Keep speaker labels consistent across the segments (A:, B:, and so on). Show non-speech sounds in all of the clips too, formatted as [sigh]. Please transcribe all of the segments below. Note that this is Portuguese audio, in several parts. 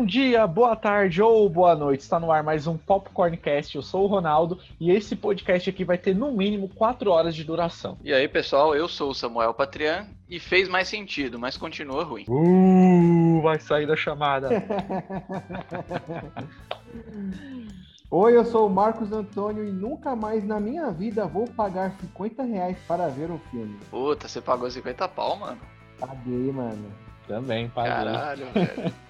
A: Bom dia, boa tarde ou boa noite. Está no ar mais um Popcorncast. Eu sou o Ronaldo e esse podcast aqui vai ter no mínimo 4 horas de duração.
B: E aí, pessoal, eu sou o Samuel Patrian e fez mais sentido, mas continua ruim.
A: Uh, vai sair da chamada. [laughs]
C: Oi, eu sou o Marcos Antônio e nunca mais na minha vida vou pagar 50 reais para ver um filme.
B: Puta, você pagou 50 pau, mano?
C: Paguei, mano.
A: Também, paguei.
B: Caralho, velho. [laughs]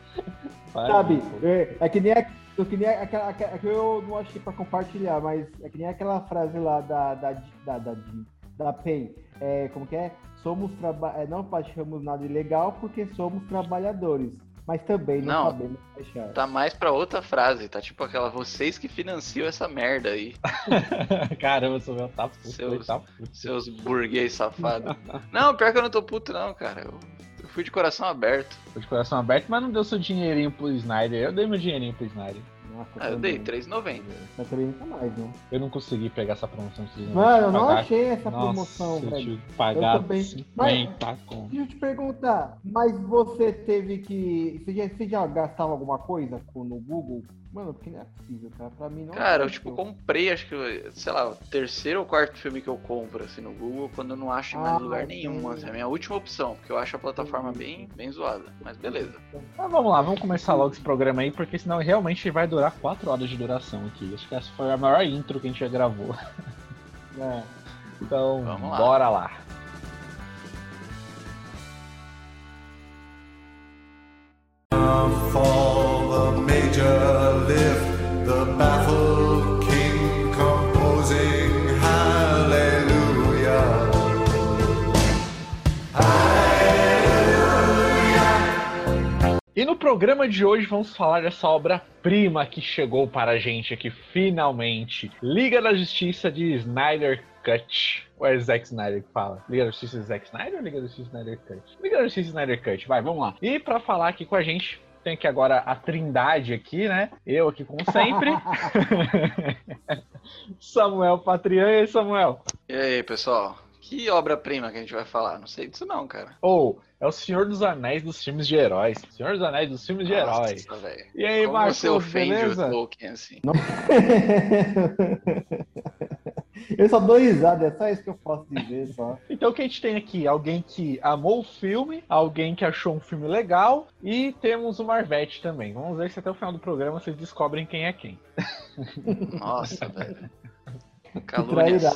C: Sabe, é, é que nem, a- é que nem aquela, aquela- é que eu não achei pra compartilhar, mas é que nem aquela frase lá da da da, da, da PEN. É, como que é? Somos traba é, não achamos nada ilegal porque somos trabalhadores, mas também não,
B: Não.
C: sabemos fechar.
B: Tá mais pra outra frase, tá tipo aquela, vocês que financiam essa merda aí, [laughs]
A: Caramba, o Samuel tá puto,
B: Seus-
A: tá puto.
B: seus burguês safados. [laughs] Não, pior que eu não tô puto não, cara. Eu fui de coração aberto.
A: Tô de coração aberto, mas não deu seu dinheirinho pro Snyder. Eu dei meu dinheirinho pro Snyder.
C: Nossa,
B: Ah, eu dei
C: também.
B: 3,90.
C: Mas também nunca mais, não.
A: Eu não consegui pegar essa promoção
C: Mano, eu não achei essa
A: Nossa,
C: promoção,
A: eu
C: velho.
A: tive que pagar
C: Eu também.
A: 50 conto.
C: Deixa eu te perguntar, mas você teve que. Você já, você já gastava alguma coisa no Google? Mano, porque não é possível, cara. Pra mim não
B: Cara,
C: é
B: eu tipo comprei, acho que, sei lá, o terceiro ou quarto filme que eu compro assim no Google quando eu não acho em mais
C: Ah,
B: lugar
C: sim.
B: nenhum. Assim, é a minha última opção, porque eu acho a plataforma bem, bem zoada. Mas beleza.
A: Mas vamos lá, vamos começar logo esse programa aí, porque senão realmente vai durar 4 horas de duração aqui. Acho que essa foi a maior intro que a gente já gravou. [laughs]
C: É.
A: Então,
B: Vamos lá.
A: bora lá.
D: for
A: E no programa de hoje vamos falar dessa obra-prima que chegou para a gente aqui finalmente. Liga da Justiça de Snyder Cut. Ou é Zack Snyder que fala? Liga da Justiça de Zack Snyder ou Liga da Justiça de Snyder Cut? Liga da Justiça de Snyder Cut, vai, vamos lá. E para falar aqui com a gente, tem aqui agora a trindade aqui, né? Eu aqui como sempre. [laughs] Samuel Patrian e aí, Samuel.
B: E aí, pessoal? Que obra-prima que a gente vai falar? Não sei disso não, cara.
A: Ou é o Senhor dos Anéis dos filmes de heróis. Senhor dos Anéis dos filmes de heróis.
B: Nossa, velho.
A: E aí,
B: Como
A: Marcos,
B: você ofende
A: beleza?
B: o Tolkien assim? [laughs] [laughs]
C: eu só dou risada, é só isso que eu posso dizer, só.
A: Então o que a gente tem aqui? Alguém que amou o filme, alguém que achou um filme legal e temos o Marvete também. Vamos ver se até o final do programa vocês descobrem quem é quem.
B: Nossa, velho. [laughs]
C: Que
B: Calúnias. [laughs]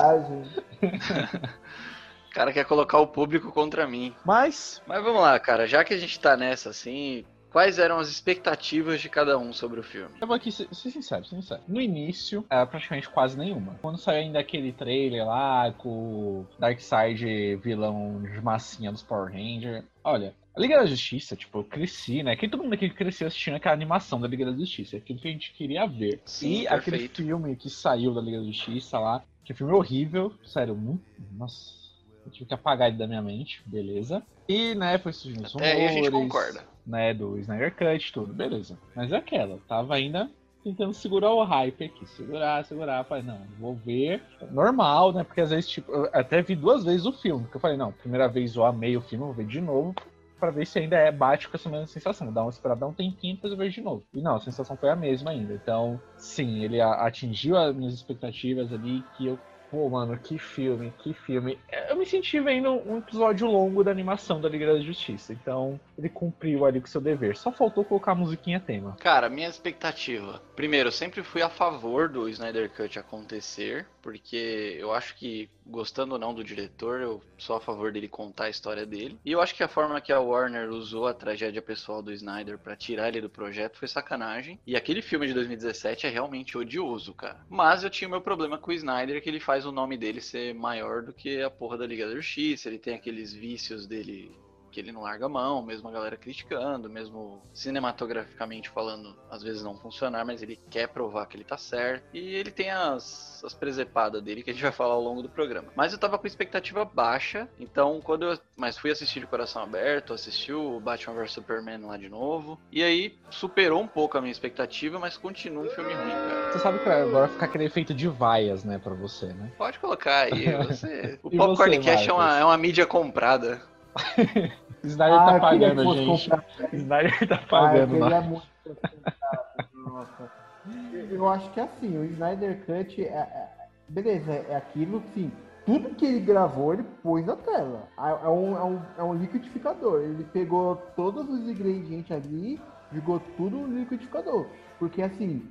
B: O cara quer colocar o público contra mim.
A: Mas,
B: Mas vamos lá, cara. Já que a gente tá nessa assim, quais eram as expectativas de cada um sobre o filme?
A: eu vou aqui ser, ser sincero, ser sincero. No início, era praticamente quase nenhuma. Quando saiu ainda aquele trailer lá com o Darkseid vilão de massinha dos Power Rangers, olha. A Liga da Justiça, tipo, eu cresci, né? Que todo mundo aqui cresceu assistindo aquela animação da Liga da Justiça, aquilo que a gente queria ver.
B: Sim,
A: e aquele
B: perfeito.
A: filme que saiu da Liga da Justiça lá, que filme horrível, sério, muito. Nossa, eu tive que apagar ele da minha mente, beleza. E, né, foi surgindo os
B: Até aí a gente
A: rumores,
B: concorda.
A: Né, do Snyder Cut, tudo, beleza. Mas é aquela, tava ainda tentando segurar o hype aqui, segurar, segurar. Falei, não, vou ver. Normal, né? Porque às vezes, tipo, eu até vi duas vezes o filme. Porque eu falei, não, primeira vez eu amei o filme, vou ver de novo. Pra ver se ainda é bate com essa mesma sensação. Dá uma esperar dar um tempinho eu vejo de novo. E não, a sensação foi a mesma ainda. Então, sim, ele atingiu as minhas expectativas ali. Que eu, pô, mano, que filme, que filme. Eu me senti vendo um episódio longo da animação da Liga da Justiça. Então, ele cumpriu ali com seu dever. Só faltou colocar a musiquinha tema.
B: Cara, minha expectativa. Primeiro, eu sempre fui a favor do Snyder Cut acontecer, porque eu acho que, gostando ou não do diretor, eu sou a favor dele contar a história dele. E eu acho que a forma que a Warner usou a tragédia pessoal do Snyder pra tirar ele do projeto foi sacanagem. E aquele filme de 2017 é realmente odioso, cara. Mas eu tinha o meu problema com o Snyder, que ele faz o nome dele ser maior do que a porra da Liga da Justiça. Ele tem aqueles vícios dele que ele não larga a mão, mesmo a galera criticando, mesmo cinematograficamente falando, às vezes não funcionar, mas ele quer provar que ele tá certo. E ele tem as, as presepadas dele que a gente vai falar ao longo do programa. Mas eu tava com expectativa baixa, então quando eu. Mas fui assistir de coração aberto, assisti o Batman vs Superman lá de novo. E aí superou um pouco a minha expectativa, mas continua um filme ruim, cara.
A: Você sabe que agora fica aquele efeito de vaias, né, pra você, né?
B: Pode colocar aí, [laughs] você. O Popcorn Cash é uma, é uma mídia comprada. [laughs]
A: Snyder
C: Ah,
A: tá
C: eu queria que
A: pagando, gente.
C: comprar.
A: Snyder tá
C: Ah, eu
A: pagando, né?
C: muito Nossa. Eu- Eu acho que assim, o Snyder Cut é, é- beleza, é aquilo sim. Tudo que ele gravou, ele pôs na tela. É é um, é um, é um liquidificador. Ele pegou todos os ingredientes ali, jogou tudo no liquidificador. Porque assim,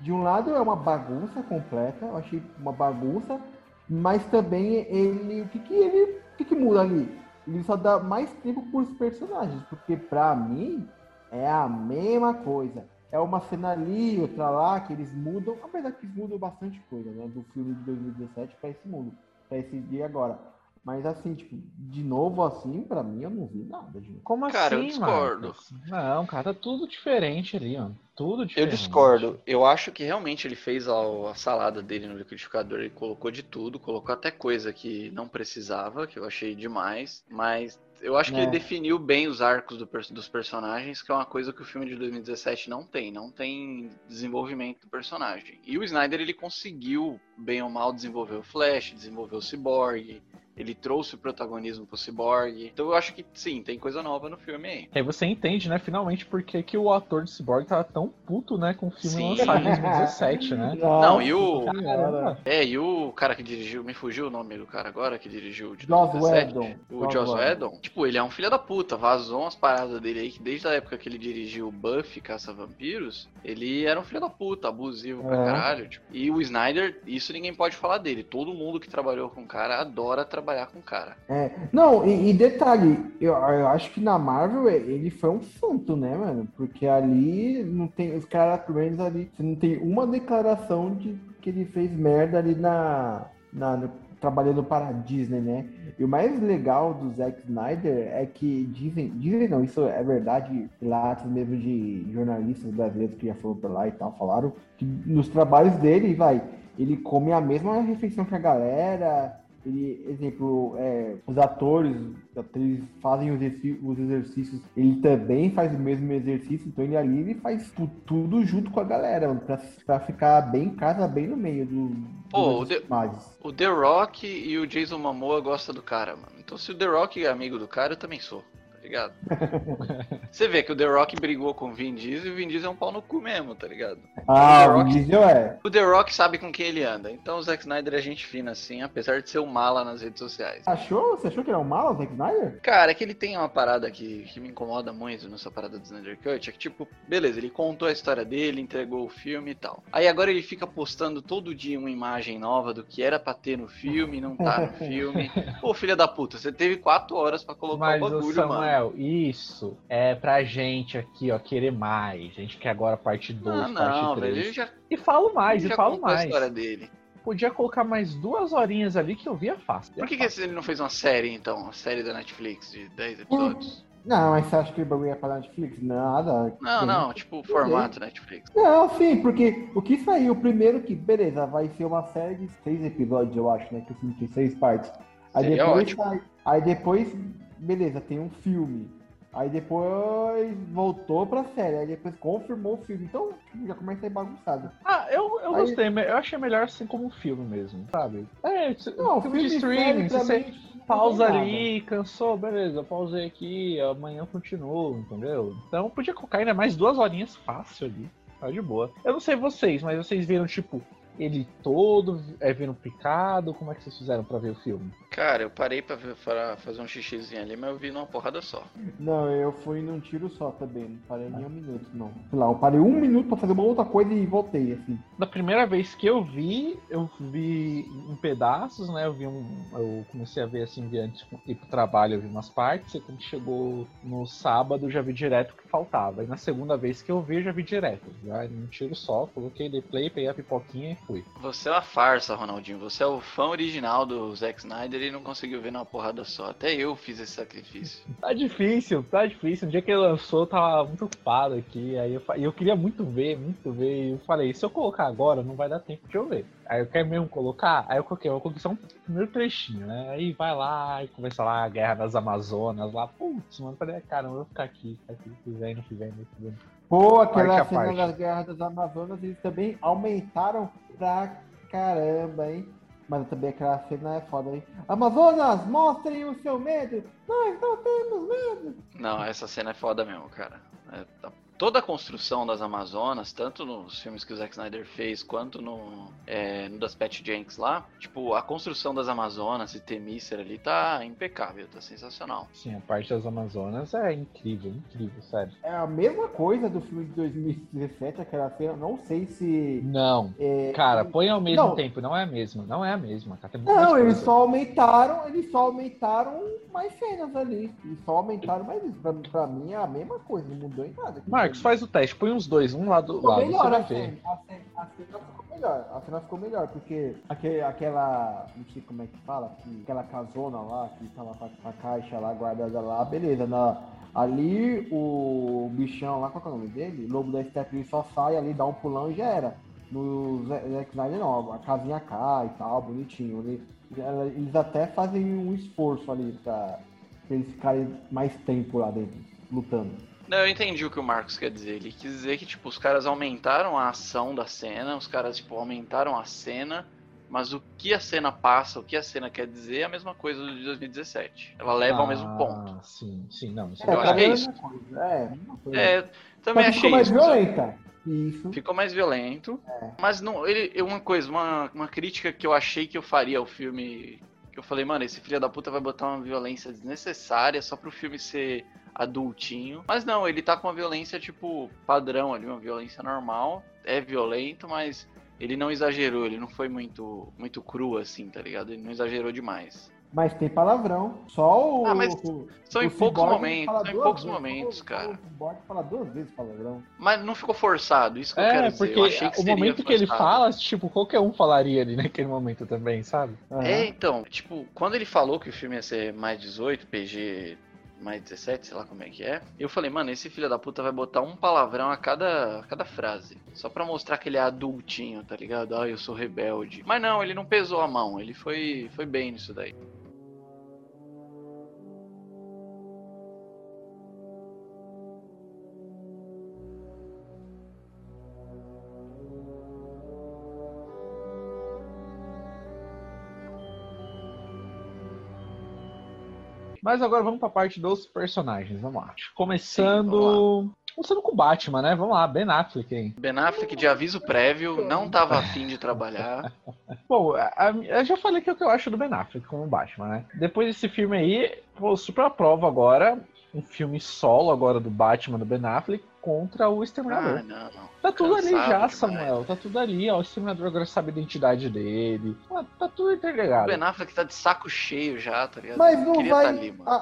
C: de um lado é uma bagunça completa, eu achei uma bagunça, mas também ele. O que, que ele. O que, que muda ali? Ele só dá mais tempo pros personagens. Porque pra mim é a mesma coisa. É uma cena ali, outra lá, que eles mudam, apesar que eles mudam bastante coisa, né? Do filme de 2017 pra esse mundo, pra esse dia agora. Mas assim, tipo, de novo assim, pra mim eu não vi nada de novo.
A: Como
B: Cara, eu
A: assim,
B: discordo.
A: Marcos? Não, cara, tá tudo diferente ali, ó. Tudo
B: Eu
A: diferente.
B: discordo. Eu acho que realmente ele fez a, a salada dele no liquidificador. Ele colocou de tudo, colocou até coisa que não precisava, que eu achei demais. Mas eu acho que
C: É.
B: ele definiu bem os arcos do dos personagens, que é uma coisa que o filme de 2017 não tem. Não tem desenvolvimento do personagem. E o Snyder, ele conseguiu, bem ou mal, desenvolver o Flash, desenvolver o Cyborg. Ele trouxe o protagonismo pro Cyborg. Então eu acho que sim, tem coisa nova no filme aí.
A: Aí você entende, né, finalmente, por que, que o ator de Cyborg tava tão puto, né, com o filme
B: Sim.
A: lançado em [laughs] 2017, né?
B: Não, e o-
A: Caramba.
B: É, e o cara que dirigiu, me fugiu o nome do cara agora, que dirigiu o de
C: Joss
B: 2017,
C: Whedon.
B: o
C: Joss Whedon.
B: Tipo, ele é um filho da puta, vazou umas paradas dele aí, que desde a época que ele dirigiu o Buffy Caça-Vampiros, ele era um filho da puta, abusivo pra
C: É.
B: caralho, tipo. E o Snyder, isso ninguém pode falar dele, todo mundo que trabalhou com o cara adora trabalhar com o cara.
C: É, não, e, e detalhe, eu, eu acho que na Marvel é, ele foi um santo, né, mano? Porque ali não tem, os caras, pelo menos ali, você não tem uma declaração de que ele fez merda ali na, na no- trabalhando para Disney, né? E o mais legal do Zack Snyder é que dizem, dizem não, isso é verdade, relatos mesmo de jornalistas brasileiros que já foram por lá e tal, falaram que nos trabalhos dele, vai, ele come a mesma refeição que a galera, ele, exemplo, é, os atores, atores fazem os, exercí- os exercícios, ele também faz o mesmo exercício, então ele ali ele faz tu- tudo junto com a galera, mano, pra, pra ficar bem em casa, bem no meio do,
B: Pô, o The-
C: imagens.
B: O The Rock e o Jason Momoa gostam do cara, mano. Então se o The Rock é amigo do cara, eu também sou, ligado? [laughs] Você vê que o The Rock brigou com o Vin Diesel e o Vin Diesel é um pau no cu mesmo, tá ligado?
C: Ah,
B: The
C: o
B: Rock-
C: Diesel é.
B: O The Rock sabe com quem ele anda. Então o Zack Snyder é gente fina, assim, apesar de ser um mala nas redes sociais.
C: Achou? Você achou que era um mal, o Zack Snyder?
B: Cara, é que ele tem uma parada que, que me incomoda muito nessa parada do Snyder Cut. É que, tipo, beleza, ele contou a história dele, entregou o filme e tal. Aí agora ele fica postando todo dia uma imagem nova do que era pra ter no filme e não tá no filme. [laughs] Pô, filha da puta, você teve quatro horas pra colocar
A: Mas,
B: o bagulho, mano.
A: Samuel, isso é pra gente aqui, ó, querer mais. A gente quer agora parte 2,
B: Ah, não,
A: parte
B: velho,
A: 3.
B: ele já,
A: E falo mais,
B: ele
A: e falo
B: contou a
A: mais.
B: história dele.
A: Podia colocar mais duas horinhas ali que eu via fácil.
B: Por que, que ele não fez uma série, então? Uma série da Netflix de 10
A: Hum.
B: episódios?
C: Não, mas você acha que o bagulho ia pra Netflix? Nada.
B: Não, não, tipo, formato Netflix.
C: Não, sim, porque o que saiu primeiro que, beleza, vai ser uma série de seis episódios, eu acho, né? Que o filme tem seis partes. Aí
B: Seria
C: depois
B: ótimo.
C: sai- aí depois, beleza, tem um filme. Aí depois voltou pra série, aí depois confirmou o filme. Então já começa a ir bagunçado.
A: Ah, eu, eu
C: Aí-
A: gostei, eu achei melhor assim como um filme mesmo, sabe? É,
C: Não,
A: filme de
C: e
A: streaming, se você
C: mim,
A: pausa ali, cansou, beleza, pausei aqui, amanhã continua, entendeu? Então podia colocar ainda mais duas horinhas fácil ali, tá de boa. Eu não sei vocês, mas vocês viram, tipo, ele todo é vindo picado, como é que vocês fizeram pra ver o filme?
B: Cara, eu parei pra, ver- pra fazer um xixizinho ali, mas eu vi numa porrada só.
C: Não, eu fui num tiro só também. Não parei nem um minuto, não. Sei lá, eu parei um minuto pra fazer uma outra coisa e voltei, assim.
A: Da primeira vez que eu vi, eu vi em pedaços, né? Eu vi um. Eu comecei a ver assim, vi antes de ir pro trabalho, eu vi umas partes, e quando chegou no sábado, eu já vi direto o que faltava. E na segunda vez que eu vi, eu já vi direto. Já em um tiro só, coloquei de play, peguei a pipoquinha e fui.
B: Você é uma farsa, Ronaldinho. Você é o fã original do Zack Snyder e não conseguiu ver numa porrada só. Até eu fiz esse sacrifício. [laughs]
A: Tá difícil, tá difícil. No dia que ele lançou, eu tava muito ocupado aqui. Aí eu, eu queria muito ver, muito ver. E eu falei, se eu colocar agora, não vai dar tempo de eu ver. Aí eu quero mesmo colocar, aí eu coloquei, eu coloquei só um primeiro trechinho, né? Aí vai lá e começa lá a guerra das Amazonas lá. Putz, mano, eu falei, "Ah, caramba, eu vou ficar aqui, ficar aqui, fui vendo, fui vendo, fui vendo.
C: Pô, aquela cena das guerras das Amazonas, eles também aumentaram pra caramba, hein? Mas também aquela cena é foda, hein? Amazonas, mostrem o seu medo! Nós não temos medo!
B: Não, essa cena é foda mesmo, cara. É, tá toda a construção das Amazonas, tanto nos filmes que o Zack Snyder fez, quanto no, é, no das Pat Jenks lá, tipo, a construção das Amazonas e Temícera ali tá impecável, tá sensacional.
A: Sim, a parte das Amazonas é incrível, incrível, sério.
C: É a mesma coisa do filme de 2017, aquela cena, não sei se...
A: Não,
C: é,
A: cara, põe ao mesmo
C: Não.
A: tempo, não é a mesma, não é a mesma, cara.
C: Não, eles
A: coisa.
C: só aumentaram, eles só aumentaram mais cenas ali. Eles só aumentaram mais isso. Pra, pra mim é a mesma coisa, não mudou em nada.
A: Marcos, faz o teste, põe os dois, um lado do lado,
C: melhor
A: você vai
C: a
A: ver.
C: cena. A cena, a ficou melhor. A ficou melhor, porque aquele, aquela. Não sei como é que fala, que, aquela casona lá, que tava com a, com a caixa lá guardada lá, beleza. Na, ali o bichão lá, qual que é o nome dele? Lobo da Steppe, só sai ali, dá um pulão e já era. No Zack Snyder não, a casinha cai e tal, bonitinho. Ele- ela- Eles até fazem um esforço ali pra, pra eles ficarem mais tempo lá dentro, lutando.
B: Não, eu entendi o que o Marcos quer dizer. Ele quis dizer que, tipo, os caras aumentaram a ação da cena, os caras, tipo, aumentaram a cena, mas o que a cena passa, o que a cena quer dizer é a mesma coisa do de 2017. Ela leva ao mesmo ponto.
A: Ah, Sim, sim, não. Isso
B: Eu
A: é
B: acho que é
C: a
B: isso.
C: mesma coisa. É.
B: É, também achei
C: ficou mais
B: isso.
C: violenta. Isso.
B: Ficou mais violento.
C: É.
B: Mas não, ele, uma coisa, uma, uma crítica que eu achei que eu faria ao filme. Que eu falei, mano, esse filho da puta vai botar uma violência desnecessária só pro filme ser adultinho. Mas não, ele tá com uma violência, tipo, padrão ali, uma violência normal. É violento, mas ele não exagerou, ele não foi muito, muito cru assim, tá ligado? Ele não exagerou demais.
C: Mas tem palavrão. Só o.
B: Ah, mas
C: o-
B: São
C: o
B: em poucos momentos, são em poucos
C: vezes.
B: momentos, cara.
C: O Cyborg fala duas vezes palavrão.
B: Mas não ficou forçado, isso que eu
A: É,
B: quero dizer.
A: porque
B: Eu achei que
A: o momento que ele
B: forçado.
A: fala, tipo, qualquer um falaria ali naquele momento também, sabe?
C: Aham.
B: É, então, tipo, quando ele falou que o filme ia ser mais 18, PG mais 17, sei lá como é que é, eu falei, mano, esse filho da puta vai botar um palavrão a cada, a cada frase. Só pra mostrar que ele é adultinho, tá ligado? Ah, eu sou rebelde. Mas não, ele não pesou a mão, ele foi, foi bem nisso daí.
A: Mas agora vamos pra parte dos personagens, vamos lá. Começando. Começando com o Batman, né? Vamos lá, Ben Affleck, hein?
B: Ben Affleck, de aviso prévio, não tava afim de trabalhar. [laughs]
A: Bom, a- a- eu já falei que é o que eu acho do Ben Affleck como Batman, né? Depois desse filme aí, pô, super aprovo agora um filme solo agora do Batman do Ben Affleck contra o
B: Ah,
A: Exterminador.
B: não, não.
A: tá tudo ali
B: cansado
A: já,
B: demais.
A: Samuel. Tá tudo ali, ó. O Exterminador agora sabe a identidade dele. Ah, Tá tudo interligado.
B: O Ben Affleck tá de saco cheio já, tá ligado?
C: Mas não
B: Queria
C: vai.
B: tá ali, mano.
C: a-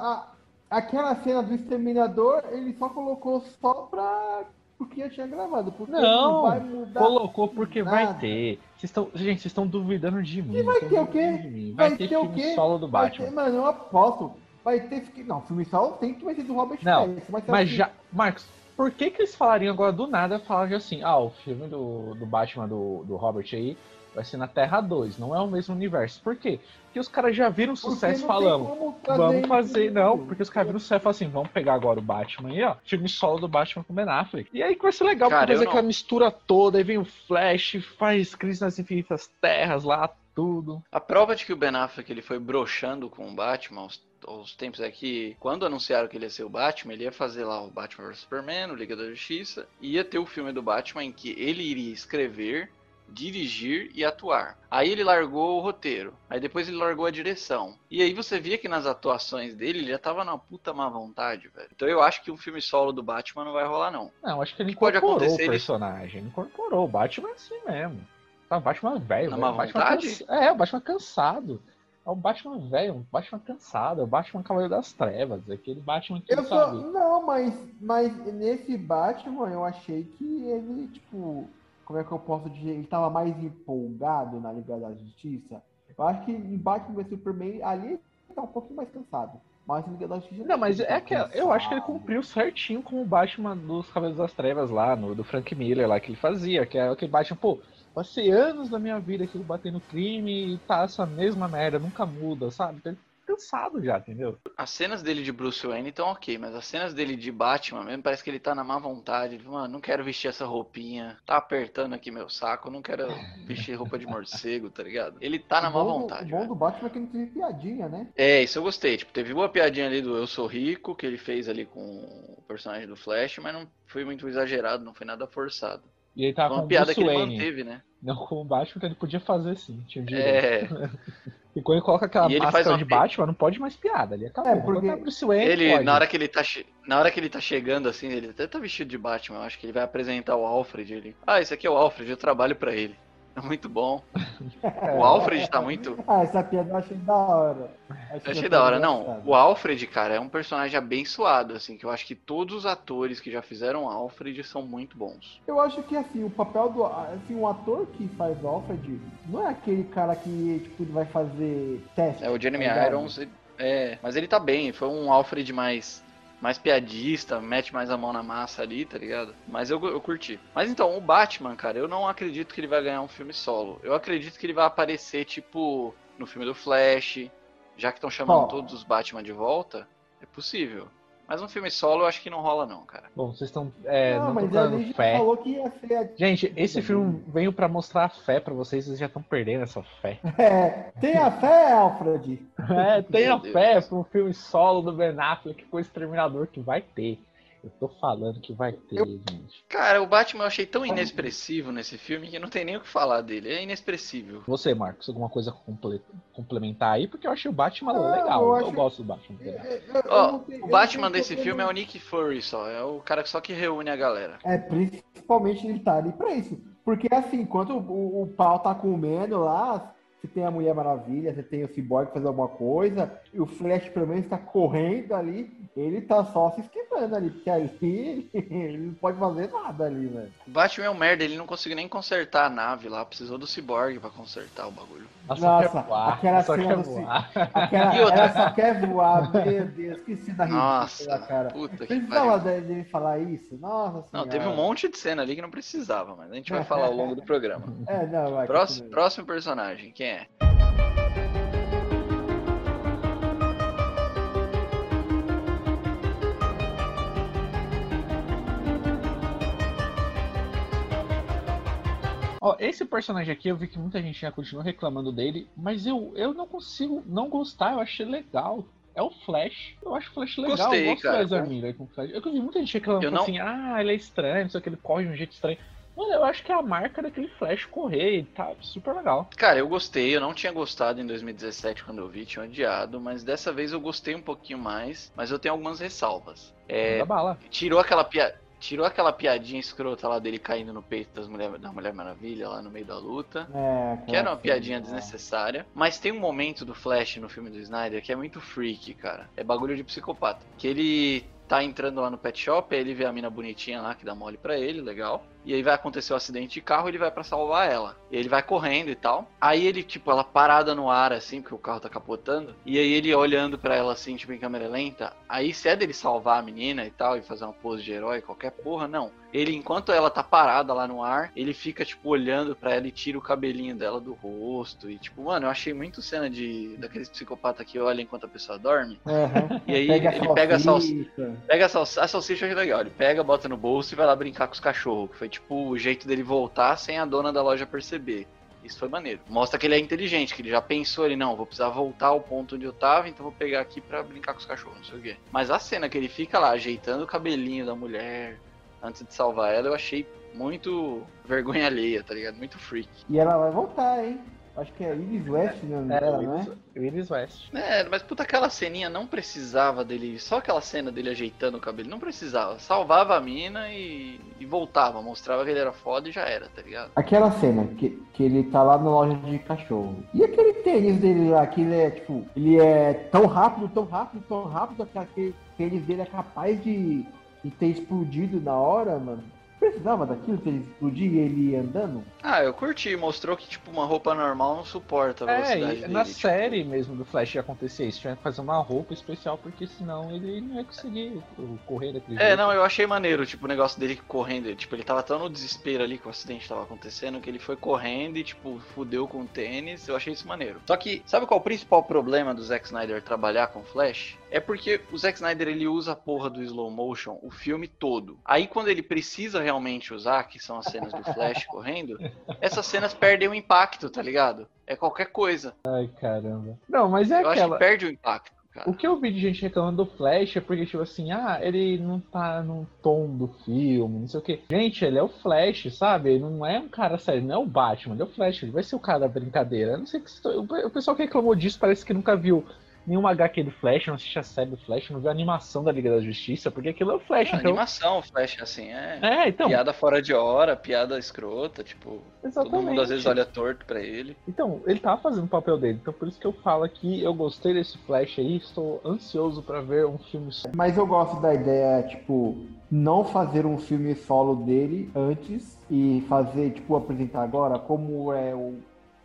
C: a- aquela cena do exterminador, ele só colocou só pra. Porque eu tinha gravado. Porque
A: Não,
C: vai mudar.
A: Colocou porque vai
C: nada.
A: ter. Vocês estão, gente, vocês estão duvidando de mim.
C: E vai ter o quê? Vai
A: Vai, ter,
C: ter o quê?
A: solo do
C: Vai
A: Batman.
C: ter, mano, eu aposto. Vai ter. Não, filme solo tem que vai ser do Robert
A: Não,
C: Pattinson, mas
A: Mas já, Marcos, por que que eles falariam agora do nada, falaram assim, ah, o filme do, do Batman do, do Robert aí vai ser na Terra 2, não é o mesmo universo. Por quê? Porque os caras já viram sucesso falando. Vamos fazer, não, porque os caras viram sucesso e falaram assim, vamos pegar agora o Batman aí, ó, filme solo do Batman com Ben Affleck. E aí que vai ser legal,
B: Cara,
A: porque fazer aquela mistura toda, aí vem o Flash, faz Crise nas Infinitas Terras lá, tudo.
B: A prova de que o Ben Affleck ele foi broxando com o Batman aos, aos tempos é que quando anunciaram que ele ia ser o Batman, ele ia fazer lá o Batman vs Superman, o Liga da Justiça, e ia ter o filme do Batman em que ele iria escrever, dirigir e atuar. Aí ele largou o roteiro, aí depois ele largou a direção. E aí você via que nas atuações dele ele já tava numa puta má vontade, velho. Então eu acho que um filme solo do Batman não vai rolar não.
A: Não, acho que ele
B: que pode
A: incorporou
B: acontecer,
A: o personagem. Ele incorporou. O Batman é assim mesmo. Tá, o Batman velho.
B: Na
A: velho.
B: má
A: O Batman
B: vontade?
A: cansa- É, o Batman cansado. É o Batman velho, um Batman cansado. É o Batman Cavaleiro das Trevas. é Aquele Batman que
C: Eu só.
A: sabe.
C: Não, mas, mas nesse Batman eu achei que ele, tipo. Como é que eu posso dizer? Ele tava mais empolgado na Liga da Justiça. Eu acho que em Batman vs Superman ali ele tá um pouquinho mais cansado. Mas em Liga da Justiça.
A: Não, mas
C: ele
A: é
C: tá
A: que eu acho que ele
C: cansado.
A: cumpriu certinho com o Batman dos Cavaleiros das Trevas lá, no, do Frank Miller lá que ele fazia, que é aquele Batman, pô, passei anos da minha vida aqui batendo crime e tá essa mesma merda, nunca muda, sabe? Ele cansado já, entendeu?
B: As cenas dele de Bruce Wayne estão ok, mas as cenas dele de Batman mesmo, parece que ele tá na má vontade. Ele, Mano, não quero vestir essa roupinha. Tá apertando aqui meu saco, não quero vestir roupa de morcego, tá ligado? Ele tá na
C: O
B: má
C: bom
B: vontade.
C: O bom
B: velho.
C: do Batman é que não teve piadinha, né?
B: É, isso eu gostei. Tipo, teve uma piadinha ali do Eu Sou Rico, que ele fez ali com o personagem do Flash, mas não foi muito exagerado, não foi nada forçado.
A: E ele tava
B: Foi
A: com
B: uma
A: o
B: piada
A: Bruce
B: que ele
A: Wayne.
B: manteve, né?
A: Não com o Batman, que ele podia fazer sim. Tinha direito.
B: É, [laughs]
A: E quando ele coloca aquela
B: ele
A: máscara
B: uma
A: de
B: pi-
A: Batman, não pode mais piada. Ali acabou.
C: É, porque
A: Bruce Wayne,
B: ele,
A: pode.
B: na hora que ele tá che- na hora que ele tá chegando assim, ele até tá vestido de Batman, eu acho que ele vai apresentar o Alfred, ele. Ah, esse aqui é o Alfred, eu trabalho pra ele. É muito bom. [laughs] O Alfred tá muito
C: Ah, essa piada eu achei da hora.
B: Eu achei da hora. Não, o Alfred, cara, é um personagem abençoado, assim, que eu acho que todos os atores que já fizeram Alfred são muito bons.
C: Eu acho que assim, o papel do. Assim, o ator que faz Alfred não é aquele cara que, tipo, vai fazer teste.
B: É, o Jeremy
C: tá?
B: Irons, é, mas ele tá bem, foi um Alfred mais mais piadista, mete mais a mão na massa ali, tá ligado? Mas eu, eu curti. Mas então, o Batman, cara, eu não acredito que ele vai ganhar um filme solo. Eu acredito que ele vai aparecer, tipo, no filme do Flash, já que estão chamando
C: Ó.
B: todos os Batman de volta, é possível. Mas um filme solo eu acho que não rola não, cara.
A: Bom, vocês estão é,
C: não,
A: não,
C: mas
A: dando
C: já
A: fé.
C: falou que ia ser. a-
A: Gente, esse filme veio pra mostrar a fé pra vocês, vocês já estão perdendo essa fé. [laughs]
C: É, tenha fé, Alfred.
A: É, tenha fé pra um filme solo do Ben Affleck com o Exterminador que vai ter. Eu tô falando que vai ter, gente.
B: Cara, o Batman eu achei tão inexpressivo nesse filme que não tem nem o que falar dele. É inexpressivo.
A: Você, Marcos, alguma coisa comple- complementar aí? Porque eu achei o Batman
C: Não,
A: legal.
C: eu
A: Eu,
C: acho-
A: gosto do Batman. legal.
C: Eu- eu- eu não tenho-
B: o
C: eu
B: Batman
C: não tenho
B: desse filme é o Nick Fury só. É o cara que só que reúne a galera.
C: É, principalmente ele tá ali pra isso. Porque assim, enquanto o, o, o pau tá comendo lá, você tem a Mulher Maravilha, você tem o Cyborg fazendo alguma coisa, e o Flash pelo menos tá correndo ali, ele tá só se esquivando ali, porque ali [laughs] ele, não pode fazer nada ali, velho.
B: O Batman é um merda, ele não conseguiu nem consertar a nave lá. Precisou do Cyborg pra consertar o bagulho.
C: Nossa,
A: voar.
C: aquela
A: ela só
C: cena
A: quer
C: do
A: voar.
C: Aquela, [laughs]
B: E outra-
C: ela só quer voar, meu Deus, que cena ridícula,
B: Nossa,
C: cara.
B: puta que
C: Precisava dele falar isso? Nossa
B: Não,
C: senhora.
B: teve um monte de cena ali que não precisava, mas a gente vai falar ao longo do programa. [laughs]
C: É, não, vai.
B: Próximo, próximo personagem, quem é?
A: Ó, esse personagem aqui, eu vi que muita gente já continua reclamando dele, mas eu, eu não consigo não gostar, eu achei legal. É o Flash. Eu acho o Flash legal.
B: Gostei,
A: eu gosto
B: cara.
A: do Ezra Miller com o Flash. Eu vi muita gente reclamando
B: não-
A: assim, ah, ele é estranho, não sei o que, ele corre de um jeito estranho. Mano, eu acho que é a marca daquele Flash correr, e tá super legal.
B: Cara, eu gostei, eu não tinha gostado em 2017 quando eu vi, tinha odiado, mas dessa vez eu gostei um pouquinho mais, mas eu tenho algumas ressalvas. É,
A: bala.
B: tirou aquela pia... tirou aquela piadinha escrota lá dele caindo no peito das mulher... da Mulher Maravilha lá no meio da luta.
C: É,
B: Que era uma piadinha
C: cena,
B: desnecessária. Mas tem um momento do Flash no filme do Snyder que é muito freak, cara. É bagulho de psicopata. Que ele tá entrando lá no pet shop, aí ele vê a mina bonitinha lá que dá mole pra ele, legal. E aí vai acontecer o acidente de carro, ele vai pra salvar ela. E ele vai correndo e tal. Aí ele, tipo, ela parada no ar assim, porque o carro tá capotando. E aí ele olhando pra ela assim, tipo, em câmera lenta. Aí se é dele salvar a menina e tal, e fazer uma pose de herói, qualquer porra, não. Ele, enquanto ela tá parada lá no ar, ele fica, tipo, olhando pra ela e tira o cabelinho dela do rosto. E, tipo, mano, eu achei muito cena de daqueles psicopata que olha enquanto a pessoa dorme.
C: Aham.
B: E aí
C: Pega
B: ele pega a salsicha.
C: salsicha.
B: Pega a salsicha, a salsicha é legal, ele pega, bota no bolso e vai lá brincar com os cachorros. Que foi tipo o jeito dele voltar sem a dona da loja perceber. Isso foi maneiro. Mostra que ele é inteligente, que ele já pensou ele, não, vou precisar voltar ao ponto onde eu tava, então vou pegar aqui pra brincar com os cachorros, não sei o quê. Mas a cena que ele fica lá ajeitando o cabelinho da mulher antes de salvar ela, eu achei muito vergonha alheia, tá ligado? Muito freak.
C: E ela vai voltar, hein? Acho que é Iris West, né?
A: É,
C: dela,
A: o
C: né?
A: Iris West.
B: É, mas puta, aquela ceninha não precisava dele. Só aquela cena dele ajeitando o cabelo, não precisava. Salvava a mina e, e voltava, mostrava que ele era foda e já era, tá ligado?
C: Aquela cena que, que ele tá lá na loja de cachorro. E aquele tênis dele lá, que ele é, tipo, ele é tão rápido, tão rápido, tão rápido que aquele tênis dele é capaz de, de ter explodido na hora, mano. Precisava daquilo, se ele explodir e ele ia andando?
B: Ah, eu curti. Mostrou que, tipo, uma roupa normal não suporta a
A: É,
B: velocidade dele.
A: na
B: tipo.
A: série mesmo do Flash ia acontecer isso. Tinha que fazer uma roupa especial, porque senão ele não ia conseguir correr daquele
B: É,
A: jeito.
B: não, eu achei maneiro, tipo, o negócio dele correndo. Tipo, ele tava tão no desespero ali que o acidente tava acontecendo que ele foi correndo e, tipo, fudeu com o tênis. Eu achei isso maneiro. Só que, sabe qual é o principal problema do Zack Snyder trabalhar com Flash? É porque o Zack Snyder ele usa a porra do slow motion o filme todo. Aí quando ele precisa realmente usar, que são as cenas do Flash correndo, essas cenas perdem o impacto, tá ligado? É qualquer coisa.
A: Ai, caramba. Não, mas é
B: Eu acho
A: aquela.
B: que perde o impacto, cara.
A: O que eu vi de gente reclamando do Flash é porque, tipo assim, ah, ele não tá no tom do filme, não sei o quê. Gente, ele é o Flash, sabe? Ele não é um cara sério, não é o Batman, ele é o Flash, ele vai ser o cara da brincadeira. Eu não sei que. O pessoal que reclamou disso parece que nunca viu nenhuma HQ do Flash, não assiste a série do Flash, não viu a animação da Liga da Justiça, porque aquilo é o Flash,
B: Ah,
A: então.
B: animação, Flash, assim, é.
A: É, então.
B: Piada fora de hora, piada escrota, tipo,
A: Exatamente.
B: todo mundo às vezes olha torto pra ele.
A: Então, ele tá fazendo o papel dele. Então, por isso que eu falo aqui, eu gostei desse Flash aí, estou ansioso pra ver um filme só.
C: Mas eu gosto da ideia, tipo, não fazer um filme solo dele antes e fazer, tipo, apresentar agora como é o.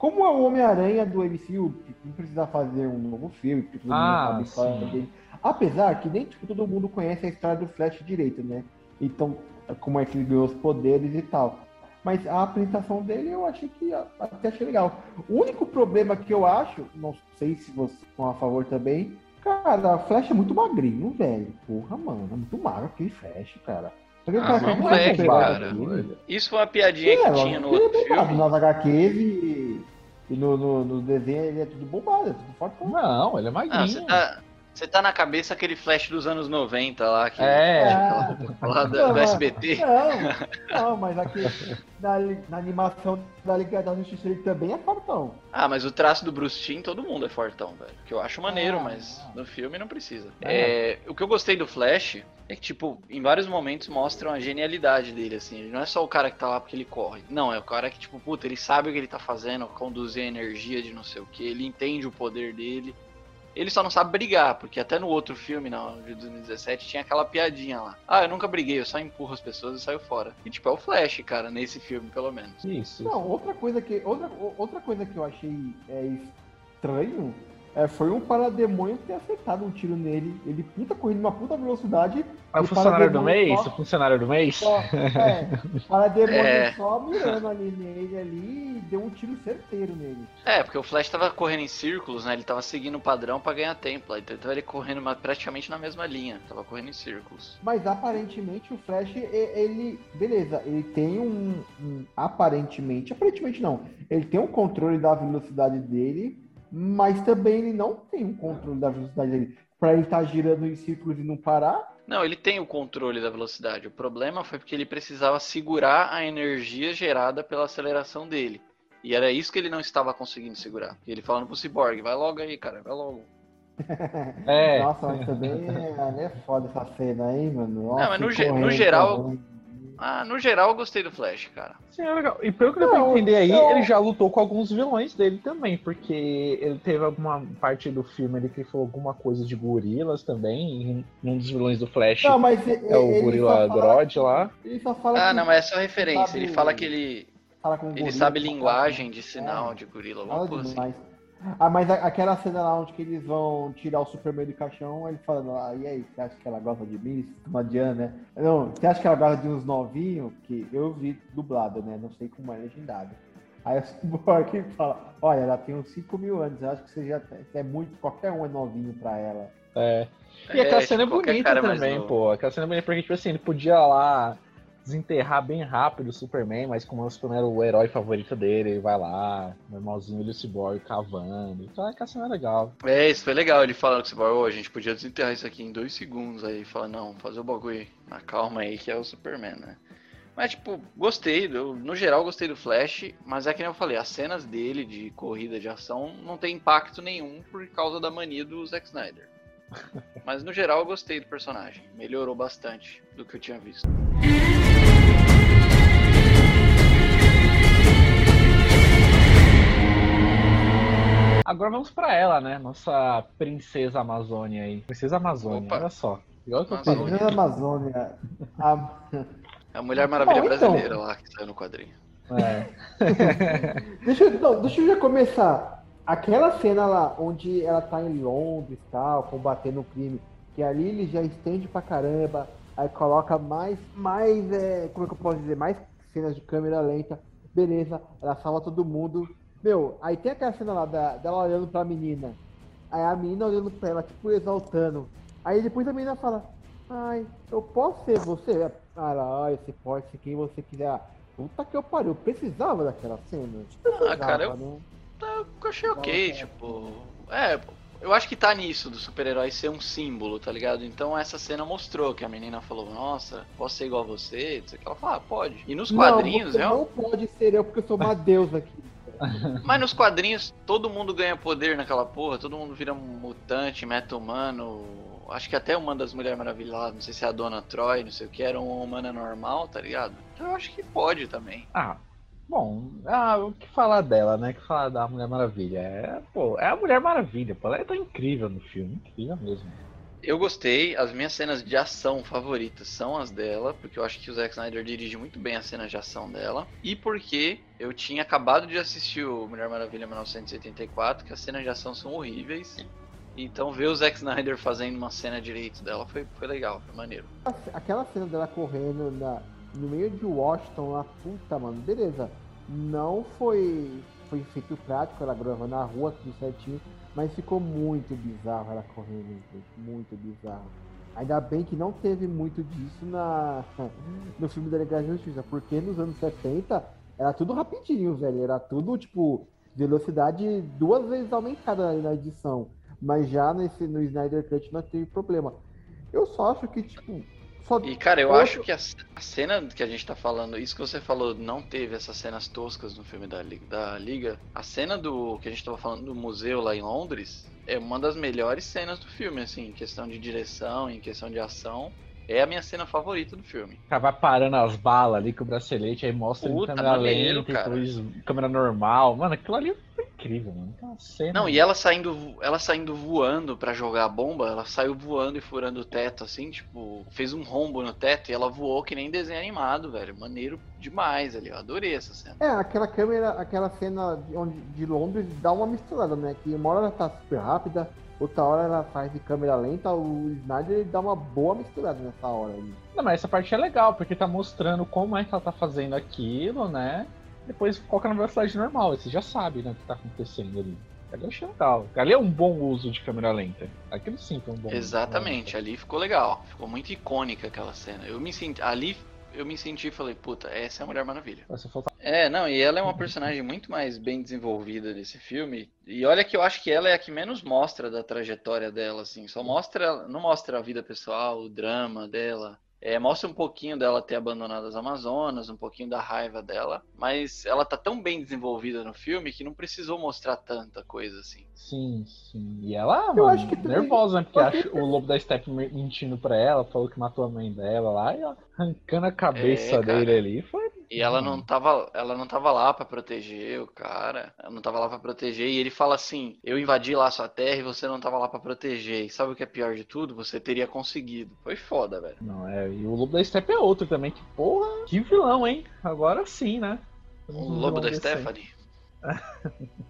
C: Como é o Homem-Aranha do MCU, não precisa fazer um novo filme, porque todo mundo
A: Ah,
C: sabe a história
A: sim.
C: dele. Apesar que nem tipo, todo mundo conhece a história do Flash direito, né? Então, como é que ele ganhou os poderes e tal. Mas a apresentação dele eu achei que até achei legal. O único problema que eu acho, não sei se vocês estão a favor também, cara, a Flash é muito magrinho, velho. Porra, mano, é muito magro aquele Flash, cara. Só que o
B: Ah,
C: cara
B: moleque, cara.
C: aqui.
B: Isso foi uma piadinha
C: É,
B: que tinha no
C: é
B: outro filme.
C: Nas HQs e, e no, no, no desenho ele é tudo bombado, é tudo forte.
A: Não, ele é magrinho.
B: Não, você tá, você tá na cabeça aquele flash dos anos 90 lá, que,
A: É. [laughs]
B: lá da-
C: Não,
B: do SBT.
C: Não, não, mas aqui na, na animação da Liga da Justiça ele também é fortão.
B: Ah, mas o traço do Bruce Timm, todo mundo é fortão, velho. Que eu acho maneiro,
C: Ah,
B: mas no filme não precisa.
C: É.
B: É, o que eu gostei do Flash é que, tipo, em vários momentos mostram a genialidade dele, assim. Ele não é só o cara que tá lá porque ele corre. Não, é o cara que, tipo, puta, ele sabe o que ele tá fazendo, conduzir a energia de não sei o que, ele entende o poder dele. Ele só não sabe brigar, porque até no outro filme, não, de 2017, tinha aquela piadinha lá. Ah, eu nunca briguei, eu só empurro as pessoas e saio fora. E, tipo, é o Flash, cara, nesse filme, pelo menos.
A: Isso.
C: Não, outra coisa que, outra, outra coisa que eu achei é, estranho é, foi um parademônio ter acertado um tiro nele. Ele puta correndo uma puta velocidade.
A: É o funcionário do mês?
C: só-
A: O funcionário do mês?
C: Só, é, parademônio
B: É.
C: só mirando ali nele ali e deu um tiro certeiro nele.
B: É, porque o Flash tava correndo em círculos, né? Ele tava seguindo o padrão pra ganhar tempo. lá. Então ele correndo praticamente na mesma linha. Tava correndo em círculos.
C: Mas aparentemente o Flash, ele. Beleza, ele tem um, um- Aparentemente. Aparentemente não. Ele tem um controle da velocidade dele, mas também ele não tem um controle da velocidade dele. Pra ele estar girando em círculos e não parar.
B: Não, ele tem o controle da velocidade. O problema foi porque ele precisava segurar a energia gerada pela aceleração dele. E era isso que ele não estava conseguindo segurar. E ele falando pro Cyborg, vai logo aí, cara, vai logo.
A: É. [laughs]
C: Nossa, mas também é, é foda essa cena aí, mano. Nossa,
B: mas no no geral-
C: correndo.
B: Ah, no geral eu gostei do Flash, cara.
A: Sim, é legal. E pelo que deu pra
C: Não,
A: entender aí,
C: não.
A: ele já lutou com alguns vilões dele também, porque ele teve alguma parte do filme ali que falou alguma coisa de gorilas também, e um dos vilões do Flash
C: Não, mas e-
A: é o
C: ele
A: gorila Grodd lá.
C: Ele só fala
B: Ah,
C: que
B: não, mas é só referência.
C: sabe
B: Ele fala que ele,
C: fala com
B: ele
C: gorila,
B: sabe linguagem de sinal
C: É.
B: de gorila, alguma coisa assim.
C: Ah, mas a- aquela cena lá onde que eles vão tirar o Superman do caixão, ele falando, ah, e aí, você acha que ela gosta de mim? Isso Não adianta, né? Não, você acha que ela gosta de uns novinhos? Que eu vi dublado, né? Não sei como é legendado. Aí o Cyborg [laughs] fala, olha, ela tem uns 5 mil anos, eu acho que você já é muito, qualquer um é novinho pra ela.
A: É. E aquela
B: É,
A: cena é
B: tipo,
A: bonita
B: cara mais
A: também, pô. Aquela cena é bonita porque, tipo assim, ele podia lá desenterrar bem rápido o Superman, mas como o Superman era o herói favorito dele, ele vai lá, normalzinho, ele o Cyborg cavando. Então aquela cena é legal.
B: É, isso foi legal. Ele falando com você, oh, a gente podia desenterrar isso aqui em dois segundos. Aí fala, não, fazer o bagulho. Na calma aí, que é o Superman, né? Mas, tipo, gostei. Eu, no geral, gostei do Flash. Mas é que nem eu falei, as cenas dele de corrida de ação não tem impacto nenhum por causa da mania do Zack Snyder. [laughs] Mas no geral, eu gostei do personagem. Melhorou bastante do que eu tinha visto.
A: Agora vamos pra ela, né? Nossa princesa Amazônia aí. Princesa Amazônia,
B: Opa.
A: olha só. Igual que eu
B: Amazônia.
A: falei.
C: Princesa Amazônia. A,
B: É a Mulher Maravilha
C: Bom, então.
B: brasileira lá que saiu no quadrinho.
A: É. [laughs]
C: Deixa, eu- não, deixa eu já começar. Aquela cena lá, onde ela tá em Londres e tal, combatendo o crime, que ali ele já estende pra caramba, aí coloca mais, mais, é, como é que eu posso dizer, mais cenas de câmera lenta, beleza, ela salva todo mundo. Meu, aí tem aquela cena lá da, dela olhando pra menina, aí a menina olhando pra ela, tipo, exaltando. Aí depois a menina fala, ai, eu posso ser você? Ah, ai, você pode ser quem você quiser. Puta que eu pariu, eu precisava daquela cena.
B: Ah, cara, eu-
C: Precisava, né?
B: Eu achei ok, tipo. É, eu acho que tá nisso do super-herói ser um símbolo, tá ligado? Então essa cena mostrou que a menina falou, nossa, posso ser igual a você? Não ela falou, ah, pode. E nos quadrinhos,
C: não, você
B: real-
C: não pode ser eu porque eu sou uma deusa aqui. [laughs]
B: Mas nos quadrinhos, todo mundo ganha poder naquela porra, todo mundo vira um mutante, meta-humano. Acho que até uma das Mulheres Maravilhas lá, não sei se é a Dona Troy, não sei o que, era uma humana normal, tá ligado? Então eu acho que pode também.
A: Ah, bom, ah, o que falar dela, né? O que falar da Mulher Maravilha? É, pô, é a Mulher Maravilha, pô. Ela é tão incrível no filme, incrível mesmo.
B: Eu gostei, as minhas cenas de ação favoritas são as dela, porque eu acho que o Zack Snyder dirige muito bem as cenas de ação dela, e porque eu tinha acabado de assistir o Mulher Maravilha 1984, que as cenas de ação são horríveis. Então ver o Zack Snyder fazendo uma cena direito dela foi, foi legal, foi maneiro.
C: Aquela cena dela correndo na, no meio de Washington lá, puta, mano, beleza. Não foi, foi feito prático, ela gravando na rua, tudo certinho, mas ficou muito bizarro ela correndo, muito bizarro. Ainda bem que não teve muito disso na, [laughs] no filme da Liga da Justiça, porque nos anos 70 era tudo rapidinho, velho. Era tudo, tipo, velocidade duas vezes aumentada na edição. Mas já nesse, no Snyder Cut não teve problema. Eu só acho que, tipo. Só...
B: E cara, eu
C: Outro-
B: acho que a, a cena que a gente tá falando, isso que você falou, não teve essas cenas toscas no filme da, da Liga. A cena do que a gente tava falando do museu lá em Londres é uma das melhores cenas do filme, assim, em questão de direção, em questão de ação. É a minha cena favorita do filme.
A: O cara vai parando as balas ali com o bracelete, aí mostra em
B: Puta,
A: câmera
B: maneiro,
A: lenta,
B: cara.
A: câmera normal. Mano, aquilo ali incrível, mano. Aquela cena.
B: Não, e ela saindo, ela saindo voando pra jogar a bomba, ela saiu voando e furando o teto, assim, tipo, fez um rombo no teto e ela voou que nem desenho animado, velho. Maneiro demais ali, eu adorei essa cena.
C: É, aquela câmera, aquela cena de, onde, de Londres dá uma misturada, né? Que uma hora ela tá super rápida, outra hora ela faz de câmera lenta, o Snyder ele dá uma boa misturada nessa hora aí.
A: Não, mas essa parte é legal, porque tá mostrando como é que ela tá fazendo aquilo, né? Depois coloca na velocidade normal, você já sabe, né, o que tá acontecendo ali. Ali achei legal. Ali é um bom uso de câmera lenta. Aquilo sim foi um bom
B: Exatamente, ali ficou legal. Ficou muito icônica aquela cena. Eu me senti. Ali eu me senti e falei, puta, essa é a Mulher Maravilha. É, não, e ela é uma personagem muito mais bem desenvolvida desse filme. E olha que eu acho que ela é a que menos mostra da trajetória dela, assim. Só mostra. Não mostra a vida pessoal, o drama dela. É, mostra um pouquinho dela ter abandonado as Amazonas, um pouquinho da raiva dela. Mas ela tá tão bem desenvolvida no filme que não precisou mostrar tanta coisa assim.
A: Sim, sim. E ela,
C: Eu
A: mano,
C: acho que
A: nervosa, né? Porque
C: acho
A: o lobo da Steppe mentindo pra ela, falou que matou a mãe dela lá, e ela arrancando a cabeça
B: É,
A: dele ali. Foi.
B: E ela não tava, ela não tava lá pra proteger o cara. Ela não tava lá pra proteger e ele fala assim: "Eu invadi lá a sua terra e você não tava lá pra proteger". E sabe o que é pior de tudo? Você teria conseguido. Foi foda, velho.
A: Não, é. E o lobo da Steppe é outro também. Que porra, que vilão, hein? Agora sim, né?
B: O lobo da. Stephanie. [laughs]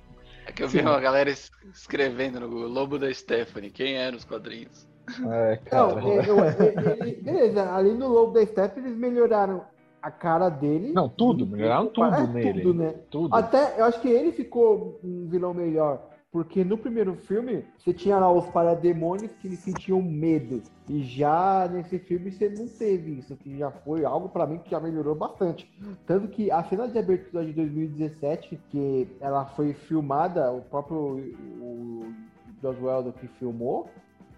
B: É que eu vi
A: Sim.
B: uma galera es- escrevendo no Google, Lobo da Stephanie, quem era os quadrinhos?
A: É, cara.
C: Não, é, eu- ele- ele- beleza, ali no Lobo da Steppe eles melhoraram a cara dele.
A: Não, tudo, melhoraram tudo
C: É,
A: nele.
C: Tudo, né?
A: Tudo.
C: Até, eu acho que ele ficou um vilão melhor. Porque no primeiro filme, você tinha lá os parademônios que eles sentiam medo. E já nesse filme você não teve isso, que já foi algo pra mim que já melhorou bastante. Tanto que a cena de abertura de 2017, que ela foi filmada, o próprio o Joss Whedon que filmou,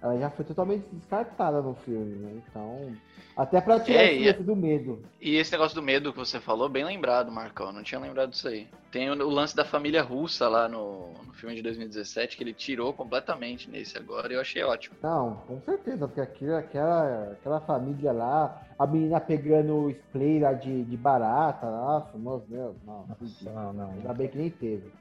C: ela já foi totalmente descartada no filme, né? Então, até pra tirar
B: É,
C: esse
B: e é-
C: do medo.
B: E esse negócio do medo que você falou, bem lembrado, Marcão. Não tinha lembrado disso aí. Tem o, o lance da família russa lá no, no filme de 2017, que ele tirou completamente nesse agora e eu achei ótimo.
C: Não, com certeza, porque aquilo, aquela, aquela família lá, a menina pegando o spray lá de, de barata. Nossa, meu Deus, não.
A: Não, não.
C: Ainda bem que nem teve.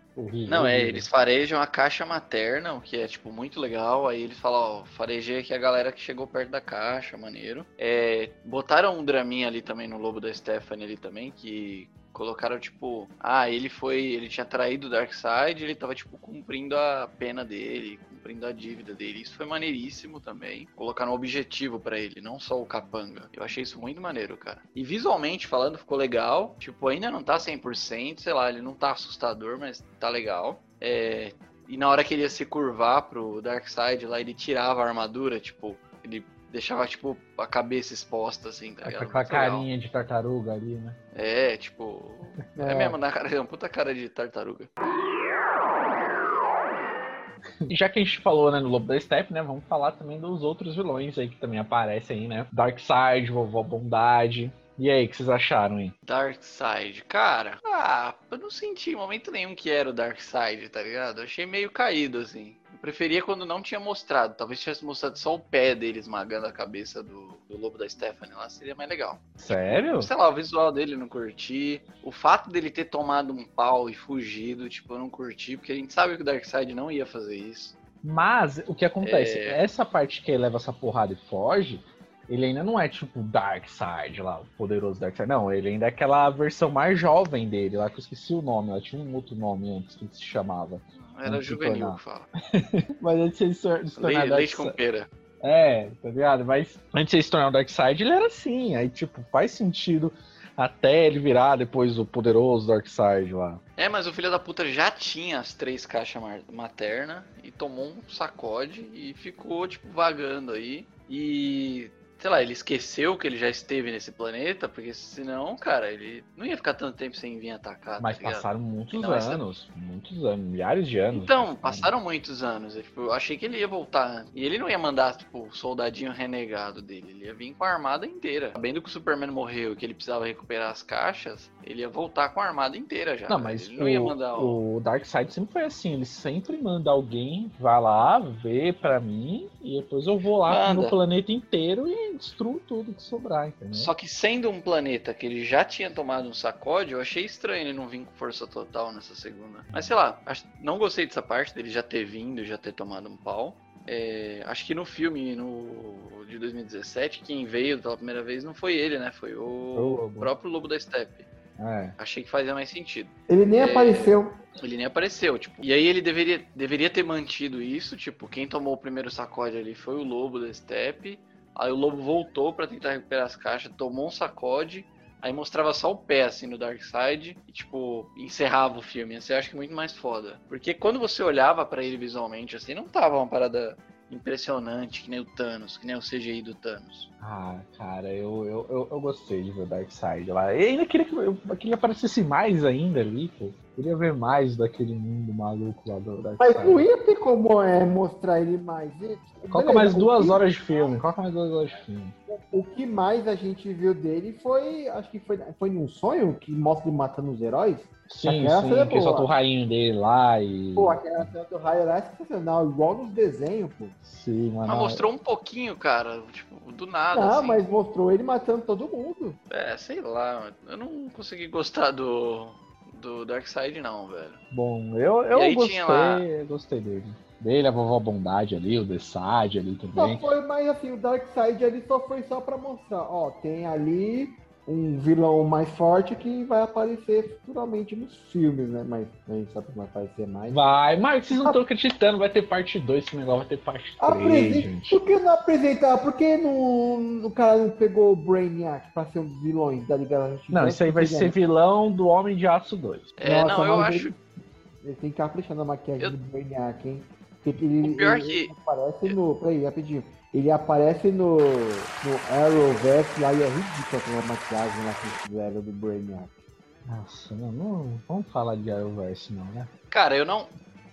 B: Não, é, eles farejam a caixa materna, o que é, tipo, muito legal. Aí eles falam, ó, farejei aqui a galera que chegou perto da caixa, maneiro. É, botaram um draminha ali também no lobo da Stephanie ali também, que colocaram, tipo, ah, ele foi, ele tinha traído o Darkseid, ele tava, tipo, cumprindo a pena dele, cumprindo a dívida dele. Isso foi maneiríssimo também. Colocaram um objetivo pra ele, não só o capanga. Eu achei isso muito maneiro, cara. E visualmente falando, ficou legal. Tipo, ainda não tá 100%, sei lá, ele não tá assustador, mas tá legal. É, e na hora que ele ia se curvar pro Darkseid lá, ele tirava a armadura, tipo, ele deixava, tipo, a cabeça exposta, assim, tá ligado?
A: Com a carinha de tartaruga ali, né?
B: É, tipo. [laughs] É,
C: É.
B: mesmo, na cara, é uma puta cara de tartaruga.
A: E já que a gente falou, né, no Lobo da Steppe, né, vamos falar também dos outros vilões aí que também aparecem aí, né? Darkseid, Vovó Bondade. E aí, o que vocês acharam, hein?
B: Darkseid, cara, ah, eu não senti em momento nenhum que era o Darkseid, tá ligado? Eu achei meio caído, assim. Preferia quando não tinha mostrado. Talvez tivesse mostrado só o pé dele esmagando a cabeça do, do lobo da Stephanie lá, seria mais legal.
A: Sério?
B: Sei lá, o visual dele eu não curti. O fato dele ter tomado um pau e fugido, tipo, eu não curti, porque a gente sabe que o Darkseid não ia fazer isso.
A: Mas o que acontece?
B: É.
A: Essa parte que ele leva essa porrada e foge, ele ainda não é tipo o Darkseid lá, o poderoso Darkseid. Não, ele ainda é aquela versão mais jovem dele lá, que eu esqueci o nome, ela tinha um outro nome antes que se chamava.
B: Era juvenil que fala. [laughs]
A: Mas antes de se tor- se tornar
B: Le- leite com pera.
A: É, tá ligado? Mas antes de ele se tornar o Darkseid, ele era assim. Aí, tipo, faz sentido até ele virar depois o poderoso Darkseid lá.
B: É, mas o filho da puta já tinha as três caixas materna e tomou um sacode e ficou, tipo, vagando aí. E, sei lá, ele esqueceu que ele já esteve nesse planeta, porque senão, cara, ele não ia ficar tanto tempo sem vir atacar.
A: Mas
B: tá
A: passaram muitos
B: Não, essa-
A: anos. Muitos anos, milhares de anos.
B: Então, passaram muitos anos. Eu, tipo, eu achei que ele ia voltar. E ele não ia mandar, tipo, o soldadinho renegado dele. Ele ia vir com a armada inteira. Sabendo que o Superman morreu e que ele precisava recuperar as caixas, ele ia voltar com a armada inteira já.
A: Não, mas
B: ele não ia
A: o,
B: mandar o...
A: o Darkseid sempre foi assim, ele sempre manda alguém, vai lá, vê pra mim, e depois eu vou lá
B: Manda.
A: no planeta inteiro e destruo tudo que sobrar, entendeu?
B: Só que sendo um planeta que ele já tinha tomado um sacode, eu achei estranho ele não vir com força total nessa segunda. Mas sei lá, não gostei dessa parte dele já ter vindo e já ter tomado um pau. É, acho que no filme no, de 2017, quem veio pela primeira vez não foi ele, né? Foi o,
A: o Lobo.
B: próprio Lobo da Steppe.
A: É.
B: Achei que fazia mais sentido.
C: Ele nem
B: É.
C: apareceu.
B: Ele nem apareceu, tipo. E aí ele deveria, deveria ter mantido isso, tipo, quem tomou o primeiro sacode ali foi o Lobo da Steppe. Aí o Lobo voltou pra tentar recuperar as caixas, tomou um sacode, aí mostrava só o pé assim no Darkseid e tipo, encerrava o filme. Assim, eu acho que muito mais foda. Porque quando você olhava pra ele visualmente assim, não tava uma parada impressionante, que nem o Thanos, que nem o CGI do Thanos.
A: Ah, cara, eu, eu, eu, eu gostei de ver o Darkseid lá. E ainda queria que eu, eu queria aparecesse mais ainda ali, pô. Queria ver mais daquele mundo maluco lá do
C: Mas
A: Darkseid.
C: não ia ter como é, mostrar ele mais. E,
A: Coloca mais duas
C: que-
A: horas de filme, coloca mais duas horas de filme.
C: O que mais a gente viu dele foi. Acho que foi, foi num sonho que mostra ele matando os heróis.
A: Sim,
C: Aquela cena é
A: sim, que
C: boa.
A: solta o rainho dele lá e.
C: Pô, aquela cena do raio lá é sensacional, igual nos desenhos, pô.
A: Sim, mano.
B: Mas mostrou um pouquinho, cara, tipo, do nada.
C: Não,
B: assim.
C: mas mostrou ele matando todo mundo.
B: É, sei lá, eu não consegui gostar do, do Darkseid não, velho.
A: Bom, eu, eu
B: E aí
A: gostei,
B: tinha lá-
A: eu gostei dele. Dele, a vovó Bondade ali, o Desad ali
C: Só
A: também.
C: foi mais assim, o Darkseid ali só foi só pra mostrar, ó, tem ali um vilão mais forte que vai aparecer futuramente nos filmes, né? Mas a gente sabe que vai aparecer mais.
A: Vai, mas vocês não estão acreditando, vai ter parte 2, esse negócio vai ter parte 3,
C: Apresenta.
A: gente.
C: Por que não apresentar? Por que não, o cara não pegou o Brainiac pra ser um vilões da Liga da Justiça?
A: Não, isso aí vai ser vilão do Homem de Aço 2.
B: É,
C: Nossa,
B: não, eu
C: mas
B: acho.
C: Ele, ele tem que caprichar na maquiagem
B: Eu-
C: do Brainiac, hein? Ele,
B: O pior
C: ele,
B: que-
C: ele aparece no. Peraí, rapidinho. Ele aparece no, no Arrowverse lá e é ridícula aquela maquiagem lá que fizeram do Brainiac.
A: Nossa, não, não vamos falar de Arrowverse não, né?
B: Cara, eu não.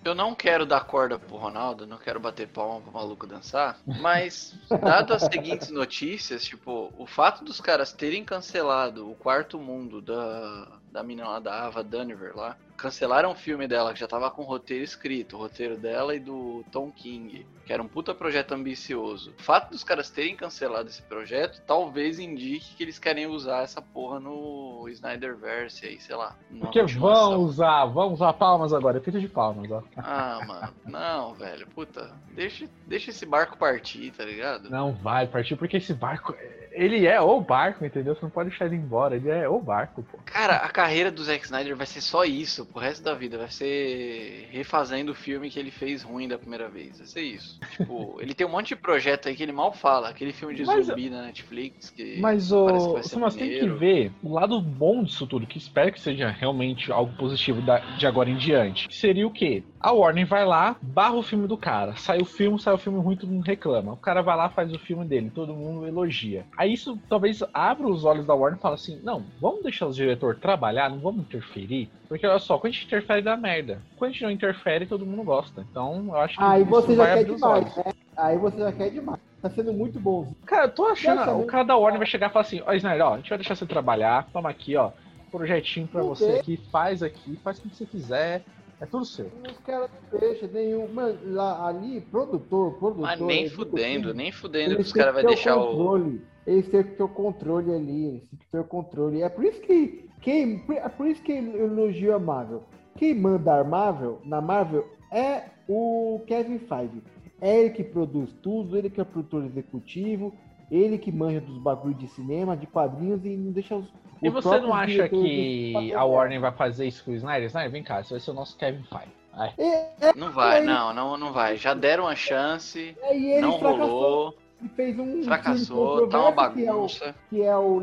B: Eu não quero dar corda pro Ronaldo, não quero bater palma pro maluco dançar, mas, dado as seguintes notícias, tipo, o fato dos caras terem cancelado o quarto mundo da, da menina lá da Ava Duniver lá. Cancelaram o filme dela, que já tava com o roteiro escrito, o roteiro dela e do Tom King, que era um puta projeto ambicioso. O fato dos caras terem cancelado esse projeto talvez indique que eles querem usar essa porra no Snyderverse aí, sei lá.
A: Porque vão usar, vão usar palmas agora, efeito de palmas, ó.
B: Ah, mano, não, velho, puta, deixa, deixa esse barco partir, tá ligado?
A: Não vai partir, porque esse barco, ele é o barco, entendeu? Você não pode deixar ele embora, ele é o barco, pô.
B: Cara, a carreira do Zack Snyder vai ser só isso pro resto da vida. Vai ser refazendo o filme que ele fez ruim da primeira vez. Vai ser isso. Tipo, [laughs] ele tem um monte de projeto aí que ele mal fala. Aquele filme de
A: Mas-
B: zumbi na Netflix que.
A: Mas o Samas tem que ver o lado bom disso tudo, que espero que seja realmente algo positivo da- de agora em diante. Que seria o quê? A Warner vai lá, barra o filme do cara. Sai o filme, sai o filme ruim, todo mundo reclama. O cara vai lá, faz o filme dele, todo mundo elogia. Aí isso talvez abra os olhos da Warner e fala assim: não, vamos deixar o diretor trabalhar, não vamos interferir. Porque olha só, quando a gente interfere dá merda. Quando a gente não interfere, todo mundo gosta. Então eu acho que
C: Aí
A: isso
C: você já
A: vai
C: quer demais, né? Aí você já quer demais. Tá sendo muito bom.
A: Cara, eu tô achando.
C: Nossa,
A: o cara da Warner vai chegar e falar assim: Ó, Snyder, ó, a gente vai deixar você trabalhar. Toma aqui, ó. Projetinho pra você aqui. Faz aqui, faz o que você quiser. É tudo seu.
C: Os caras não deixam nenhum. Mano, lá, ali, produtor, produtor.
B: Mas nem fudendo, nem fudendo que os caras vão deixar
C: o
B: o.
C: controle. Eles têm que ter o controle ali, eles têm que ter o controle. É por isso que quem, é por isso que eu elogio a Marvel. Quem manda a Marvel, na Marvel é o Kevin Feige. É ele que produz tudo, ele que é o produtor executivo, ele que manja dos bagulhos de cinema, de quadrinhos e não deixa os.
A: E você não acha que a Warner vai fazer isso com o Snyder? Snyder, vem cá, você vai ser o nosso Kevin Feige.
C: É, é,
B: Não vai, não, não, não vai. Já deram a chance,
C: é, e ele
B: não
C: fracassou.
B: rolou,
C: e fez um filme
B: fracassou, tá uma
C: que é o-
B: bagunça.
C: que é o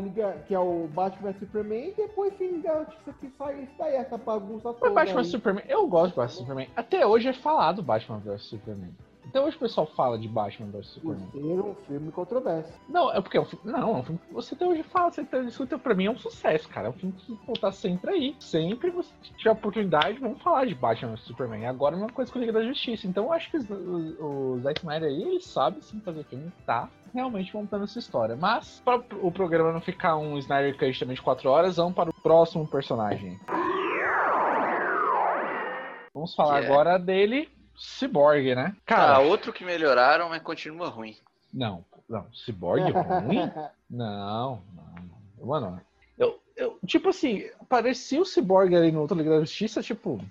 C: que é o Batman vs Superman, e depois fim da notícia que sai isso daí, essa bagunça
A: Mas
C: toda.
A: Batman
C: aí.
A: vs Superman, eu gosto de Batman vs Superman. Até hoje é falado Batman vs Superman. Até hoje o pessoal fala de Batman vs Superman.
C: ser um filme controverso.
A: Não, é porque é um filme. Não, é um filme que você até hoje fala, você até escuta, pra mim é um sucesso, cara. É um filme que pô, tá sempre aí. Sempre você tiver oportunidade, vamos falar de Batman vs Superman. Agora é uma coisa com a Liga da Justiça. Então eu acho que o, Zack Snyder aí, ele sabe sim fazer filme, tá realmente montando essa história. Mas, para o programa não ficar um Snyder Cut também de 4 horas, vamos para o próximo personagem. Vamos falar
B: é?
A: agora dele, Cyborg, né?
B: Cara,
A: Cara,
B: outro que melhoraram, mas continua ruim.
A: não, não, Cyborg ruim? [laughs] Não, não. Mano, eu, eu, tipo assim, parecia o Cyborg ali no outro Liga da Justiça, tipo,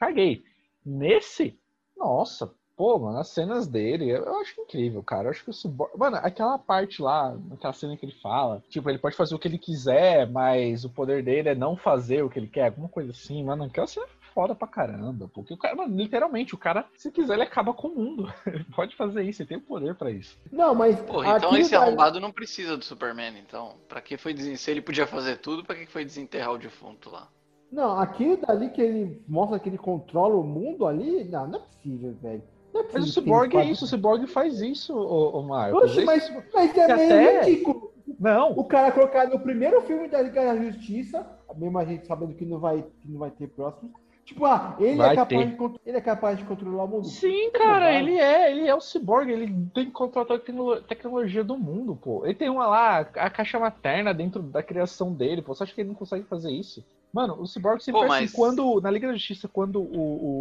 A: caguei. Nesse, nossa, pô, mano, as cenas dele, eu, acho incrível, cara. Eu acho que o Cyborg. Mano, aquela parte lá, naquela cena que ele fala, tipo, ele pode fazer o que ele quiser, mas o poder dele é não fazer o que ele quer, alguma coisa assim, mano. Aquela cena é foda pra caramba, porque o cara, mano, literalmente, o cara, se quiser, ele acaba com o mundo. [laughs] Ele pode fazer isso, ele tem o poder pra isso.
C: Não, mas.
B: Porra, então esse arrombado não precisa do Superman, então. Pra que foi desen... Se ele podia fazer tudo, pra que foi desenterrar o defunto lá?
C: Não, aquilo dali que ele mostra que ele controla o mundo ali, não, não é possível, velho. Não é
A: Mas
C: possível
A: o
C: que
A: Cyborg é isso, o Cyborg faz isso, ô, ô Marcos.
C: Oxe,
A: Esse-
C: mas, mas é
A: que
C: meio
A: até-
C: ridículo.
A: Não,
C: O cara colocar no primeiro filme da Liga da Justiça, mesmo a gente sabendo que não vai, que não vai ter próximo. Tipo, ah, ele
A: Vai
C: é, capaz
A: ter.
C: de, ele é capaz de controlar o mundo.
A: Sim, cara,
C: Bobagem.
A: ele é, ele é o cyborg, ele tem que controlar toda a tecno- tecnologia do mundo, pô. Ele tem uma lá, a caixa materna dentro da criação dele, pô. Você acha que ele não consegue fazer isso? Mano, o cyborg sempre
B: Pô,
A: é assim,
B: mas-
A: quando, na Liga da Justiça, quando o,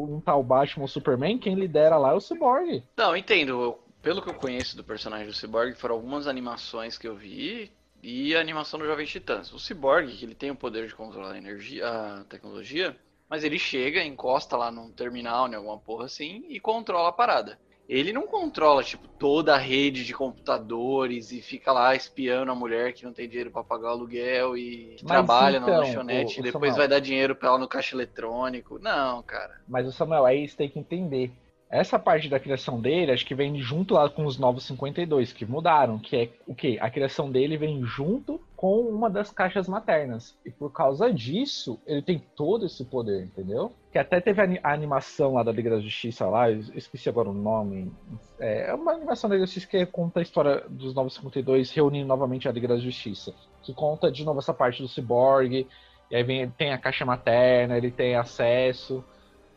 A: o, um tal Batman ou Superman, quem lidera lá é o cyborg.
B: Não, eu entendo. Eu- Pelo que eu conheço do personagem do Cyborg, foram algumas animações que eu vi e a animação do Jovem Titãs. O Cyborg, que ele tem o poder de controlar a energia, a tecnologia, mas ele chega, encosta lá num terminal, em alguma porra assim, e controla a parada. Ele não controla, tipo, toda a rede de computadores e fica lá espiando a mulher que não tem dinheiro pra pagar o aluguel e que
A: Mas
B: trabalha
A: então,
B: na lanchonete
A: ô-
B: e
A: ô,
B: depois
A: Samuel.
B: vai dar dinheiro pra ela no caixa eletrônico. Não, cara.
A: Mas o Samuel, aí você tem que entender. Essa parte da criação dele, acho que vem junto lá com os novos 52, que mudaram, que é o quê? A criação dele vem junto com uma das caixas maternas. E por causa disso, ele tem todo esse poder, entendeu? Que até teve a ani- a animação lá da Liga da Justiça lá, eu esqueci agora o nome. É uma animação da Justiça que conta a história dos Novos 52 reunindo novamente a Liga da Justiça. Que conta de novo essa parte do Cyborg, e aí vem, tem a caixa materna, ele tem acesso.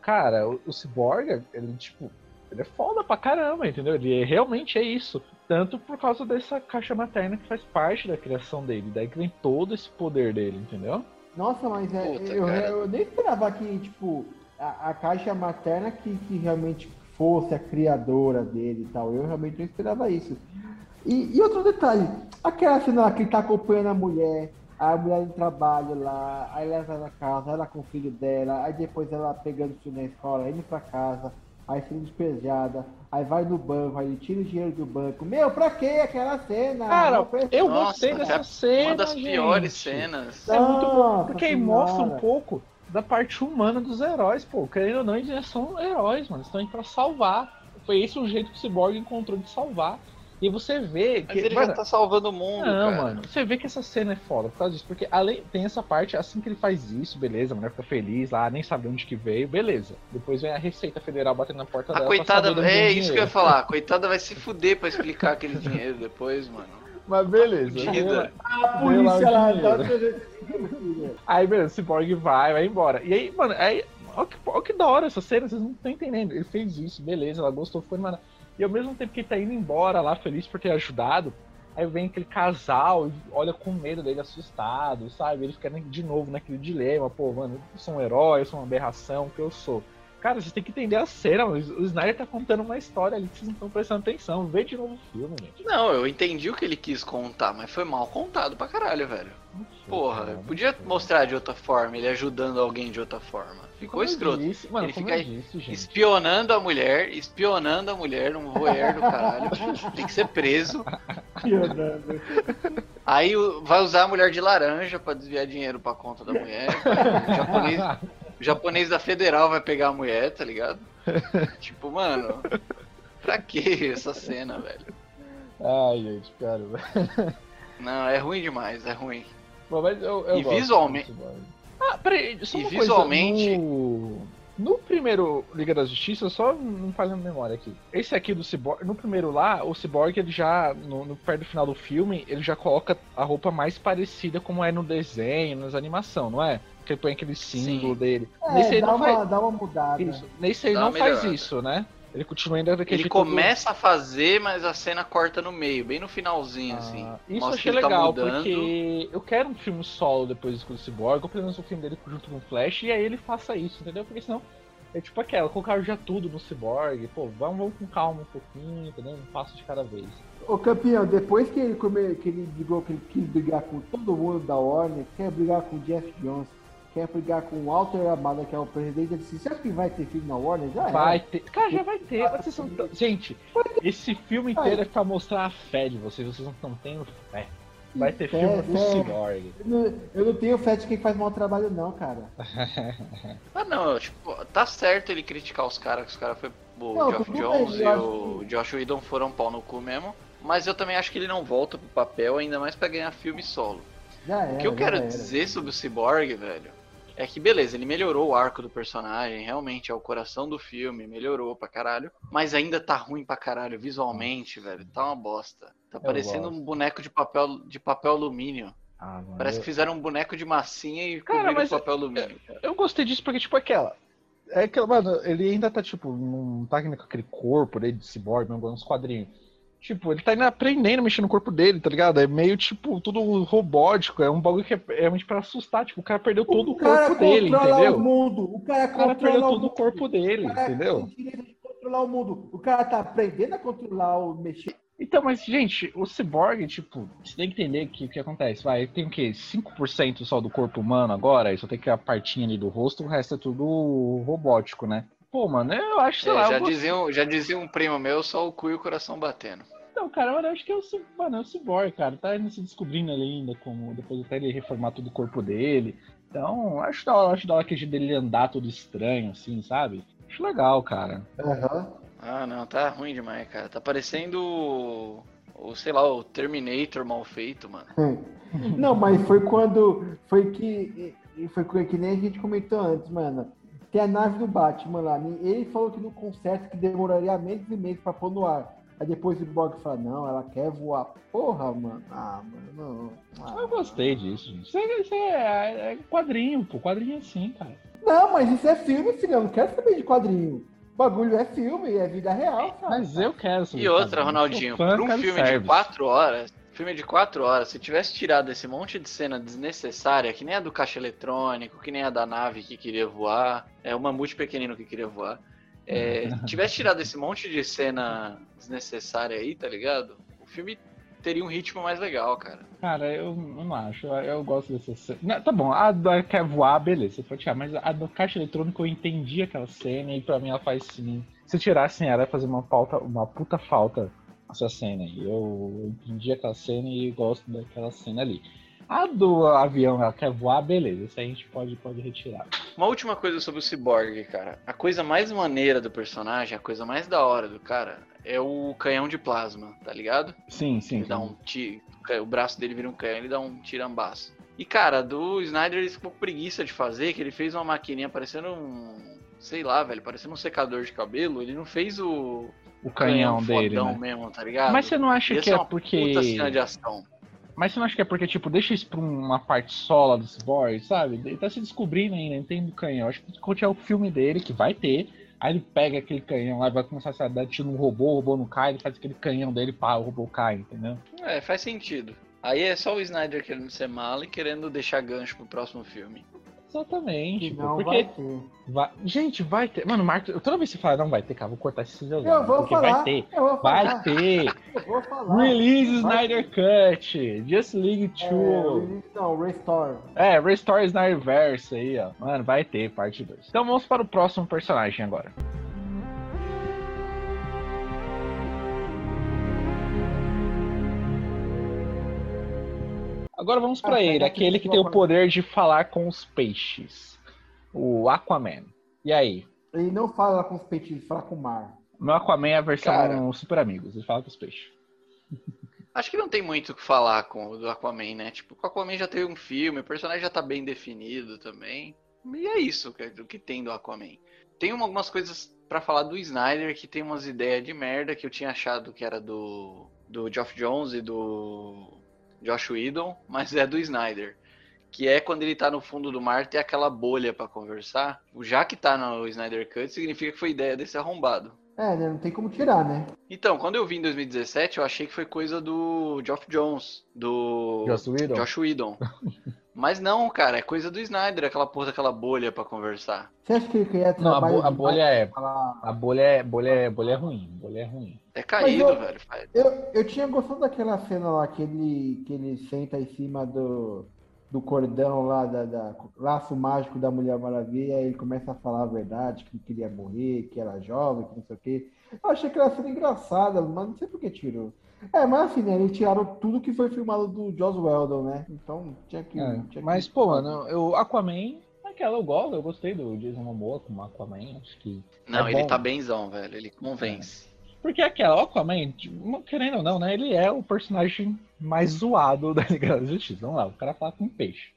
A: Cara, o, o Cyborg, ele, tipo, ele é foda pra caramba, entendeu? Ele é- realmente é isso. Tanto por causa dessa caixa materna que faz parte da criação dele. Daí que vem todo esse poder dele, entendeu?
C: Nossa, mas é,
B: Puta,
C: eu, eu nem esperava que, tipo, a, a caixa materna que, que realmente fosse a criadora dele e tal. Eu realmente não esperava isso. E, e outro detalhe, aquela cena lá que ele tá acompanhando a mulher, a mulher no trabalho lá, aí ela vai na casa, ela com o filho dela, aí depois ela pegando o filho na escola, indo pra casa, aí sendo despejada, aí vai no banco, aí tira o dinheiro do banco. Meu, pra que aquela cena?
A: Cara, eu
B: Nossa,
A: gostei
B: é
A: dessa cena.
B: Uma das
A: gente.
B: piores cenas.
A: É muito bom,
C: Nossa
A: porque aí mostra um pouco da parte humana dos heróis, pô. Querendo ou não, eles são heróis, mano. Eles estão aí pra salvar. Foi esse o jeito que o Cyborg encontrou de salvar. E você vê
B: Mas
A: que.
B: ele
A: mano,
B: já tá salvando o mundo,
A: Não,
B: cara.
A: mano, você vê que essa cena é foda por causa disso, porque além tem essa parte, assim que ele faz isso, beleza, a mulher fica feliz lá, nem sabe de onde que veio, beleza. Depois vem a Receita Federal batendo na porta
B: A
A: dela.
B: coitada, é isso que eu ia falar. A [laughs] coitada vai se fuder pra explicar aquele dinheiro depois, mano.
A: Mas beleza. Veio lá-
C: A
A: lá o
C: polícia lá, tá
A: Aí, beleza, o Cyborg vai, vai embora. E aí, mano, aí, olha que, olha que da hora essa cena, vocês não estão entendendo. Ele fez isso, beleza, ela gostou, foi mano. E ao mesmo tempo que ele tá indo embora lá, feliz por ter ajudado, aí vem aquele casal olha com medo dele, assustado, sabe? Ele fica de novo naquele dilema, pô, mano, eu sou um herói, eu sou uma aberração, o que eu sou? Cara, vocês têm que entender a cena, o Snyder tá contando uma história ali que vocês não estão prestando atenção. Vê de novo o filme, gente.
B: Não, eu entendi o que ele quis contar, mas foi mal contado pra caralho, velho. Porra,
A: cara,
B: podia
A: sei.
B: mostrar de outra forma, ele ajudando alguém de outra forma. Ficou
A: Como
B: escroto.
A: disse, mano,
B: Ele fica
A: disse.
B: Espionando a mulher, espionando a mulher, um voyeur do caralho. Tem que ser preso. Aí vai usar a mulher de laranja pra desviar dinheiro pra conta da mulher. O japonês, o japonês da federal vai pegar a mulher, tá ligado? Tipo, mano, pra que essa cena, velho?
A: Ai, gente, cara.
B: Não, é ruim demais, é ruim.
A: Bom, mas eu, eu
B: E
A: gosto
B: visualmente-.
A: Ah, peraí, só
B: E
A: uma
B: visualmente-
A: Coisa, no... no primeiro Liga da Justiça, só não fazendo memória aqui. Esse aqui do Cyborg, no primeiro lá, o Cyborg, ele já, no, no perto do final do filme, ele já coloca a roupa mais parecida como é no desenho, nas animações, não é? Que ele põe aquele símbolo
B: Sim.
A: dele. Nesse
C: É,
A: aí
C: dá
A: não
C: uma,
A: faz
C: dá uma mudada.
A: isso. Nesse aí
B: Dá
A: não faz isso, né? Ele continua ainda daquele
B: Ele começa a fazer, mas a cena corta no meio, bem no finalzinho,
A: Ah,
B: assim.
A: Isso eu
B: Mostra
A: achei
B: tá
A: legal,
B: mudando.
A: porque eu quero um filme solo depois do Cyborg, ou pelo menos um filme dele junto com o Flash, e aí ele faça isso, entendeu? Porque senão é tipo aquela, colocaram já tudo no Cyborg, pô, vamos, vamos com calma um pouquinho, entendeu? Um passo de cada vez.
C: Ô campeão, depois que ele, come, que ele brigou, que ele quis brigar com todo mundo da Warner, quer brigar com o Jeff Jones, quer brigar com o Walter Amada, que é o presidente, ele disse, você acha que vai ter filme na Warner? Já
A: Vai
C: é.
A: ter. Cara, já vai ter. Vocês são Gente, esse filme inteiro é pra mostrar a fé de vocês, vocês não estão tendo fé. Vai ter
C: Fé,
A: filme com o
C: fé.
A: Cyborg.
C: Eu não, eu não tenho fé de quem faz mau trabalho não, cara. [laughs]
B: Ah, não, tipo, tá certo ele criticar os caras, que os caras foi. O
C: Não,
B: Geoff Jones
C: bem,
B: e o Josh Whedon foram pau no cu mesmo. Mas eu também acho que ele não volta pro papel, ainda mais pra ganhar filme solo.
C: Era,
B: O que eu quero dizer sobre o Cyborg, velho, é que beleza, ele melhorou o arco do personagem, realmente é o coração do filme, melhorou pra caralho, mas ainda tá ruim pra caralho visualmente, velho, tá uma bosta. Tá parecendo
A: gosto.
B: um boneco de papel de papel alumínio.
A: Ah, mano,
B: Parece
A: eu-
B: que fizeram um boneco de massinha e
A: Cara,
B: cobriram papel alumínio. cara.
A: Eu gostei disso porque, tipo, aquela. É aquela, mano, ele ainda tá, tipo, não tá com aquele corpo dele de cyborg, mesmo nos quadrinhos. Tipo, ele tá ainda aprendendo a mexer no corpo dele, tá ligado? É meio, tipo, tudo robótico. É um bagulho que é realmente pra assustar. Tipo, o cara perdeu todo o,
C: cara
A: corpo dele, entendeu?
C: o mundo. O cara
A: O cara perdeu
C: o
A: todo o corpo dele,
C: O cara
A: entendeu?
C: tem direito de controlar o mundo. O cara tá aprendendo a controlar o mexer.
A: Então, mas, gente, o cyborg, tipo, você tem que entender que o que acontece. Vai, tem o quê? 5% só do corpo humano agora, e só tem que a partinha ali do rosto, o resto é tudo robótico, né? Pô, mano, eu acho, sei
B: É,
A: lá.
B: já,
A: eu gosto-
B: dizia, um- já dizia um primo meu, só o cu e o coração batendo.
A: Então, cara, eu acho que é o, mano, é o Cyborg, cara. Tá ainda se descobrindo ali ainda, como depois até ele reformar todo o corpo dele. Então, acho da hora, acho da hora que dele andar todo estranho, assim, sabe? Acho legal, cara.
C: Aham.
B: Ah, não, tá ruim demais, cara. Tá parecendo o, o, sei lá, o Terminator mal feito, mano.
C: Não, mas foi quando. Foi que. e Foi que nem a gente comentou antes, mano. Tem a nave do Batman lá. Ele falou que no concerto que demoraria meses e meses pra pôr no ar. Aí depois o Borg fala, não, ela quer voar. Porra, mano. Ah, mano. Não. Ah.
A: Eu gostei disso, gente. Isso é, isso é- é quadrinho, pô. Quadrinho assim, cara.
C: Não, mas isso é filme, filho. Eu não quero saber de quadrinho. O bagulho é filme, é vida real, cara.
A: Mas eu quero saber
B: E outra. Ronaldinho, pra um filme de
A: service.
B: 4 horas, Filme de quatro horas, se tivesse tirado esse monte de cena desnecessária, que nem a do caixa eletrônico, que nem a da nave que queria voar, é o mamute pequenino que queria voar, é, [laughs] tivesse tirado esse monte de cena desnecessária aí, tá ligado? O filme teria um ritmo mais legal, cara.
A: Cara, eu não acho. Eu, eu gosto dessa cena. Não, tá bom, a da quer voar, beleza, pode tirar. Mas a do caixa eletrônico eu entendi aquela cena e pra mim ela faz sim. Se tirassem ela, ia fazer uma, pauta, uma puta falta essa cena aí. Eu entendi aquela cena e gosto daquela cena ali. A do avião, ela quer voar, beleza. Isso aí a gente pode, pode retirar.
B: Uma última coisa sobre o Cyborg, cara. A coisa mais maneira do personagem, a coisa mais da hora do cara, é o canhão de plasma, tá ligado?
A: Sim, sim.
B: Ele dá um ti... O braço dele vira um canhão, ele dá um tirambaço. E, cara, do Snyder ele ficou com preguiça de fazer, que ele fez uma maquininha parecendo um. Sei lá, velho, parecendo um secador de cabelo. Ele não fez o.
A: O canhão, dele.
B: fodão
A: Né?
B: mesmo, tá ligado?
A: Mas você não acha
B: Ia
A: que é
B: uma
A: porque.
B: Puta cena de ação.
A: Mas você não acha que é porque, tipo, deixa isso pra uma parte sola do Cyborg, sabe? Ele tá se descobrindo ainda, entende do canhão. Acho que quando tiver o filme dele, que vai ter, aí ele pega aquele canhão lá, vai começar a dar tiro no robô, o robô não cai, ele faz aquele canhão dele, pá, o robô cai, entendeu?
B: É, faz sentido. Aí é só o Snyder querendo ser malo e querendo deixar gancho pro próximo filme.
A: Exatamente. Porque
C: vai
A: Gente, vai ter. Mano, Marcos, toda vez que você fala não vai ter, cara, vou cortar esse seu
C: Eu vou
A: porque
C: falar.
A: vai ter.
C: Eu vou
A: Vai ter. [laughs]
C: Eu vou falar.
A: Release Snyder Cut. Just League 2.
C: É, não, Restore.
A: É, Restore Snyderverse aí, ó. Mano, vai ter parte 2. Então vamos para o próximo personagem agora. Agora vamos para
C: Ah,
A: ele,
C: pega
A: aquele
C: aqui
A: que tem o poder de falar com os peixes. O Aquaman. E aí?
C: Ele não fala com os peitinhos, fala com o mar.
A: Meu Aquaman é a versão
B: Cara.
A: Super Amigos, ele fala com os peixes. [laughs]
B: Acho que não tem muito o que falar com o do Aquaman, né? Tipo, o Aquaman já teve um filme, o personagem já tá bem definido também. E é isso que, o que tem do Aquaman. Tem uma- algumas coisas pra falar do Snyder que tem umas ideias de merda que eu tinha achado que era do, do Geoff Jones e do Josh Whedon, mas é do Snyder. Que é quando ele tá no fundo do mar, tem aquela bolha pra conversar. Já que tá no Snyder Cut, significa que foi ideia desse arrombado.
C: É, né? Não tem como tirar, né?
B: Então, quando eu vi em 2017, eu achei que foi coisa do Geoff Jones, do
A: Joss Whedon?
B: Josh Whedon. [laughs] Mas não, cara, é coisa do Snyder, aquela porra daquela bolha pra conversar.
C: Você acha que ele queria
A: Não, a,
C: trabalho
A: bo- a bolha é.
C: falar-
A: A bolha é, bolha é, bolha é ruim. Bolha é ruim.
B: É caído,
C: eu-
B: velho. faz-
C: Eu, eu tinha gostado daquela cena lá que ele, que ele senta em cima do, do cordão lá, da, da laço mágico da Mulher Maravilha, e ele começa a falar a verdade, que queria morrer, que era jovem, que não sei o quê. Eu achei aquela cena engraçada, mas não sei por que tirou. É, mas assim, né? Eles tiraram tudo que foi filmado do Joss Whedon, né? Então tinha que.
A: É,
C: tinha que-
A: mas, pô, mano, eu, Aquaman, aquela eu gosto, eu gostei do Jason Momoa como Aquaman, acho que.
B: Não,
A: é
B: ele
A: bom.
B: tá benzão, velho. Ele convence.
A: Porque aquela, Aquaman, querendo ou não, né? Ele é o personagem mais zoado [laughs] da Liga da Justiça. Vamos lá, o cara fala com peixe,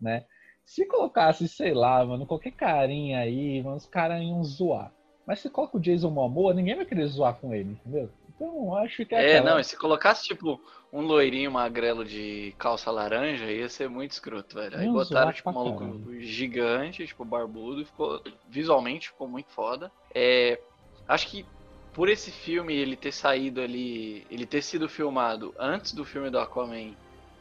A: né? Se colocasse, sei lá, mano, qualquer carinha aí, mano, os caras iam zoar. Mas se coloca o Jason Momoa, ninguém vai querer zoar com ele, entendeu? Então acho que
B: É,
A: aquela-
B: não, e se colocasse, tipo, um loirinho magrelo de calça laranja, ia ser muito escroto, velho. Aí
A: Iam
B: botaram, tipo, um maluco gigante, tipo, barbudo, ficou, visualmente, ficou muito foda. É, acho que por esse filme, ele ter saído ali, ele ter sido filmado antes do filme do Aquaman,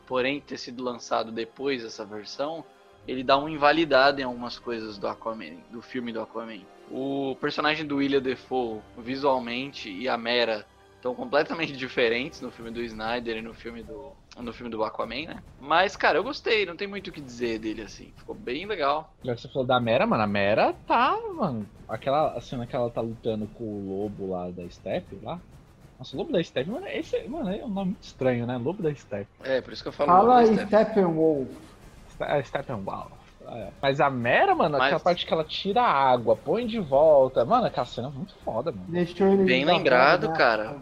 B: porém ter sido lançado depois dessa versão, ele dá uma invalidada em algumas coisas do Aquaman, do filme do Aquaman. O personagem do William Defoe, visualmente, e a Mera estão completamente [laughs] diferentes no filme do Snyder e no filme do no filme do Aquaman, né? Mas, cara, eu gostei, não tem muito o que dizer dele assim. Ficou bem legal.
A: Já que você falou da Mera, mano, a Mera tá, mano. Aquela a cena que ela tá lutando com o lobo lá da Steppe lá. Nossa, o lobo da Steppe, mano, esse mano, é um nome muito estranho, né? Lobo da Steppe.
B: É, por isso que eu falo
C: Fala
B: da
C: aí,
B: Steph.
C: Steppenwolf.
A: Ste- é, Steppenwolf. É. Mas a Mera, mano,
B: Mas-
A: aquela parte que ela tira a água, põe de volta. Mano, aquela cena é muito foda, mano.
B: Bem lembrado, cara.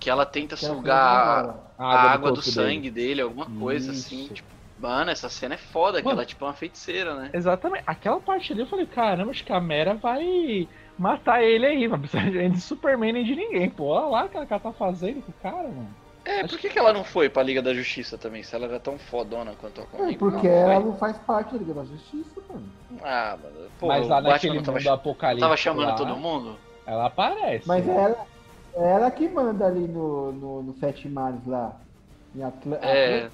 B: Que ela tenta sugar a, a água do
A: corpo
B: sangue
A: dele.
B: dele, alguma coisa assim.
A: Isso.
B: Tipo, mano, essa cena é foda, que ela é tipo uma feiticeira, né?
A: Exatamente. Aquela parte ali eu falei, caramba, acho que a Mera vai matar ele aí, [laughs] não precisa de Superman nem de ninguém, pô. Olha lá o que ela tá fazendo com o cara, mano.
B: É, por que, que ela não foi pra Liga da Justiça também, se ela era tão fodona quanto a Aquaman?
C: É, porque
B: Não,
C: ela não faz parte da Liga da Justiça, mano.
B: Ah, mano, pô,
A: Mas lá naquele
B: tava,
A: mundo
B: ch-
A: apocalíptico.
B: tava chamando
A: lá,
B: todo mundo?
A: Ela aparece.
C: Mas
A: né?
C: ela, ela que manda ali no, no, no Sete Mares lá. Em Atla-
B: É,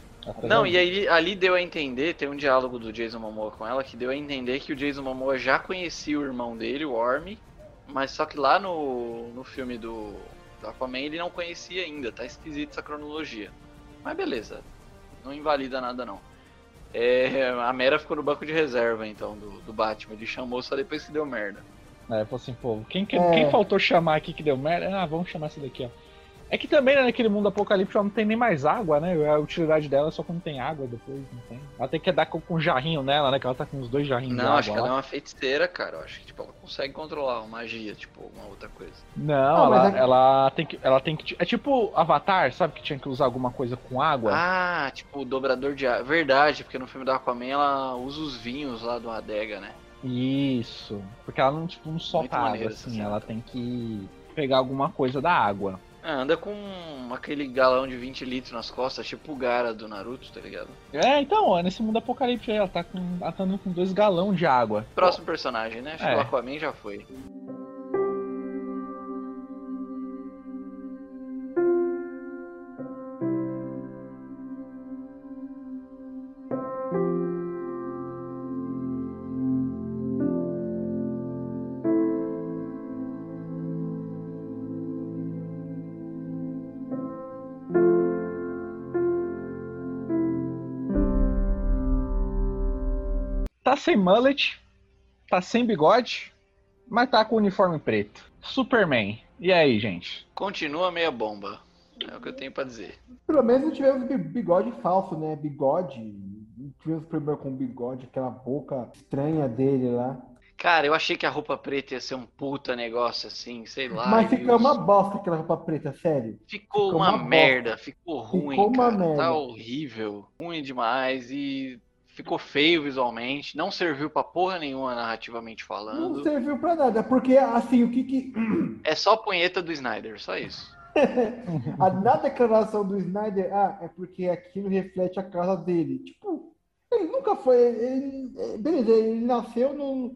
B: não, e aí ali deu a entender, tem um diálogo do Jason Momoa com ela que deu a entender que o Jason Momoa já conhecia o irmão dele, o Orm, mas só que lá no, no filme do Aquaman ele não conhecia ainda, tá esquisito essa cronologia. Mas beleza, não invalida nada não. É, a Mera ficou no banco de reserva então do, do Batman, ele chamou só depois que deu merda.
A: É, falou assim, pô, quem, que-
C: É.
A: quem faltou chamar aqui que deu merda? Ah, vamos chamar essa daqui, ó. É que também, né, naquele mundo apocalíptico, ela não tem nem mais água, né? A utilidade dela é só quando tem água depois, não tem. Ela tem que dar com, com um jarrinho nela, né? Que ela tá com os dois jarrinhos de
B: Não,
A: água
B: acho que ela é uma feiticeira, cara. Eu acho que tipo, ela consegue controlar uma magia, tipo, alguma outra coisa.
A: Não,
C: Não,
A: ela,
C: é que-
A: ela tem que. Ela tem que. É tipo Avatar, sabe? Que tinha que usar alguma coisa com água.
B: Ah, tipo, o dobrador de água. Verdade, porque no filme do Aquaman ela usa os vinhos lá do adega, né?
A: Isso. Porque ela não, tipo, não solta água,
B: maneiro
A: assim. Ela tem que pegar alguma coisa da água.
B: Ah, anda com aquele galão de 20 litros nas costas, tipo o Gara do Naruto, tá ligado?
A: É, então, ó, nesse mundo apocalíptico aí, ela tá, com, ela tá andando com dois galão de água.
B: Próximo personagem, né? Que
A: É.
B: o Aquaman já foi.
A: Tá sem mullet, tá sem bigode, mas tá com o uniforme preto. Superman. E aí, gente?
B: Continua meia bomba. É o que eu tenho pra dizer.
C: Pelo menos não tivemos bi- bigode falso, né? Bigode. Não tivemos problema com bigode, aquela boca estranha dele lá.
B: Cara, eu achei que a roupa preta ia ser um puta negócio assim, sei lá.
C: Mas ficou uma bosta aquela roupa preta, sério.
B: Ficou,
C: ficou
B: uma,
C: uma
B: merda, ficou ruim,
C: Ficou uma
B: cara.
C: merda.
B: Tá horrível, ruim demais e ficou feio visualmente, não serviu pra porra nenhuma narrativamente
C: Não
B: falando.
C: serviu pra nada, porque assim, o que que.
B: É só a punheta do Snyder, só isso. [laughs]
C: A, na declaração do Snyder, ah, é porque aquilo reflete a casa dele. Tipo, ele nunca foi. Ele, é, beleza, ele nasceu no.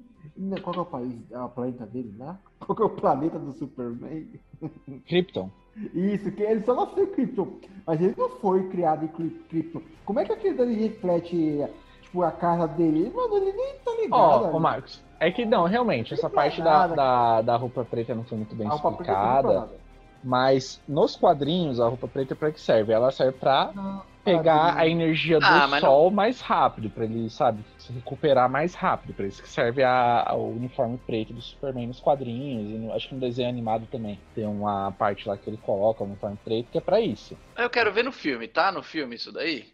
C: Qual que é o país? É o planeta dele lá? [laughs] Qual que é o planeta do Superman? [laughs]
A: Krypton.
C: Isso, que ele só nasceu em Krypton. Mas ele não foi criado em Kryp- Krypton. Como é que aquilo dali reflete, tipo, a casa dele? Mano, ele nem tá ligado.
A: Ó, ô Marcos, é que não, realmente, essa parte
C: é
A: da, da, da roupa preta não foi muito bem explicada. Mas nos quadrinhos, a roupa preta pra que serve? Ela serve pra
C: Não,
A: pegar
C: ah,
A: a energia do
B: Ah, mas não-
A: sol mais rápido, pra ele, sabe, se recuperar mais rápido. Pra isso que serve a, a- o uniforme preto do Superman nos quadrinhos. E no- acho que no desenho animado também. Tem uma parte lá que ele coloca o uniforme preto que é pra isso.
B: Eu quero ver no filme, tá? No filme isso daí?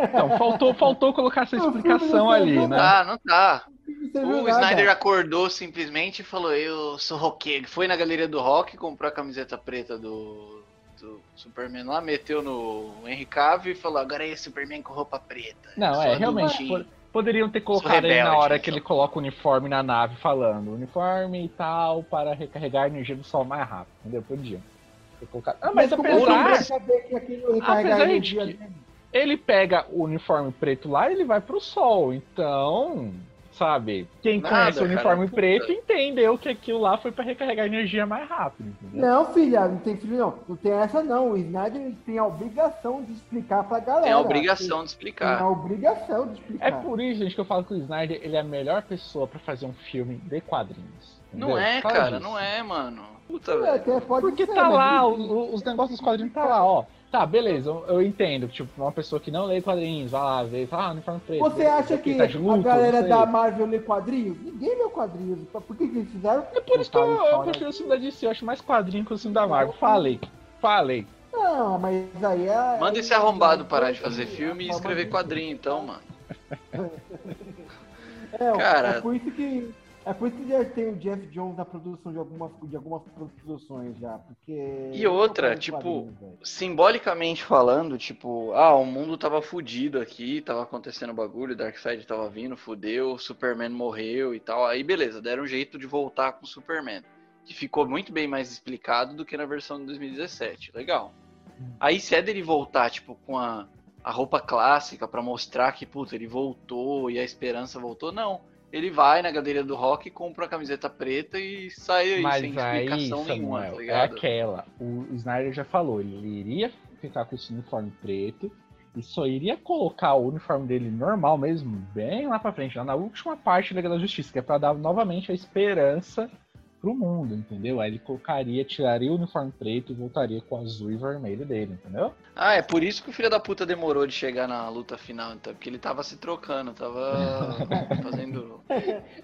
A: Então, faltou, faltou colocar essa
C: O
A: explicação
C: não
A: ali, né?
B: Tá, não tá.
C: não serviu
B: O
C: nada.
B: Snyder acordou simplesmente e falou: Eu sou roqueiro. Foi na galeria do rock, comprou a camiseta preta do, do Superman lá, meteu no Henry Cavill e falou: Agora é Superman com roupa preta.
A: Não, é, realmente.
B: adultinho."
A: po- Poderiam ter colocado aí na
B: rebelde,
A: hora
B: então.
A: que ele coloca o uniforme na nave falando uniforme e tal para recarregar a energia do sol mais rápido, entendeu? Podiam ter colocado. Ah, mas,
C: é que
A: apesar,
C: ele vai saber que aquilo recarrega
A: Apesar
C: a
A: de
C: energia
A: que-
C: dele?
A: Ele pega o uniforme preto lá e ele vai pro sol. Então, sabe, quem
B: Nada,
A: conhece o
B: cara,
A: uniforme
B: puta.
A: preto entendeu que aquilo lá foi para recarregar energia mais rápido, entendeu?
C: Não, filha, não tem filho não. Não tem essa não. O Snyder tem a obrigação de explicar pra galera.
B: Tem a obrigação de
C: Tem a
B: explicar.
C: obrigação de
A: É
C: explicar.
A: por isso, gente, que eu falo que o Snyder ele é a melhor pessoa pra fazer um filme de quadrinhos.
B: Não
A: entendeu?
B: é,
A: Por causa
B: cara,
A: disso.
B: não é, mano. Puta,
C: É,
B: velho.
C: até pode
A: Porque
C: ser,
A: tá
C: mas
A: lá, os negócios dos quadrinhos tá lá, ó. Tá, beleza, eu, entendo. Tipo, uma pessoa que não lê quadrinhos, vai lá, vê, fala, ah, uniforme preto.
C: Você acha que
A: tá
C: a galera
A: não
C: da Marvel lê quadrinhos? Ninguém lê quadrinhos. Por que, que eles fizeram?
A: É por isso que eu, eu
C: história.
A: prefiro o filme da DC, eu acho mais quadrinho que o filme da Marvel. Falei, falei.
C: Não, mas aí é.
B: Manda esse
C: é-
B: arrombado
C: é-
B: parar
C: é-
B: de fazer filme e
C: é-
B: escrever quadrinho, então, mano. [laughs]
C: É,
B: Cara-
C: é por isso que. É por isso que já tem o Jeff Jones na produção de algumas, de algumas produções já. Porque.
B: E outra, tipo. Simbolicamente falando, tipo, ah, o mundo tava fudido aqui, tava acontecendo bagulho, Darkseid tava vindo, fudeu, Superman morreu e tal. Aí beleza, deram um jeito de voltar com o Superman. Que ficou muito bem mais explicado do que na versão de 2017. Legal. Aí se é dele voltar, tipo, com a, a roupa clássica pra mostrar que, puta, ele voltou e a esperança voltou, não. Ele vai na galeria do rock, compra a camiseta preta e sai aí
A: Mas
B: sem
A: aí,
B: explicação nenhuma,
A: Samuel,
B: tá
A: é aquela. O Snyder já falou, ele iria ficar com esse uniforme preto e só iria colocar o uniforme dele normal mesmo, bem lá pra frente, lá na última parte da Liga da Justiça, que é pra dar novamente a esperança pro mundo, entendeu? Aí ele colocaria, tiraria o uniforme preto e voltaria com o azul e vermelho dele, entendeu?
B: Ah, é por isso que o filho da puta demorou de chegar na luta final, então, porque ele tava se trocando, tava [laughs] fazendo.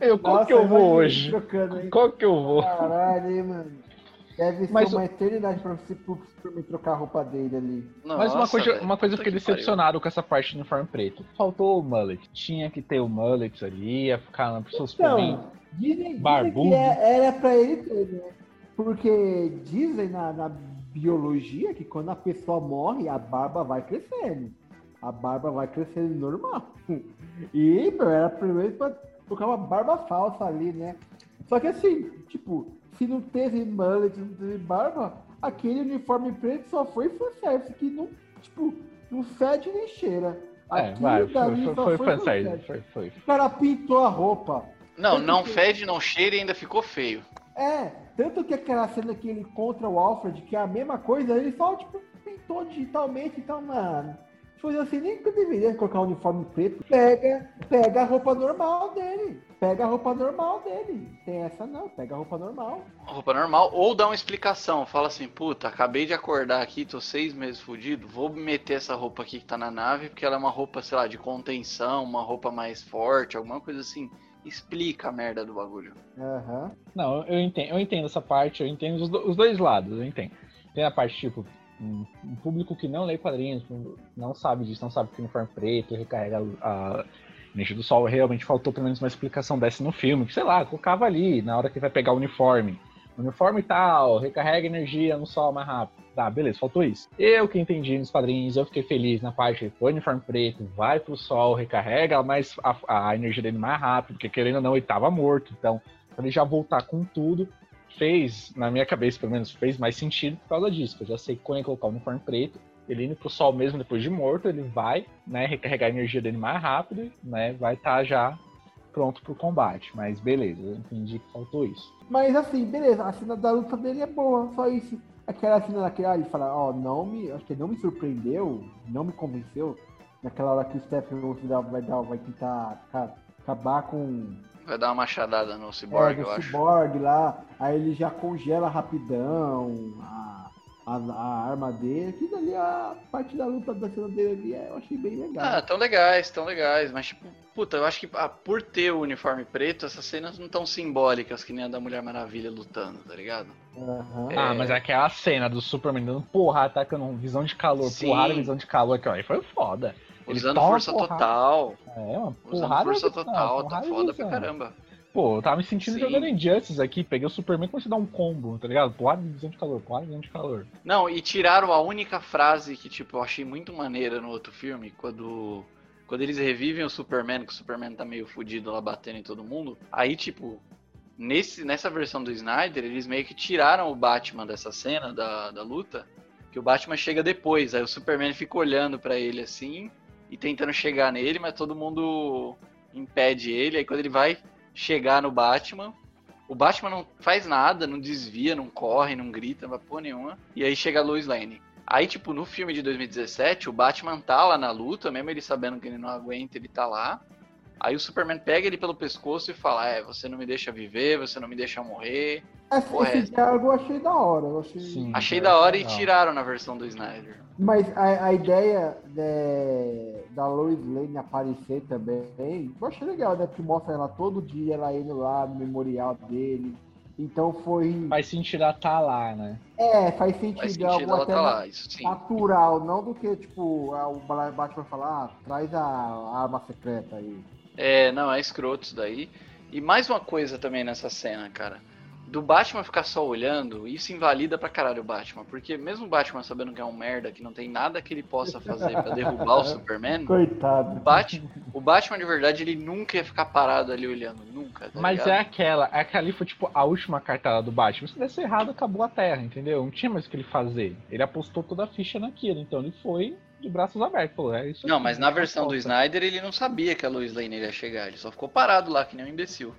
A: Eu, qual
C: Nossa,
A: que eu vou hoje?
C: trocando, hein?
A: Qual que eu vou?
C: Caralho, hein, mano. Deve
A: Mas
C: ser uma eternidade pra você pro Superman trocar a roupa dele ali.
A: Mas uma
B: Nossa,
A: coisa,
B: velho,
A: uma coisa eu fiquei
B: que pariu.
A: decepcionado com essa parte do uniforme preto. Faltou o mullet. Tinha que ter o mullet ali, ia ficar na pessoa Superman.
C: Então, dizem, dizem
A: barbudo.
C: que é- era pra ele ter, né? Porque dizem na, na biologia que quando a pessoa morre, a barba vai crescendo. A barba vai crescendo normal. [laughs] E era primeiro pra colocar uma barba falsa ali, né? Só que assim, tipo, se não teve mullet, não teve barba, aquele uniforme preto só foi fanservice, que não, tipo, não fede nem cheira.
A: É,
C: Aquilo
A: vai,
C: dali
A: foi, foi, foi
C: fanservice,
A: foi, foi.
C: O cara pintou a roupa.
B: Não, não
C: Tanto que-
B: fede, não cheira e ainda ficou feio.
C: É, tanto que aquela cena que ele encontra o Alfred, que é a mesma coisa, ele só, tipo, pintou digitalmente, então, mano. Foi assim, nem que eu deveria colocar o uniforme preto. Pega, pega a roupa normal dele. Pega a roupa normal dele. Tem essa não, pega a roupa normal.
B: Roupa normal, ou dá uma explicação. Fala assim, puta, acabei de acordar aqui, tô seis meses fudido, vou meter essa roupa aqui que tá na nave, porque ela é uma roupa, sei lá, de contenção, uma roupa mais forte, alguma coisa assim. Explica a merda do bagulho.
C: Aham.
A: Não, eu entendo, eu entendo essa parte, eu entendo os, do- os dois lados, eu entendo. Tem a parte, tipo, um, um público que não lê quadrinhos, não sabe disso, não sabe que o uniforme preto recarrega a, a energia do sol. Realmente faltou pelo menos uma explicação dessa no filme, que sei lá, colocava ali, na hora que vai pegar o uniforme. Uniforme tal, recarrega energia no sol mais rápido. Tá, beleza, faltou isso. Eu que entendi nos quadrinhos, eu fiquei feliz na parte, põe o uniforme preto, vai pro sol, recarrega mais a, a energia dele mais rápido, porque querendo ou não, ele tava morto, então ele já voltar com tudo, fez, na minha cabeça pelo menos, fez mais sentido por causa disso. Eu já sei que quando ele colocar o uniforme preto, ele indo pro sol mesmo depois de morto, ele vai, né, recarregar a energia dele mais rápido, né, vai estar já pronto pro combate. Mas beleza, eu entendi que faltou isso.
C: Mas assim, beleza, a cena da luta dele é boa, só isso. Aquela cena daquela, ele fala, ó, não me. Acho que não me surpreendeu, não me convenceu. Naquela hora que o Stephen vai, dar, vai tentar ca- acabar com
B: Vai dar uma machadada no Cyborg,
C: é,
B: eu acho.
C: Cyborg lá, aí ele já congela rapidão a, a, a arma dele. Aquilo dali, a parte da luta da cena dele ali, é, eu achei bem legal.
B: Ah, tão legais, tão legais, mas tipo, puta, eu acho que ah, por ter o uniforme preto, essas cenas não tão simbólicas que nem a da Mulher Maravilha lutando, tá ligado?
C: Aham.
B: É.
A: Ah, mas aquela cena do Superman dando porrada, atacando um visão de calor,
B: Sim.
A: porrada, visão de calor, aquilo aí foi foda. Ele
B: Usando força total.
A: É, uma
B: Usando
A: porrada.
B: força
A: visão,
B: total, tá foda pra caramba.
A: Pô, eu tava me sentindo
B: Sim.
A: jogando Injustice aqui, peguei o Superman e comecei a dar um combo, tá ligado? Porrada de visão de calor, porrada de visão de calor.
B: Não, e tiraram a única frase que, tipo, eu achei muito maneira no outro filme, quando. Quando eles revivem o Superman, que o Superman tá meio fudido lá batendo em todo mundo. Aí, tipo, nesse, nessa versão do Snyder, eles meio que tiraram o Batman dessa cena da, da luta. Que o Batman chega depois. Aí o Superman fica olhando pra ele assim e tentando chegar nele, mas todo mundo impede ele. Aí quando ele vai chegar no Batman, o Batman não faz nada, não desvia, não corre, não grita, não porra nenhuma. E aí chega a Lois Lane. Aí, tipo, no filme de 2017, o Batman tá lá na luta, mesmo ele sabendo que ele não aguenta, ele tá lá. Aí o Superman pega ele pelo pescoço e fala: É, você não me deixa viver, você não me deixa morrer.
C: Esse,
B: porra,
C: esse
B: é.
C: diálogo eu achei da hora. Eu achei...
A: Sim.
B: Achei
A: é
B: da hora e
A: legal.
B: tiraram na versão do Snyder.
C: Mas a, a ideia de- da Lois Lane aparecer também, eu achei legal, né? Porque mostra ela todo dia, ela indo lá no memorial dele. Então foi.
A: Faz sentido ela tá lá, né?
C: É, faz sentido.
B: Faz
C: é
B: sentido
C: algo
B: ela
C: até
B: tá lá, isso sim.
C: natural, não do que, tipo, o Batman falar, ah, traz a arma secreta aí.
B: É, não, é escroto isso daí. E mais uma coisa também nessa cena, cara. Do Batman ficar só olhando, isso invalida pra caralho o Batman. Porque mesmo o Batman sabendo que é um merda, que não tem nada que ele possa fazer pra derrubar o [laughs] Superman, o,
C: Coitado.
B: Bat, o Batman de verdade, ele nunca ia ficar parado ali olhando. Nunca, tá
A: Mas
B: ligado?
A: é aquela, é aquela ali foi tipo a última cartada do Batman. Se desse errado, acabou a Terra, entendeu? Não tinha mais o que ele fazer. Ele apostou toda a ficha naquilo, então ele foi de braços abertos. Pô, é isso
B: Não,
A: aqui,
B: mas na versão do. Snyder ele não sabia que a Lois Lane ia chegar. Ele só ficou parado lá, que nem um imbecil.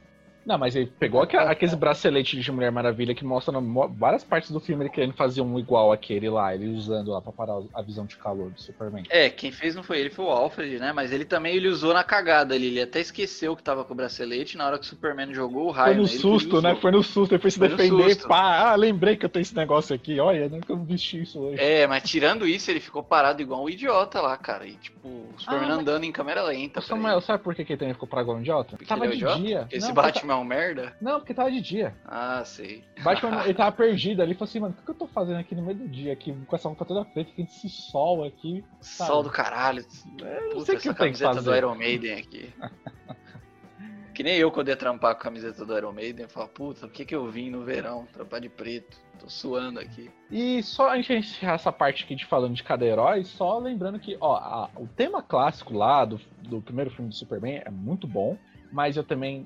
A: Não, mas ele pegou aqua- aqueles braceletes de Mulher Maravilha que mostram mo- várias partes do filme ele querendo fazer um igual aquele lá, ele usando lá pra parar a visão de calor do Superman.
B: É, quem fez não foi ele, foi o Alfred, né? Mas ele também ele usou na cagada ali. Ele até esqueceu que tava com o bracelete. Na hora que o Superman jogou o
A: Foi
B: raio
A: no
B: nele, que ele
A: susto, né? Foi no susto, ele foi se
B: Foi no
A: defender. Pá, ah, lembrei que eu tenho esse negócio aqui. Olha, né, que eu vesti isso hoje.
B: É, mas tirando isso, ele ficou parado igual um idiota lá, cara. E tipo, o Superman
A: Ah, mas-
B: andando em câmera lenta.
A: Samuel, sabe por que que ele também ficou pra igual um idiota?
B: Porque
A: tava
B: ele é
A: de
B: idiota?
A: dia.
B: Esse
A: Não,
B: Batman é um merda?
A: Não, porque tava de dia.
B: Ah, sei.
A: Batman, ele tava [laughs] perdido ali, falou assim, mano, o que, que eu tô fazendo aqui no meio do dia, aqui, com essa roupa toda preta, aqui, esse sol aqui.
B: Sol do caralho.
A: Eu não
B: Puta,
A: sei o que
B: essa
A: eu tenho que
B: camiseta
A: fazer.
B: do Iron Maiden aqui. [laughs] que nem eu quando ia trampar com a camiseta do Iron Maiden, eu falava, puta, por que, que eu vim no verão trampar de preto? Tô suando aqui.
A: E só a gente encerrar essa parte aqui de falando de cada herói, só lembrando que, ó, a- o tema clássico lá do, do primeiro filme do Superman é muito bom, mas eu também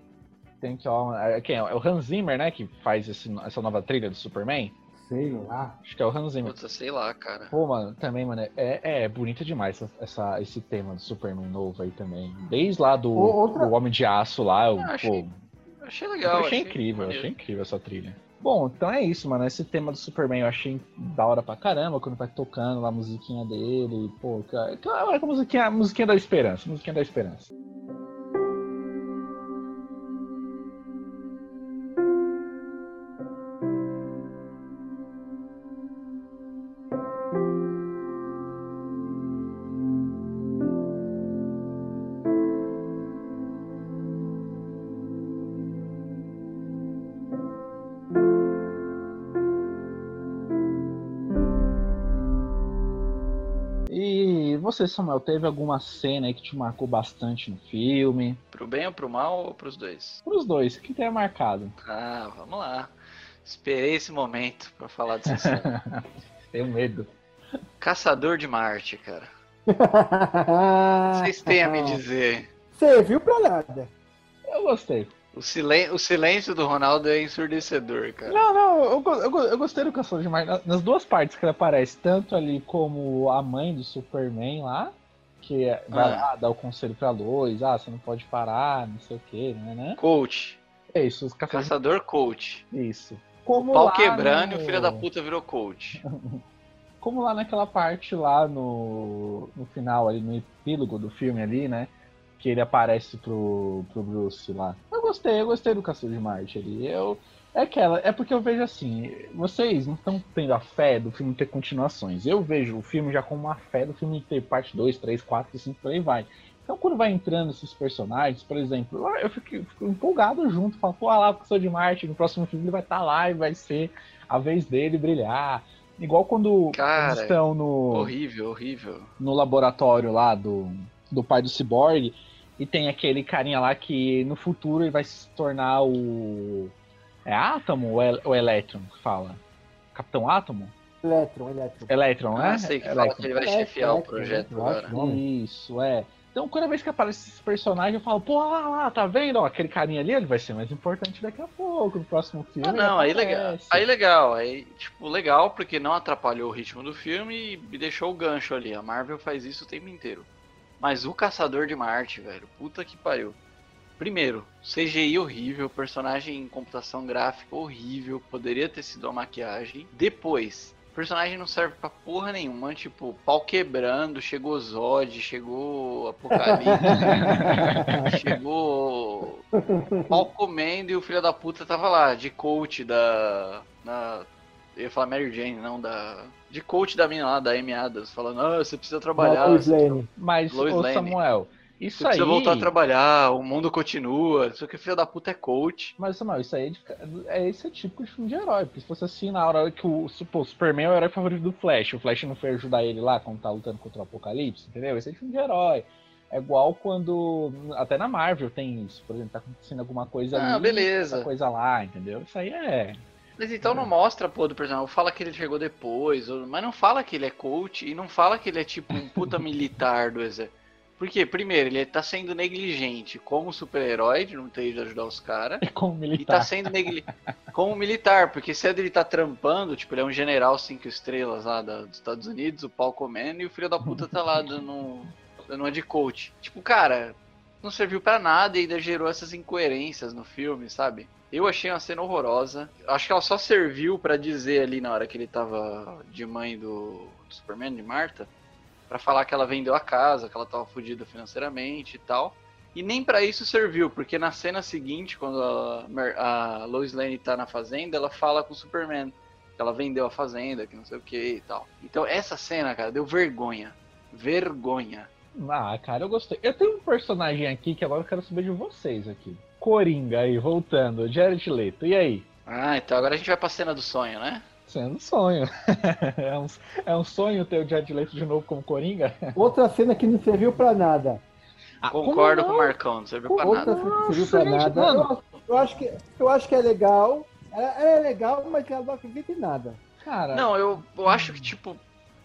A: tenho que, ó, é, quem é? É o Hans Zimmer, né, que faz esse- essa nova trilha do Superman?
C: Sei lá.
A: Acho que é o Hans Zimmer.
B: Puta, sei lá, cara.
A: Pô, mano, também, mano, é, é bonito demais essa, essa- esse tema do Superman novo aí também. Desde lá do,
C: outra-
A: do Homem de Aço lá, eu,
B: achei
A: pô,
B: Achei
A: eu
B: legal.
A: achei incrível, eu
B: maneiro.
A: achei incrível essa trilha. Bom, então é isso, mano. Esse tema do Superman eu achei da hora pra caramba quando vai tocando lá a musiquinha dele. Pô, cara, cara, a musiquinha, a musiquinha da esperança, a musiquinha da esperança. Você, Samuel, teve alguma cena aí que te marcou bastante no filme?
B: Pro bem ou pro mal ou pros dois?
A: Pros dois, o que tenha marcado?
B: Ah, vamos lá. Esperei esse momento pra falar dessa [laughs] cena.
A: Tenho medo.
B: Caçador de Marte, cara. [laughs] Vocês têm a me dizer.
C: Você viu pra nada.
A: Eu gostei.
B: O, silen o silêncio do Ronaldo é ensurdecedor, cara.
A: Não, não, eu, eu, eu gostei do Caçador de na- Nas duas partes que ele aparece, tanto ali como a mãe do Superman lá, que é- vai
B: Ah.
A: lá dar o conselho pra Lois, ah, você não pode parar, não sei o que, né, né?
B: Coach.
A: É isso, os.
B: Caçador coach.
A: Isso. Como
B: Pau
A: lá
B: quebrando e o filho da puta virou coach. [laughs]
A: Como lá naquela parte lá no, no final, ali no epílogo do filme ali, né? Que ele aparece pro, pro Bruce lá. Eu gostei, eu gostei do Caçador de Marte ali. Eu, é aquela, é porque eu vejo assim, vocês não estão tendo a fé do filme ter continuações. Eu vejo o filme já com uma fé do filme ter parte 2, 3, 4, 5, por aí vai. Então quando vai entrando esses personagens, por exemplo, eu fico, fico empolgado junto, falo, pô, lá o Caçador de Marte, no próximo filme ele vai estar lá e vai ser a vez dele brilhar. Igual quando
B: Cara,
A: eles estão no,
B: Horrível, horrível.
A: no laboratório lá do, do pai do Cyborg e tem aquele carinha lá que no futuro ele vai se tornar o. É Átomo ou, El, ou Electron que fala? Capitão Átomo?
C: Elétron, Elétron.
A: Electron, né?
B: Ah, sei que fala
A: Electron.
B: que ele vai
C: É,
B: chefiar o
C: é,
B: projeto agora.
C: nome.
A: Isso, é. Então, cada vez que aparece esse personagem, eu falo, pô, lá, lá, tá vendo? Ó, aquele carinha ali, ele vai ser mais importante daqui a pouco, no próximo filme.
B: Ah, não, aí legal. Aí legal, aí, tipo, legal porque não atrapalhou o ritmo do filme e deixou o gancho ali. A Marvel faz isso o tempo inteiro. Mas o Caçador de Marte, velho, puta que pariu. Primeiro, CGI horrível, personagem em computação gráfica horrível, poderia ter sido a maquiagem. Depois, personagem não serve pra porra nenhuma, tipo, pau quebrando, chegou Zod, chegou Apocalipse, [laughs] chegou pau comendo e o filho da puta tava lá, de coach da. Na, eu ia falar Mary Jane, não, da. De coach da mina lá, da Amy Adams, falando, ah, você precisa trabalhar.
C: Lois
B: Você,
C: Lane.
A: Mas,
B: Lois
A: ô
B: Lane.
A: Samuel,
B: você
A: isso
B: precisa
A: aí.
B: voltar a trabalhar, o mundo continua. Só que o filho da puta é coach.
A: Mas, Samuel, isso aí é, de- é esse tipo de filme de herói. Porque se fosse assim, na hora que o, pô, o Superman é o herói favorito do Flash, o Flash não foi ajudar ele lá quando tá lutando contra o Apocalipse, entendeu? Esse é filme de herói. É igual quando. Até na Marvel tem isso. Por exemplo, tá acontecendo alguma coisa
B: Ah,
A: ali.
B: beleza.
A: coisa lá, entendeu? Isso aí é.
B: Mas então não mostra a porra do personagem. Fala que ele chegou depois, mas não fala que ele é coach e não fala que ele é tipo um puta [laughs] militar do exército. Porque, primeiro, ele tá sendo negligente como super-herói de não ter ido ajudar os caras. [laughs]
A: É como
B: E tá
A: militar.
B: sendo negligente como militar, porque se ele tá trampando, tipo, ele é um general cinco estrelas lá da- dos Estados Unidos, o pau comendo, e o filho da puta tá lá dando, dando uma de coach. Tipo, cara, não serviu pra nada e ainda gerou essas incoerências no filme, sabe? Eu achei uma cena horrorosa. Acho que ela só serviu pra dizer ali na hora que ele tava de mãe do, Superman, de Marta, pra falar que ela vendeu a casa, que ela tava fodida financeiramente e tal. E nem pra isso serviu, porque na cena seguinte, quando a, a Lois Lane tá na fazenda, ela fala com o Superman que ela vendeu a fazenda, que não sei o que e tal. Então essa cena, cara, deu vergonha. Vergonha.
A: Ah, cara, eu gostei. Eu tenho um personagem aqui que agora eu quero saber de vocês aqui. Coringa aí, voltando. Jared Leto. E aí?
B: Ah, então agora a gente vai pra cena do sonho, né?
A: Sendo sonho. [laughs] é, um, é um sonho ter o Jared Leto de novo como Coringa? [laughs]
C: Outra cena que não serviu pra nada.
A: Ah,
B: Concordo com o? Marcão, não serviu pra
C: Outra
B: nada.
C: cena que não serviu pra nada. Eu, acho- eu acho que, eu acho que é legal. Ela, ela é legal, mas ela não acredita em nada.
A: Cara,
B: Não, eu, eu acho que, tipo,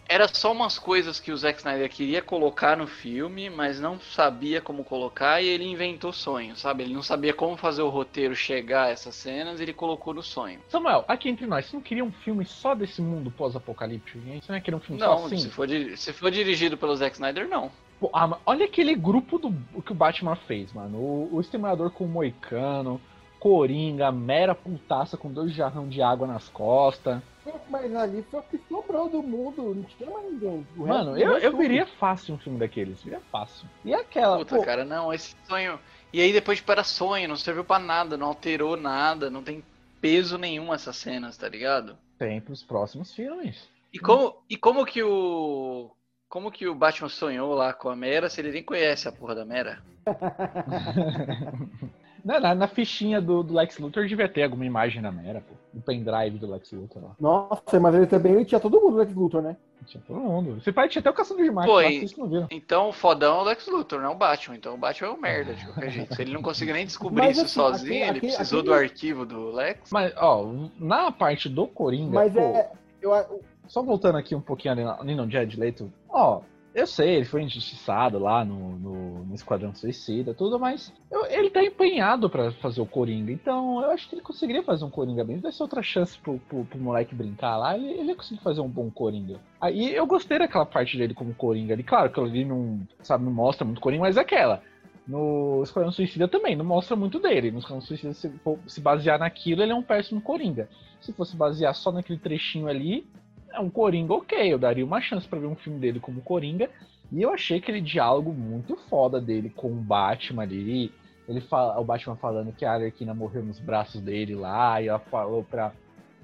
B: era só umas coisas que o Zack Snyder queria colocar no filme, mas não sabia como colocar e ele inventou sonho, sabe? Ele não sabia como fazer o roteiro chegar a essas cenas, ele colocou no sonho.
A: Samuel, aqui entre nós, você não queria um filme só desse mundo pós-apocalíptico? Você não ia querer um filme só
B: Não,
A: assim?
B: se, for, di- se for dirigido pelo Zack Snyder, não.
A: Pô, ah, olha aquele grupo do que o Batman fez, mano. O, o Exterminador com o Moicano, Coringa, mera putaça com dois jarrão de água nas costas.
C: Mas ali foi o que sobrou do mundo. Não tinha mais ninguém. O
A: Mano, eu, eu
C: tudo.
A: veria fácil um filme daqueles. Viria fácil. E aquela.
B: Puta,
A: pô,
B: cara, não, esse sonho. E aí depois, tipo, era sonho, não serviu pra nada, não alterou nada, não tem peso nenhum essas cenas, tá ligado?
A: tem pros próximos filmes.
B: E como, e como que o. Como que o Batman sonhou lá com a Mera se ele nem conhece a porra da Mera? [laughs]
A: na, na, na fichinha do, do Lex Luthor devia ter alguma imagem da Mera, pô. O pendrive do Lex Luthor lá.
C: Nossa, mas ele também tinha todo mundo no Lex Luthor, né?
A: Tinha todo mundo. Esse pai tinha até o caçador de Marte vocês não viram.
B: Então o fodão é o Lex Luthor, não é o Batman. Então o Batman é um merda, de qualquer jeito. Se ele não conseguiu nem descobrir
C: Mas,
B: isso
C: assim,
B: sozinho,
C: aquele-
B: ele
C: aquele-
B: precisou do
C: aquele-
B: arquivo do Lex.
A: Mas, ó, na parte do Coringa,
C: Mas
A: pô,
C: é. Eu, eu-
A: só voltando aqui um pouquinho ali, na- ali no Jared Leto, ó, eu sei, ele foi injustiçado lá no, no, no Esquadrão Suicida, tudo, mas eu- ele tá empenhado pra fazer o Coringa, então eu acho que ele conseguiria fazer um Coringa bem. Se desse outra chance pro, pro, pro moleque brincar lá, ele, ele ia conseguir fazer um bom Coringa. Aí eu gostei daquela parte dele como Coringa ali, claro que ele não, sabe, não mostra muito Coringa, mas é aquela. No Esquadrão Suicida também, não mostra muito dele. No Esquadrão Suicida, se se basear naquilo, ele é um péssimo Coringa. Se fosse basear só naquele trechinho ali, é um Coringa ok. Eu daria uma chance pra ver um filme dele como Coringa. E eu achei aquele diálogo muito foda dele com o Batman ali. Ele fala, o Batman falando que a Arlequina morreu nos braços dele lá, e ela falou pra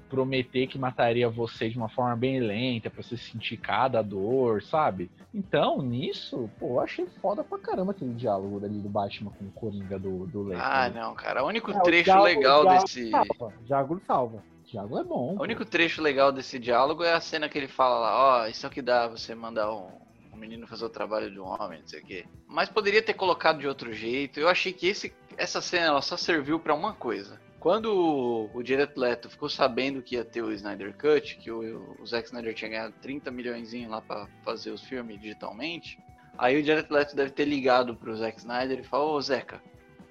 A: prometer que mataria você de uma forma bem lenta, pra você sentir cada dor, sabe? Então, nisso, pô, eu achei foda pra caramba aquele diálogo ali do Batman com o Coringa do, do Leto.
B: Ah, não, cara. O único
C: é, o
B: trecho
C: diálogo-
B: legal
C: o diálogo
B: desse.
C: Salva. Diálogo salva.
A: O diálogo é bom.
B: O único trecho legal desse diálogo é a cena que ele fala lá, ó, isso é o que dá você mandar um, um menino fazer o trabalho de um homem, não sei o quê. Mas poderia ter colocado de outro jeito. Eu achei que esse, essa cena ela só serviu pra uma coisa. Quando o, o Jared Leto ficou sabendo que ia ter o Snyder Cut, que o, o Zack Snyder tinha ganhado 30 milhões lá pra fazer os filmes digitalmente, aí o Jared Leto deve ter ligado pro Zack Snyder e falou, ô Zeca,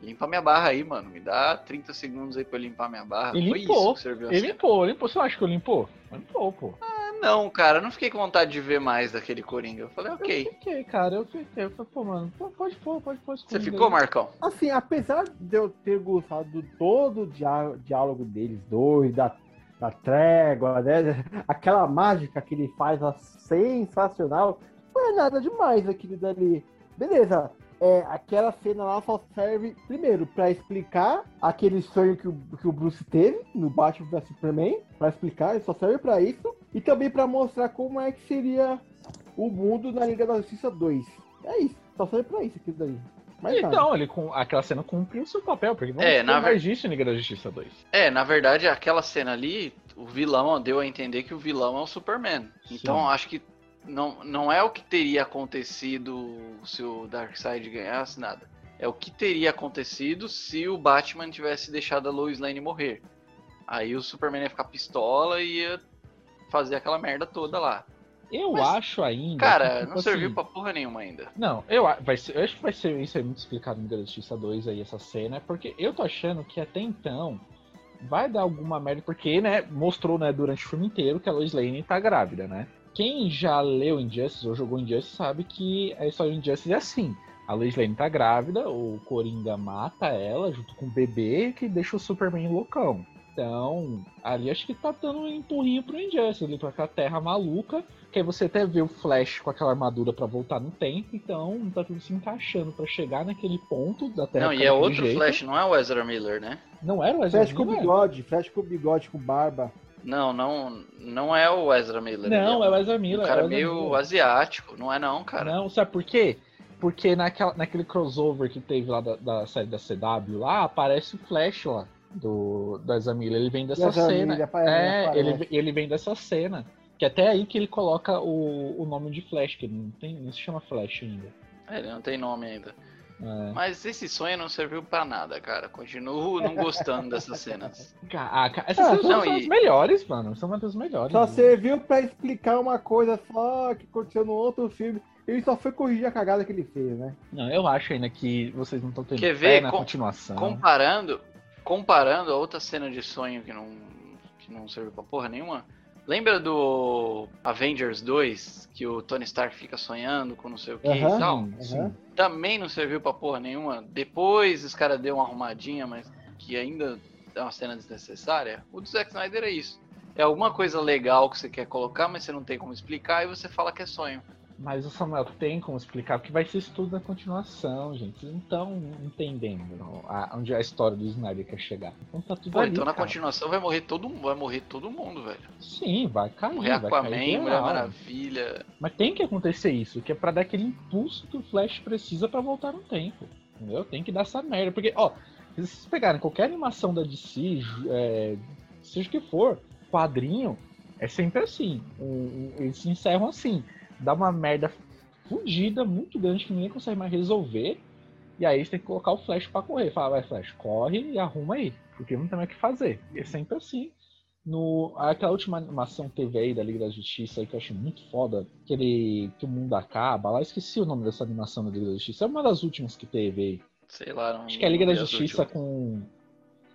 B: limpa minha barra aí, mano. Me dá 30 segundos aí pra eu limpar minha barra.
A: Ele
B: Foi
A: limpou.
B: isso que serviu a
A: Ele
B: cena.
A: limpou, limpou. Você não acha que eu limpou? Limpou, pô.
B: Não, cara, eu não fiquei com vontade de ver mais daquele Coringa. Eu falei,
A: Eu
B: ok.
A: fiquei, cara, eu fiquei. Eu falei, pô, mano, pode pôr, pode pôr.
B: Você ficou,
A: aí.
B: Marcão?
C: Assim, apesar de eu ter gostado de todo o diá- diálogo deles dois, da, da trégua, né? Aquela mágica que ele faz, a sensacional, não é nada demais aquilo dali. Beleza, é, aquela cena lá só serve, primeiro, pra explicar aquele sonho que o, que o Bruce teve no Batman vs Superman, pra explicar, ele só serve pra isso, e também pra mostrar como é que seria o mundo na Liga da Justiça 2. É isso, só serve pra isso aquilo daí. Nada.
A: Então, ele com aquela cena cumpriu o seu papel, porque não,
B: É,
A: não
B: na ver-
A: existe Liga da Justiça 2.
B: É, na verdade, aquela cena ali, o vilão deu a entender que o vilão é o Superman. Então,
A: Sim.
B: acho que não, não é o que teria acontecido se o Darkseid ganhasse, nada. É o que teria acontecido se o Batman tivesse deixado a Lois Lane morrer. Aí o Superman ia ficar pistola e ia fazer aquela merda toda lá.
A: Eu
B: Mas,
A: acho ainda.
B: Cara,
A: que, tipo
B: não serviu
A: assim,
B: pra porra nenhuma ainda.
A: Não, eu, vai ser, eu acho que vai ser isso é muito explicado no Liga da Justiça 2 aí, essa cena, porque eu tô achando que até então vai dar alguma merda, porque, né, mostrou, né, durante o filme inteiro que a Lois Lane tá grávida, né? Quem já leu Injustice ou jogou Injustice sabe que a história de Injustice é assim. A Lois Lane tá grávida, o Coringa mata ela junto com o bebê, que deixa o Superman loucão. Então, ali acho que tá dando um empurrinho pro Injustice, ali pra aquela terra maluca, que aí você até vê o Flash com aquela armadura pra voltar no tempo, então tá tudo se encaixando pra chegar naquele ponto da terra.
B: Não, e é outro
A: jeito.
B: Flash, não é o Ezra Miller, né?
A: Não era o Ezra
C: Flash com
A: Miller?
C: bigode, Flash com bigode, com barba.
B: Não, não, não é o Ezra Miller.
A: Não, é
B: ele
A: o Ezra Miller.
B: um
A: é
B: cara
A: Ezra
B: meio
A: Miller.
B: asiático, não é não, cara.
A: Não, sabe por quê? Porque naquela, naquele crossover que teve lá da, da série da CW lá, aparece o Flash lá do, do Ezra Miller. Ele vem dessa
C: Ezra
A: cena.
C: Miller
A: é,
C: aparece.
A: ele, ele vem dessa cena. Que até aí que ele coloca o, o nome de Flash, que ele não, tem, não se chama Flash ainda.
B: É, Ele não tem nome ainda.
A: É.
B: Mas esse sonho não serviu pra nada, cara. Continuo não gostando dessas cenas.
A: Ca- ah, ca- essas
C: Ah,
A: cenas
B: não,
A: são
B: e-
A: as melhores, mano. São uma das melhores.
C: Só
A: né?
C: serviu pra explicar uma coisa só que aconteceu no outro filme. Ele só foi corrigir a cagada que ele fez, né?
A: Não, eu acho ainda que vocês não estão tendo
B: Quer ver?
A: na
B: Com-
A: continuação.
B: Comparando, comparando a outra cena de sonho que não, que não serviu pra porra nenhuma. Lembra do Avengers 2, que o Tony Stark fica sonhando com não sei o que
C: Aham.
B: e tal?
C: Aham.
B: Também não serviu pra porra nenhuma. Depois os caras deu uma arrumadinha, mas que ainda é uma cena desnecessária. O do Zack Snyder é isso. É alguma coisa legal que você quer colocar, mas você não tem como explicar e você fala que é sonho.
A: Mas o Samuel tem como explicar, porque vai ser isso tudo na continuação, gente. Vocês não estão entendendo a- onde a história do Snyder quer chegar. Então tá tudo
B: Pô,
A: ali,
B: então na
A: cara.
B: continuação vai morrer todo mundo, vai morrer todo mundo, velho.
A: Sim, vai cair.
B: Morrer
A: vai
B: Aquaman,
A: cair
B: Mulher. Maravilha.
A: Mas tem que acontecer isso, que é pra dar aquele impulso que o Flash precisa pra voltar no tempo. Entendeu? Tem que dar essa merda. Porque, ó, se vocês pegarem qualquer animação da DC, é, seja o que for, quadrinho, é sempre assim. O- o- eles se encerram assim. Dá uma merda fudida, muito grande, que ninguém consegue mais resolver. E aí você tem que colocar o Flash pra correr. Fala, vai, Flash, corre e arruma aí. Porque não tem mais o que fazer. E é sempre assim. No, aquela última animação que teve aí da Liga da Justiça aí, que eu achei muito foda, que, ele, que o mundo acaba lá, esqueci o nome dessa animação da Liga da Justiça, é uma das últimas que teve aí.
B: Sei lá, não.
A: Acho que é a Liga da Justiça com.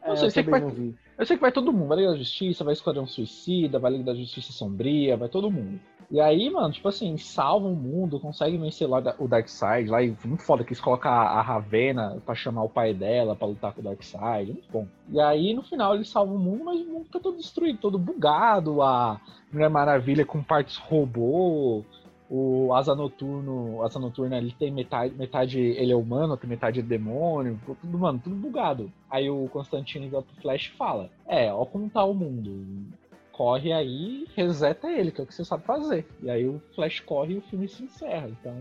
C: É,
A: Não sei,
C: eu
A: sei que vai-
C: não vi.
A: Eu sei que vai todo mundo, vai Liga da Justiça, vai Esquadrão Suicida, vai Liga da Justiça Sombria, vai todo mundo. E aí, mano, tipo assim, salvam o mundo, conseguem vencer lá o Darkseid, lá e muito foda que eles colocam a, Ravena pra chamar o pai dela pra lutar com o Darkseid, muito bom. E aí, no final, eles salvam o mundo, mas o mundo fica todo destruído, todo bugado, a Mulher Maravilha com partes robô, o Asa Noturno, Asa Noturna ele tem metade, metade ele é humano, tem metade é demônio, tudo, mano, tudo bugado. Aí o Constantine vai pro Flash fala: É, ó como tá o mundo. Corre aí, reseta ele, que é o que você sabe fazer. E aí o Flash corre e o filme se encerra. Então,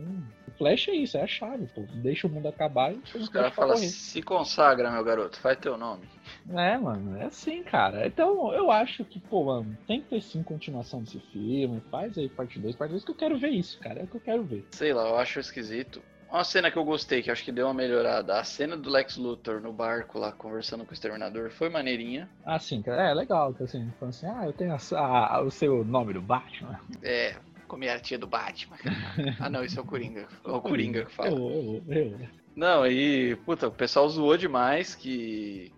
A: o Flash é isso, é a chave, pô. Deixa o mundo acabar e
B: Os caras falam, se consagra, meu garoto, faz teu nome.
A: É, mano, é assim, cara. Então, eu acho que, pô, mano, tem que ter sim continuação desse filme. Faz aí parte 2, parte 2, que eu quero ver isso, cara. É o que eu quero ver.
B: Sei lá, eu acho esquisito. Uma cena que eu gostei, que acho que deu uma melhorada. A cena do Lex Luthor no barco lá, conversando com o Exterminador, foi maneirinha.
A: Ah, sim, cara. É legal, que assim, falando assim, ah, eu tenho a- a- o seu nome do Batman.
B: É, comer a tia do Batman. ah não, isso é o Coringa. É o Coringa que fala.
A: Eu, eu, eu.
B: Não, aí, puta, o pessoal zoou demais que.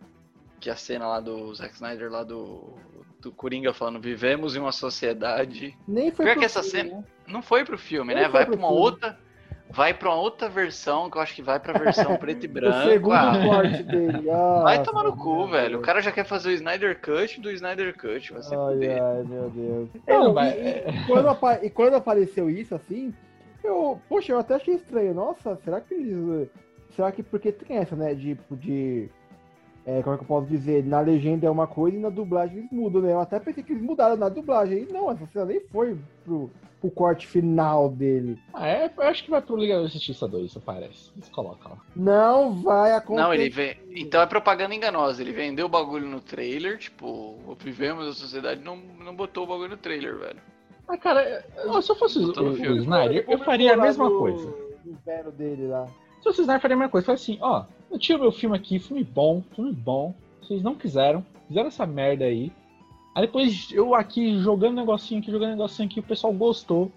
B: Que a cena lá do Zack Snyder, lá do. Do Coringa falando, vivemos em uma sociedade.
C: Nem foi
B: Pior que essa
C: filme,
B: cena-
C: né?
B: Não foi pro filme,
C: Nem
B: né? Vai pra uma
C: filme.
B: outra. Vai pra uma outra versão, que eu acho que vai pra versão [laughs] preto e
C: O
B: branco.
C: segundo
B: Ah,
C: corte dele. [laughs] Ah,
B: vai tomar no cu,
C: meu
B: velho. O
C: Deus.
B: cara já quer fazer o Snyder Cut do Snyder Cut. Vai
C: Ai,
B: fuder.
C: ai, meu Deus.
A: Não,
C: Não,
A: mas-
C: e, e quando apa- e quando apareceu isso assim, eu, poxa, eu até achei estranho. Nossa, será que eles. Será que porque tem essa, né? De. de é, como é que eu posso dizer? Na legenda é uma coisa e na dublagem eles mudam, né? Eu até pensei que eles mudaram na dublagem. E não, essa cena nem foi pro, pro corte final dele.
A: Ah, é, eu acho que vai pro Liga da Justiça 2, isso parece. Eles colocam lá.
C: Não vai acontecer.
B: Não, ele vem. Então é propaganda enganosa. Ele vendeu o bagulho no trailer, tipo, vivemos a sociedade, não, não botou o bagulho no trailer, velho.
A: Ah, cara, eu- se eu fosse o, o
B: filme.
A: Snyder, eu faria a mesma
C: no-
A: coisa.
C: Inverno dele lá.
A: Se eu fosse o Snyder, eu faria a mesma coisa. Falei assim, ó, eu tinha o meu filme aqui, filme bom, filme bom. Vocês não quiseram, fizeram essa merda aí. Aí depois eu aqui jogando negocinho aqui, jogando negocinho aqui, o pessoal gostou.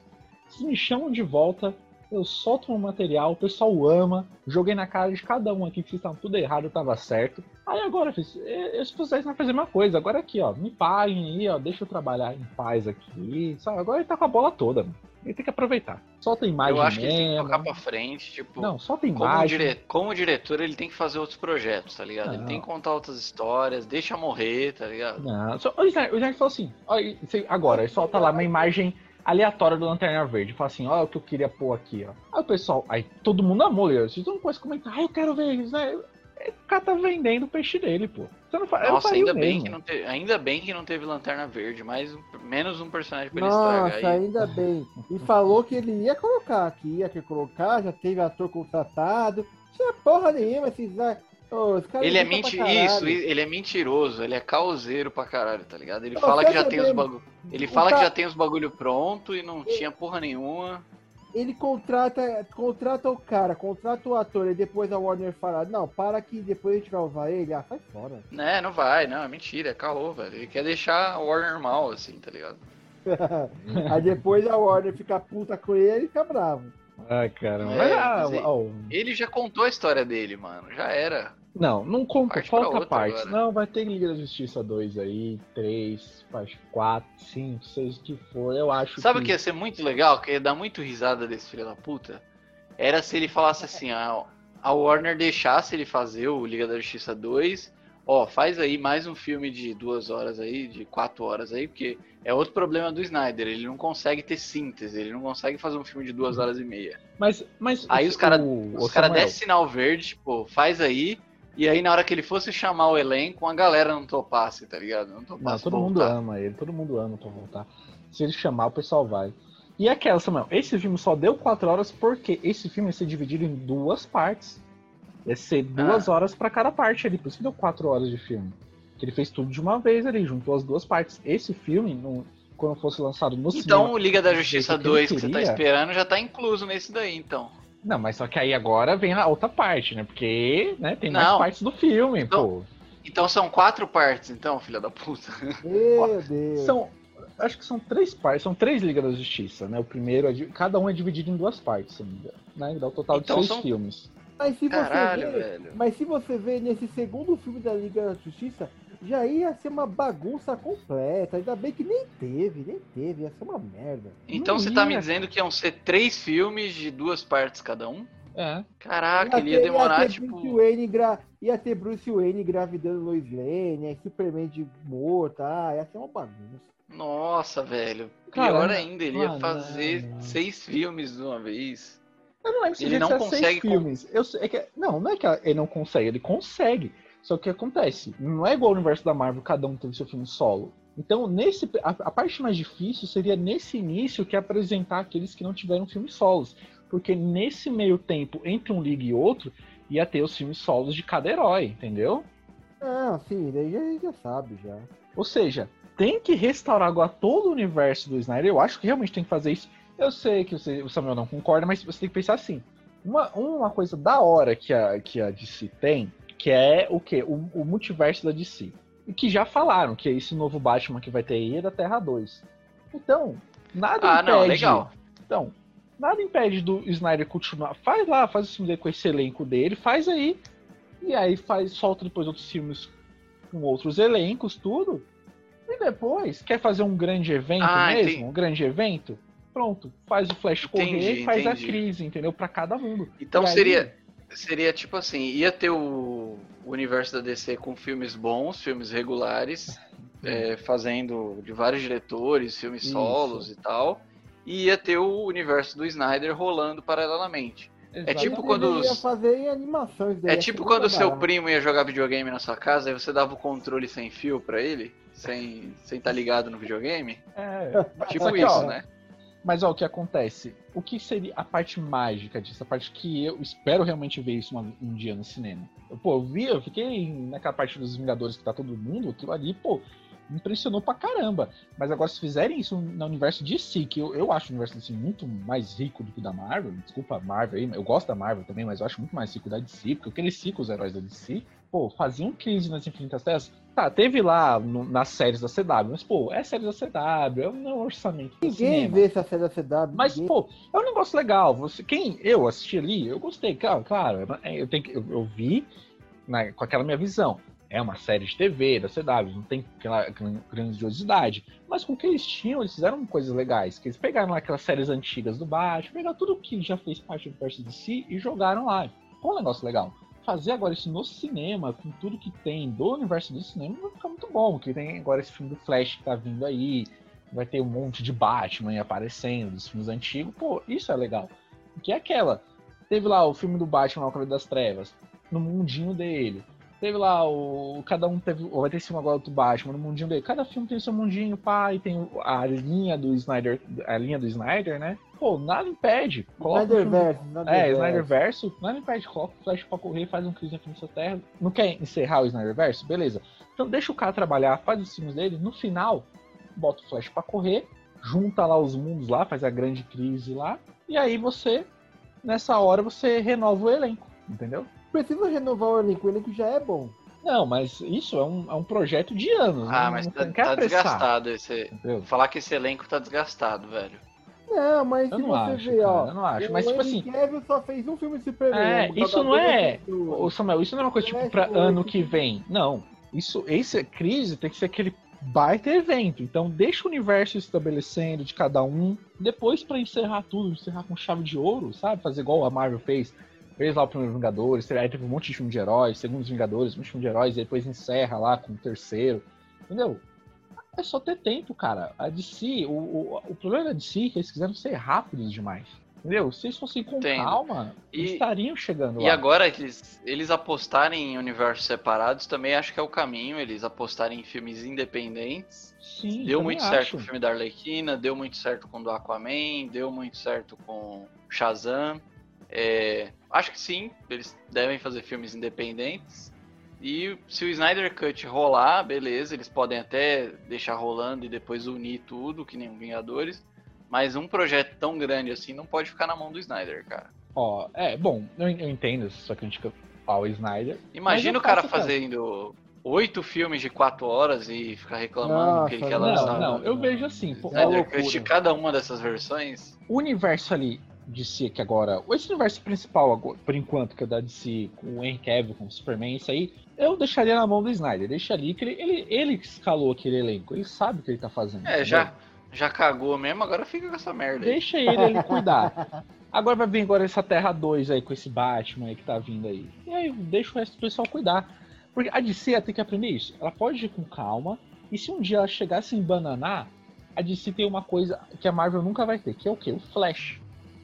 A: Vocês me chamam de volta, eu solto meu material, o pessoal ama. Joguei na cara de cada um aqui que vocês estavam tudo errado, eu tava certo. Aí agora, fiz, eu, eu se vocês não fazer a mesma coisa. Agora aqui, ó, me paguem aí, ó, deixa eu trabalhar em paz aqui. Sabe? Agora ele tá com a bola toda, mano. Ele tem que aproveitar. Solta imagem
B: Eu acho que ele tem que
A: mesmo.
B: tocar pra frente, tipo.
A: Não, solta a
B: Como,
A: imagem.
B: dire... como diretor, ele tem que fazer outros projetos, tá ligado? Ele
A: Não.
B: tem que contar outras histórias, deixa morrer, tá ligado?
A: Não, só, o Snyder, Snyder falou assim, ó, você- agora, ele solta lá uma imagem aleatória do Lanterna Verde, fala assim, ó, o que eu queria pôr aqui, ó. Aí o pessoal, aí todo mundo amou, Leandro, vocês não podem comentar, ah, eu quero ver isso, né? O cara tá vendendo o peixe dele, pô. Você não faz,
B: Nossa, ainda bem,
A: mesmo.
B: que não teve, ainda bem que não teve Lanterna Verde, mais um- menos um personagem pra ele estragar
C: Nossa,
B: aí.
C: ainda bem. E falou que ele ia colocar, que ia querer colocar, já teve ator contratado. Tinha porra nenhuma, esses. Caras
B: Ele é
C: inventam
B: menti...
C: pra caralho.
B: Isso, ele é mentiroso, ele é causeiro pra caralho, tá ligado? Ele
C: Ô,
B: fala que já tem os bagulho. Ele
C: O
B: fala que
C: ca-
B: já tem os bagulho pronto e não tinha porra nenhuma.
C: Ele contrata, contrata o cara, contrata o ator, e depois a Warner fala, não, para que depois a gente vai usar ele. Ah, sai fora.
B: Né, não vai, não, é mentira, é caô, velho. Ele quer deixar a Warner mal, assim, tá ligado? [laughs]
C: Aí depois a Warner fica puta com ele e fica bravo.
A: Ai, caramba.
B: É,
A: ah, ó,
B: Ele já contou a história dele, mano, já era.
A: Não, não conta,
B: Parte pra
A: falta partes.
B: agora.
A: Não, vai ter Liga da Justiça 2 aí, 3, parte 4, 5, 6, o que for, eu acho
B: Sabe o
A: que...
B: que ia ser muito legal, que ia dar muito risada desse filho da puta? Era se ele falasse assim, a, a Warner deixasse ele fazer o Liga da Justiça 2, ó, faz aí mais um filme de duas horas aí, de quatro horas aí, porque é outro problema do Snyder, ele não consegue ter síntese, ele não consegue fazer um filme de duas
A: Uhum.
B: horas e meia.
A: Mas, mas
B: Aí
A: o-
B: os cara-
A: o-
B: Os
A: o
B: caras
A: Samuel,
B: descem sinal verde, tipo, faz aí, e aí na hora que ele fosse chamar o elenco, a galera não topasse, tá ligado? Não
A: Não,
B: topasse
A: todo mundo
B: voltar.
A: ama ele, todo mundo ama pra voltar. Se ele chamar, o pessoal vai. E aquela, Samuel, esse filme só deu 4 horas porque esse filme ia ser dividido em duas partes. Ia ser duas
B: Ah.
A: horas pra cada parte ali, por isso que deu 4 horas de filme. Que ele fez tudo de uma vez ali, juntou as duas partes. Esse filme, não- quando fosse lançado no
B: Então
A: cinema.
B: o Liga da Justiça
A: jeito que ele
B: 2 que você tá esperando já tá incluso nesse daí, então.
A: Não, mas só que aí agora vem a outra parte, né? Porque né, tem mais
B: Não.
A: partes do filme,
B: Então-
A: pô.
B: Então são quatro partes, então, filha da puta.
C: Meu [laughs] Deus.
A: São. Acho que são três partes, são três Ligas da Justiça, né? O primeiro, é di- cada um é dividido em duas partes, se não me engano, né? Dá o total
B: Então
A: de seis
B: são-
A: filmes.
C: Mas se
B: Caralho,
C: você vê,
B: velho.
C: mas se você vê nesse segundo filme da Liga da Justiça, já ia ser uma bagunça completa. Ainda bem que nem teve, nem teve, ia ser uma merda.
B: Então
A: Não
B: você tá
A: ia,
B: me dizendo que iam ser três filmes de duas partes cada um?
A: É.
B: Caraca, ele ia
C: ter-
B: demorar,
C: ter
B: tipo.
C: Bruce Wayne gra... ia ter Bruce Wayne engravidando Lois Lane, aí Superman de morto, ah, ia ser uma bagunça.
B: Nossa, velho.
A: Cara,
B: Pior ainda, ele ia fazer
A: não.
B: seis filmes de uma vez.
A: Eu não lembro se
B: Ele não consegue com-
A: filmes. Eu sei, é que, não, não é que ele não consegue, ele consegue. Só que o que acontece? Não é igual ao universo da Marvel, cada um tem seu filme solo. Então, nesse, a, a parte mais difícil seria nesse início que é apresentar aqueles que não tiveram filmes solos. Porque nesse meio tempo, entre um liga e outro, ia ter os filmes solos de cada herói, entendeu?
C: Ah, sim, daí já, já sabe já.
A: Ou seja, tem que restaurar agora todo o universo do Snyder. Eu acho que realmente tem que fazer isso. Eu sei que você- o Samuel não concorda, mas você tem que pensar assim. Uma, uma coisa da hora que a, que a DC tem, que é o quê? O, o multiverso da DC. E que já falaram que esse novo Batman que vai ter aí é da Terra 2. Então, nada
B: Ah,
A: impede.
B: não, legal.
A: Então, nada impede do Snyder continuar. Faz lá, faz o filme dele com esse elenco dele, faz aí. E aí faz, solta depois outros filmes com outros elencos, tudo. E depois, quer fazer um grande evento
B: Ah,
A: mesmo?
B: entendi.
A: Um grande evento? Pronto, faz o Flash correr
B: Entendi,
A: e faz a
B: entendi.
A: crise, entendeu? Pra cada mundo.
B: Então
A: aí-
B: seria, seria tipo assim, ia ter o, o universo da DC com filmes bons, filmes regulares, é, fazendo de vários diretores, filmes
A: Isso.
B: solos e tal. E ia ter o universo do Snyder rolando paralelamente. É tipo quando
C: Ele ia
B: os-
C: fazer animações.
B: É
C: ia
B: tipo quando o seu primo ia jogar videogame na sua casa, aí você dava o controle sem fio pra ele, sem sem estar ligado no videogame.
A: É,
B: Tipo
A: que,
B: isso,
A: ó,
B: né?
A: Mas ó, o que acontece? O que seria a parte mágica disso? A parte que eu espero realmente ver isso uma- um dia no cinema. Eu, pô, eu vi, eu fiquei naquela parte dos Vingadores que tá todo mundo, aquilo ali, pô, impressionou pra caramba. Mas agora, se fizerem isso no universo DC, que eu, eu acho o universo DC muito mais rico do que o da Marvel, desculpa a Marvel aí, eu gosto da Marvel também, mas eu acho muito mais rico da DC, porque eu cresci com os heróis da DC. Pô, faziam crise nas Infinitas Terras. Tá, teve lá no- nas séries da CW, mas, pô, é série da CW, é um orçamento
C: Ninguém vê essa série da CW.
A: Mas,
C: ninguém...
A: pô, é um negócio legal. Você, quem eu assisti ali, eu gostei, claro, claro. é, Eu, tenho, eu, eu vi né, com aquela minha visão. É uma série de TV da CW, não tem aquela grandiosidade. Mas com o que eles tinham, eles fizeram coisas legais. Que eles pegaram lá aquelas séries antigas do Batman, pegaram tudo que já fez parte do universo de si e jogaram lá. Ficou um negócio legal. Fazer agora isso no cinema, com tudo que tem do universo do cinema, vai ficar muito bom. Que tem agora esse filme do Flash que tá vindo aí, vai ter um monte de Batman aparecendo, dos filmes antigos. Pô, isso é legal. Que é aquela. Teve lá o filme do Batman, O Cavaleiro das Trevas, no mundinho dele. Teve lá o. Cada um teve. ou Vai ter filme agora do Batman no mundinho dele. Cada filme tem o seu mundinho, pá, e tem a linha do Snyder. A linha do Snyder, né? Pô, nada impede. Coloca o filme-
C: Snyderverse, Snyderverse.
A: é, Snyderverse, nada impede, coloca o Flash pra correr, faz um crise na sua terra. Não quer encerrar o Snyderverse? Beleza. Então deixa o cara trabalhar, faz os filmes dele, no final, bota o Flash pra correr, junta lá os mundos lá, faz a grande crise lá, e aí você, nessa hora, você renova o elenco, entendeu?
C: Precisa renovar o elenco, o elenco já é bom.
A: Não, mas isso é um, é um projeto de anos.
B: Ah,
A: não,
B: mas
A: não
B: tá, tá desgastado esse.
A: entendeu?
B: Falar que esse elenco tá desgastado, velho.
C: Não, mas
A: Eu
C: se
A: não
C: você
A: acho,
C: ver, ó.
A: cara, eu não acho.
C: o
A: Mas, tipo assim,
C: Cavill só fez um filme de Superman.
A: É, isso não é-. Ô Samuel, isso não é uma coisa tipo pra ano que vem. Não. Isso, esse crise tem que ser aquele baita evento. Então deixa o universo estabelecendo de cada um. Depois pra encerrar tudo, encerrar com chave de ouro, sabe? Fazer igual a Marvel fez. Fez lá o primeiro Vingadores, aí teve um monte de filme de heróis, segundo os Vingadores, um monte de filme de heróis, e depois encerra lá com o terceiro. Entendeu? É só ter tempo, cara. A DC, o, o, o problema da DC é que eles quiseram ser rápidos demais. Entendeu? Se eles fossem com
B: Entendo.
A: calma,
B: E-
A: eles estariam chegando
B: E
A: lá.
B: agora eles, eles apostarem em universos separados também acho que é o caminho. Eles apostarem em filmes independentes.
A: Sim,
B: deu muito
A: acho.
B: certo com o filme da Arlequina, deu muito certo com o do Aquaman, deu muito certo com Shazam. É, acho que sim, eles devem fazer filmes independentes. E se o Snyder Cut rolar, beleza, eles podem até deixar rolando e depois unir tudo, que nem o Vingadores. Mas um projeto tão grande assim não pode ficar na mão do Snyder, cara.
A: Ó, é, bom, eu, eu entendo essa sua crítica ao Snyder.
B: Imagina o cara fazendo oito filmes de quatro horas e ficar reclamando que ele
C: Nossa,
B: quer
C: não,
B: lançar.
A: Não, não, eu vejo assim, pô,
C: É
B: Snyder Cut cada uma dessas versões.
A: o universo ali de si que agora, esse universo principal agora, por enquanto, que é da DC, com o Henry Cavill, com o Superman, isso aí, eu deixaria na mão do Snyder, deixa ali que ele, ele, ele escalou aquele elenco, ele sabe o que ele tá fazendo.
B: É,
A: entendeu?
B: já, já cagou mesmo, agora fica com essa merda aí.
A: Deixa ele, ele cuidar. [laughs] Agora vai vir agora essa Terra 2 aí com esse Batman aí que tá vindo aí. E aí deixa o resto do pessoal cuidar. Porque a DC tem que aprender isso. Ela pode ir com calma. E se um dia ela chegar a se embananar, a DC tem uma coisa que a Marvel nunca vai ter, que é o quê? O Flash.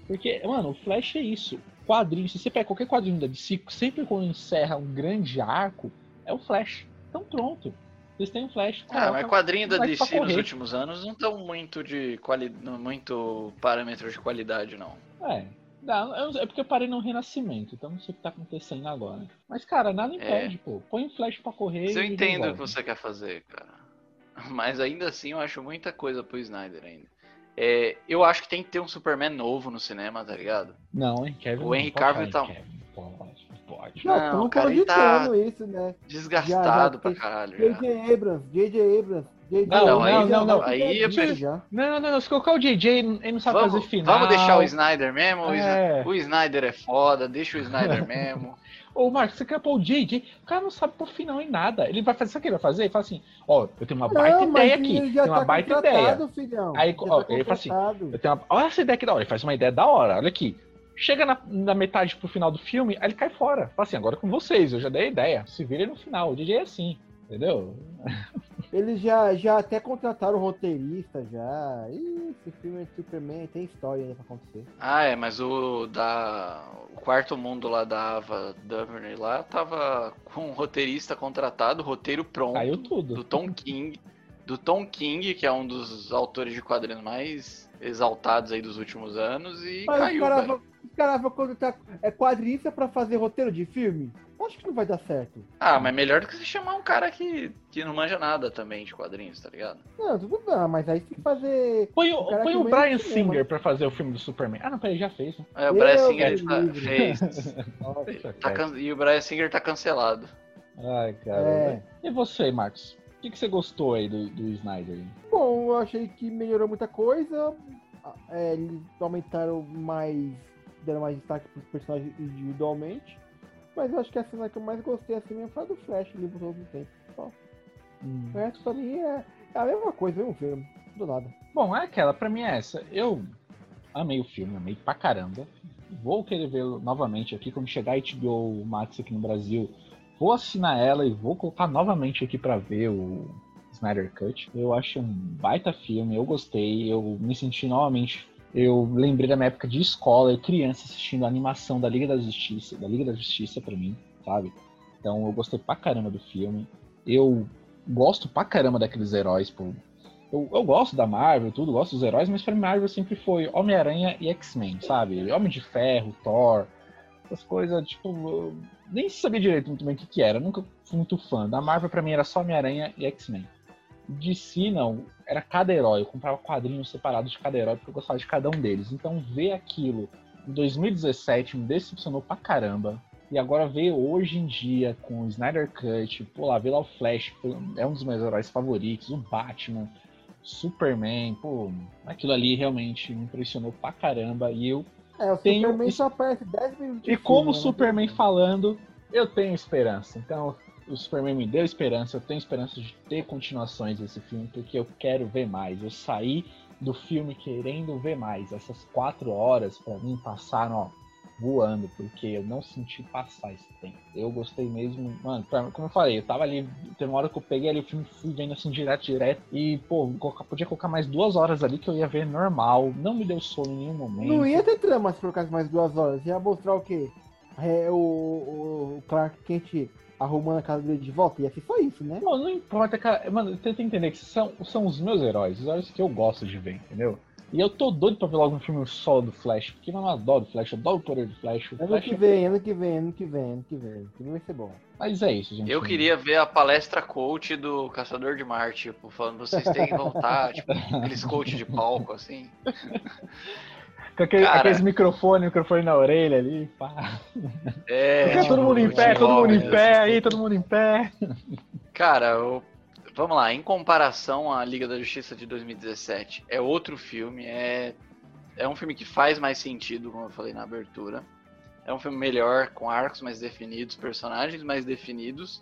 A: Porque, mano, o Flash é isso. Quadrinho, se você pega qualquer quadrinho da DC, sempre quando encerra um grande arco, é o Flash. Então pronto. Vocês têm o Flash.
B: Ah, mas quadrinho da DC nos últimos anos não estão muito de quali... muito parâmetros de qualidade, não.
A: É. Não, é porque eu parei no Renascimento, então não sei o que tá acontecendo agora. Mas, cara, nada impede, pô. Põe o flash pra correr
B: Mas eu entendo o que você quer fazer, cara. [laughs] Mas ainda assim eu acho muita coisa pro Snyder ainda. É, eu acho que tem que ter um Superman novo no cinema, tá ligado?
A: Não, hein, Kevin.
B: O Henry Cavill tá-
A: Kevin. Pode, pode.
C: Não,
B: Não, cara, ele tá-
C: cogitando isso, né?
B: Desgastado
C: Já, já
B: pra caralho. já.
C: J.J. Abrams, J.J. Abrams, J.J.
A: Não,
B: não, aí-
A: não, não.
B: aí eu
C: já.
A: Não, não, não. Se colocar o JJ, ele não sabe
B: Vamos,
A: fazer final.
B: vamos deixar o Snyder mesmo?
A: É.
B: O Snyder é foda, deixa o Snyder [laughs] mesmo.
A: Ô, Marcos, você quer pôr o JJ? O cara não sabe pôr final em nada. Ele vai fazer, sabe o que ele vai fazer? Ele fala assim: ó, eu tenho uma baita
C: Não,
A: ideia aqui. Tem uma
C: tá
A: baita ideia.
C: Filhão.
A: Aí, ó,
C: tá
A: ele fala assim. Eu tenho uma... Olha essa ideia que da hora. Ele faz uma ideia da hora. Olha aqui. Chega na, na metade pro final do filme, aí ele cai fora. Fala assim, agora é com vocês, eu já dei a ideia. Se vira no final. O DJ é assim, entendeu? [laughs]
C: Eles já, já até contrataram o roteirista já. Ih, esse filme de Superman tem história ainda pra acontecer.
B: Ah, é, mas o da. O quarto mundo lá da Ava Duvernay lá tava com um roteirista contratado, roteiro pronto.
A: Caiu tudo.
B: do Tom King, do Tom King, que é um dos autores de quadrinhos mais exaltados aí dos últimos anos, e
C: Mas
B: caiu,
C: os caras vão, os caras vão contratar é quadrinista pra fazer roteiro de filme? Acho que não vai dar certo.
B: Ah, mas melhor do que você chamar um cara que, que não manja nada também de quadrinhos, tá ligado?
C: Não, tudo bem, mas aí tem que fazer.
A: Põe o,
C: cara
A: põe o Brian
C: cinema.
A: Singer pra fazer o filme do Superman. Ah, não, peraí, já fez, né?
B: É, o Brian Singer tá- fez. [laughs]
C: Nossa,
B: tá can- E o Brian Singer tá cancelado.
A: Ai, cara.
C: É.
A: E você, Marcos? O que, que você gostou aí do, do Snyder?
C: Bom, eu achei que melhorou muita coisa. É, eles aumentaram mais. deram mais destaque pros personagens individualmente. Mas eu acho que a cena que eu mais gostei assim mesmo foi a do Flash ali por todo o tempo. Só.
A: Hum.
C: O resto mim é, é a mesma coisa, mesmo filme. Do nada.
A: Bom, é aquela, pra mim é essa. Eu amei o filme, amei pra caramba. Vou querer vê-lo novamente aqui quando chegar a HBO Max aqui no Brasil. Vou assinar ela e vou colocar novamente aqui pra ver o Snyder Cut. Eu acho um baita filme, eu gostei, eu me senti novamente. Eu lembrei da minha época de escola e criança assistindo a animação da Liga da Justiça, da Liga da Justiça pra mim, sabe? Então eu gostei pra caramba do filme. Eu gosto pra caramba daqueles heróis, pô. Eu, eu gosto da Marvel, tudo, gosto dos heróis, mas pra mim Marvel sempre foi Homem-Aranha e X-Men, sabe? Homem de Ferro, Thor, essas coisas, tipo, eu nem sabia direito muito bem o que, que era, nunca fui muito fã. Da Marvel pra mim era só Homem-Aranha e X-Men. DC não, era cada herói, eu comprava quadrinhos separados de cada herói porque eu gostava de cada um deles. Então ver aquilo em 2017 me decepcionou pra caramba. E agora ver hoje em dia com o Snyder Cut, pô lá, ver lá o Flash, é um dos meus heróis favoritos, o Batman, Superman, pô, aquilo ali realmente me impressionou pra caramba. E eu
C: É, o
A: Tenho
C: Superman só aparece 10 minutos.
A: e como o
C: né?
A: Superman falando, eu tenho esperança. Então, o Superman me deu esperança, eu tenho esperança de ter continuações desse filme, porque eu quero ver mais. Eu saí do filme querendo ver mais. Essas quatro horas, pra mim, passaram, ó, voando, porque eu não senti passar esse tempo. Eu gostei mesmo, mano, pra- como eu falei, eu tava ali, tem uma hora que eu peguei ali o filme, fui vendo assim, direto, direto, e, pô, podia colocar mais duas horas ali que eu ia ver normal, não me deu sono em nenhum momento.
C: Não ia ter trama se colocasse mais duas horas. Ia mostrar o quê? É, o, o Clark Kent arrumando a casa dele de volta. Ia ser só isso, né?
A: Não, não importa, cara. Mano, você tem que entender que são, são os meus heróis, os heróis que eu gosto de ver, entendeu? E eu tô doido pra ver logo um filme solo do Flash, porque mano, eu adoro o Flash, eu adoro o poder do Flash. O
C: Ano
A: Flash
C: que vem, ano que vem, ano que vem, ano que vem. Ano que vem vai ser bom.
A: Mas é isso, gente.
B: Eu queria ver a palestra coach do Caçador de Marte, tipo, falando vocês têm que voltar, tipo, [laughs] aqueles coach de palco, assim. [laughs]
A: Com aquele,
B: Cara.
A: aqueles microfones, microfone na orelha ali, pá.
B: É,
A: Fica todo mundo em pé, todo mundo em pé, aí, todo mundo em pé.
B: Cara, eu- vamos lá, em comparação à Liga da Justiça de 2017, é outro filme, é, é um filme que faz mais sentido, como eu falei na abertura. É um filme melhor, com arcos mais definidos, personagens mais definidos,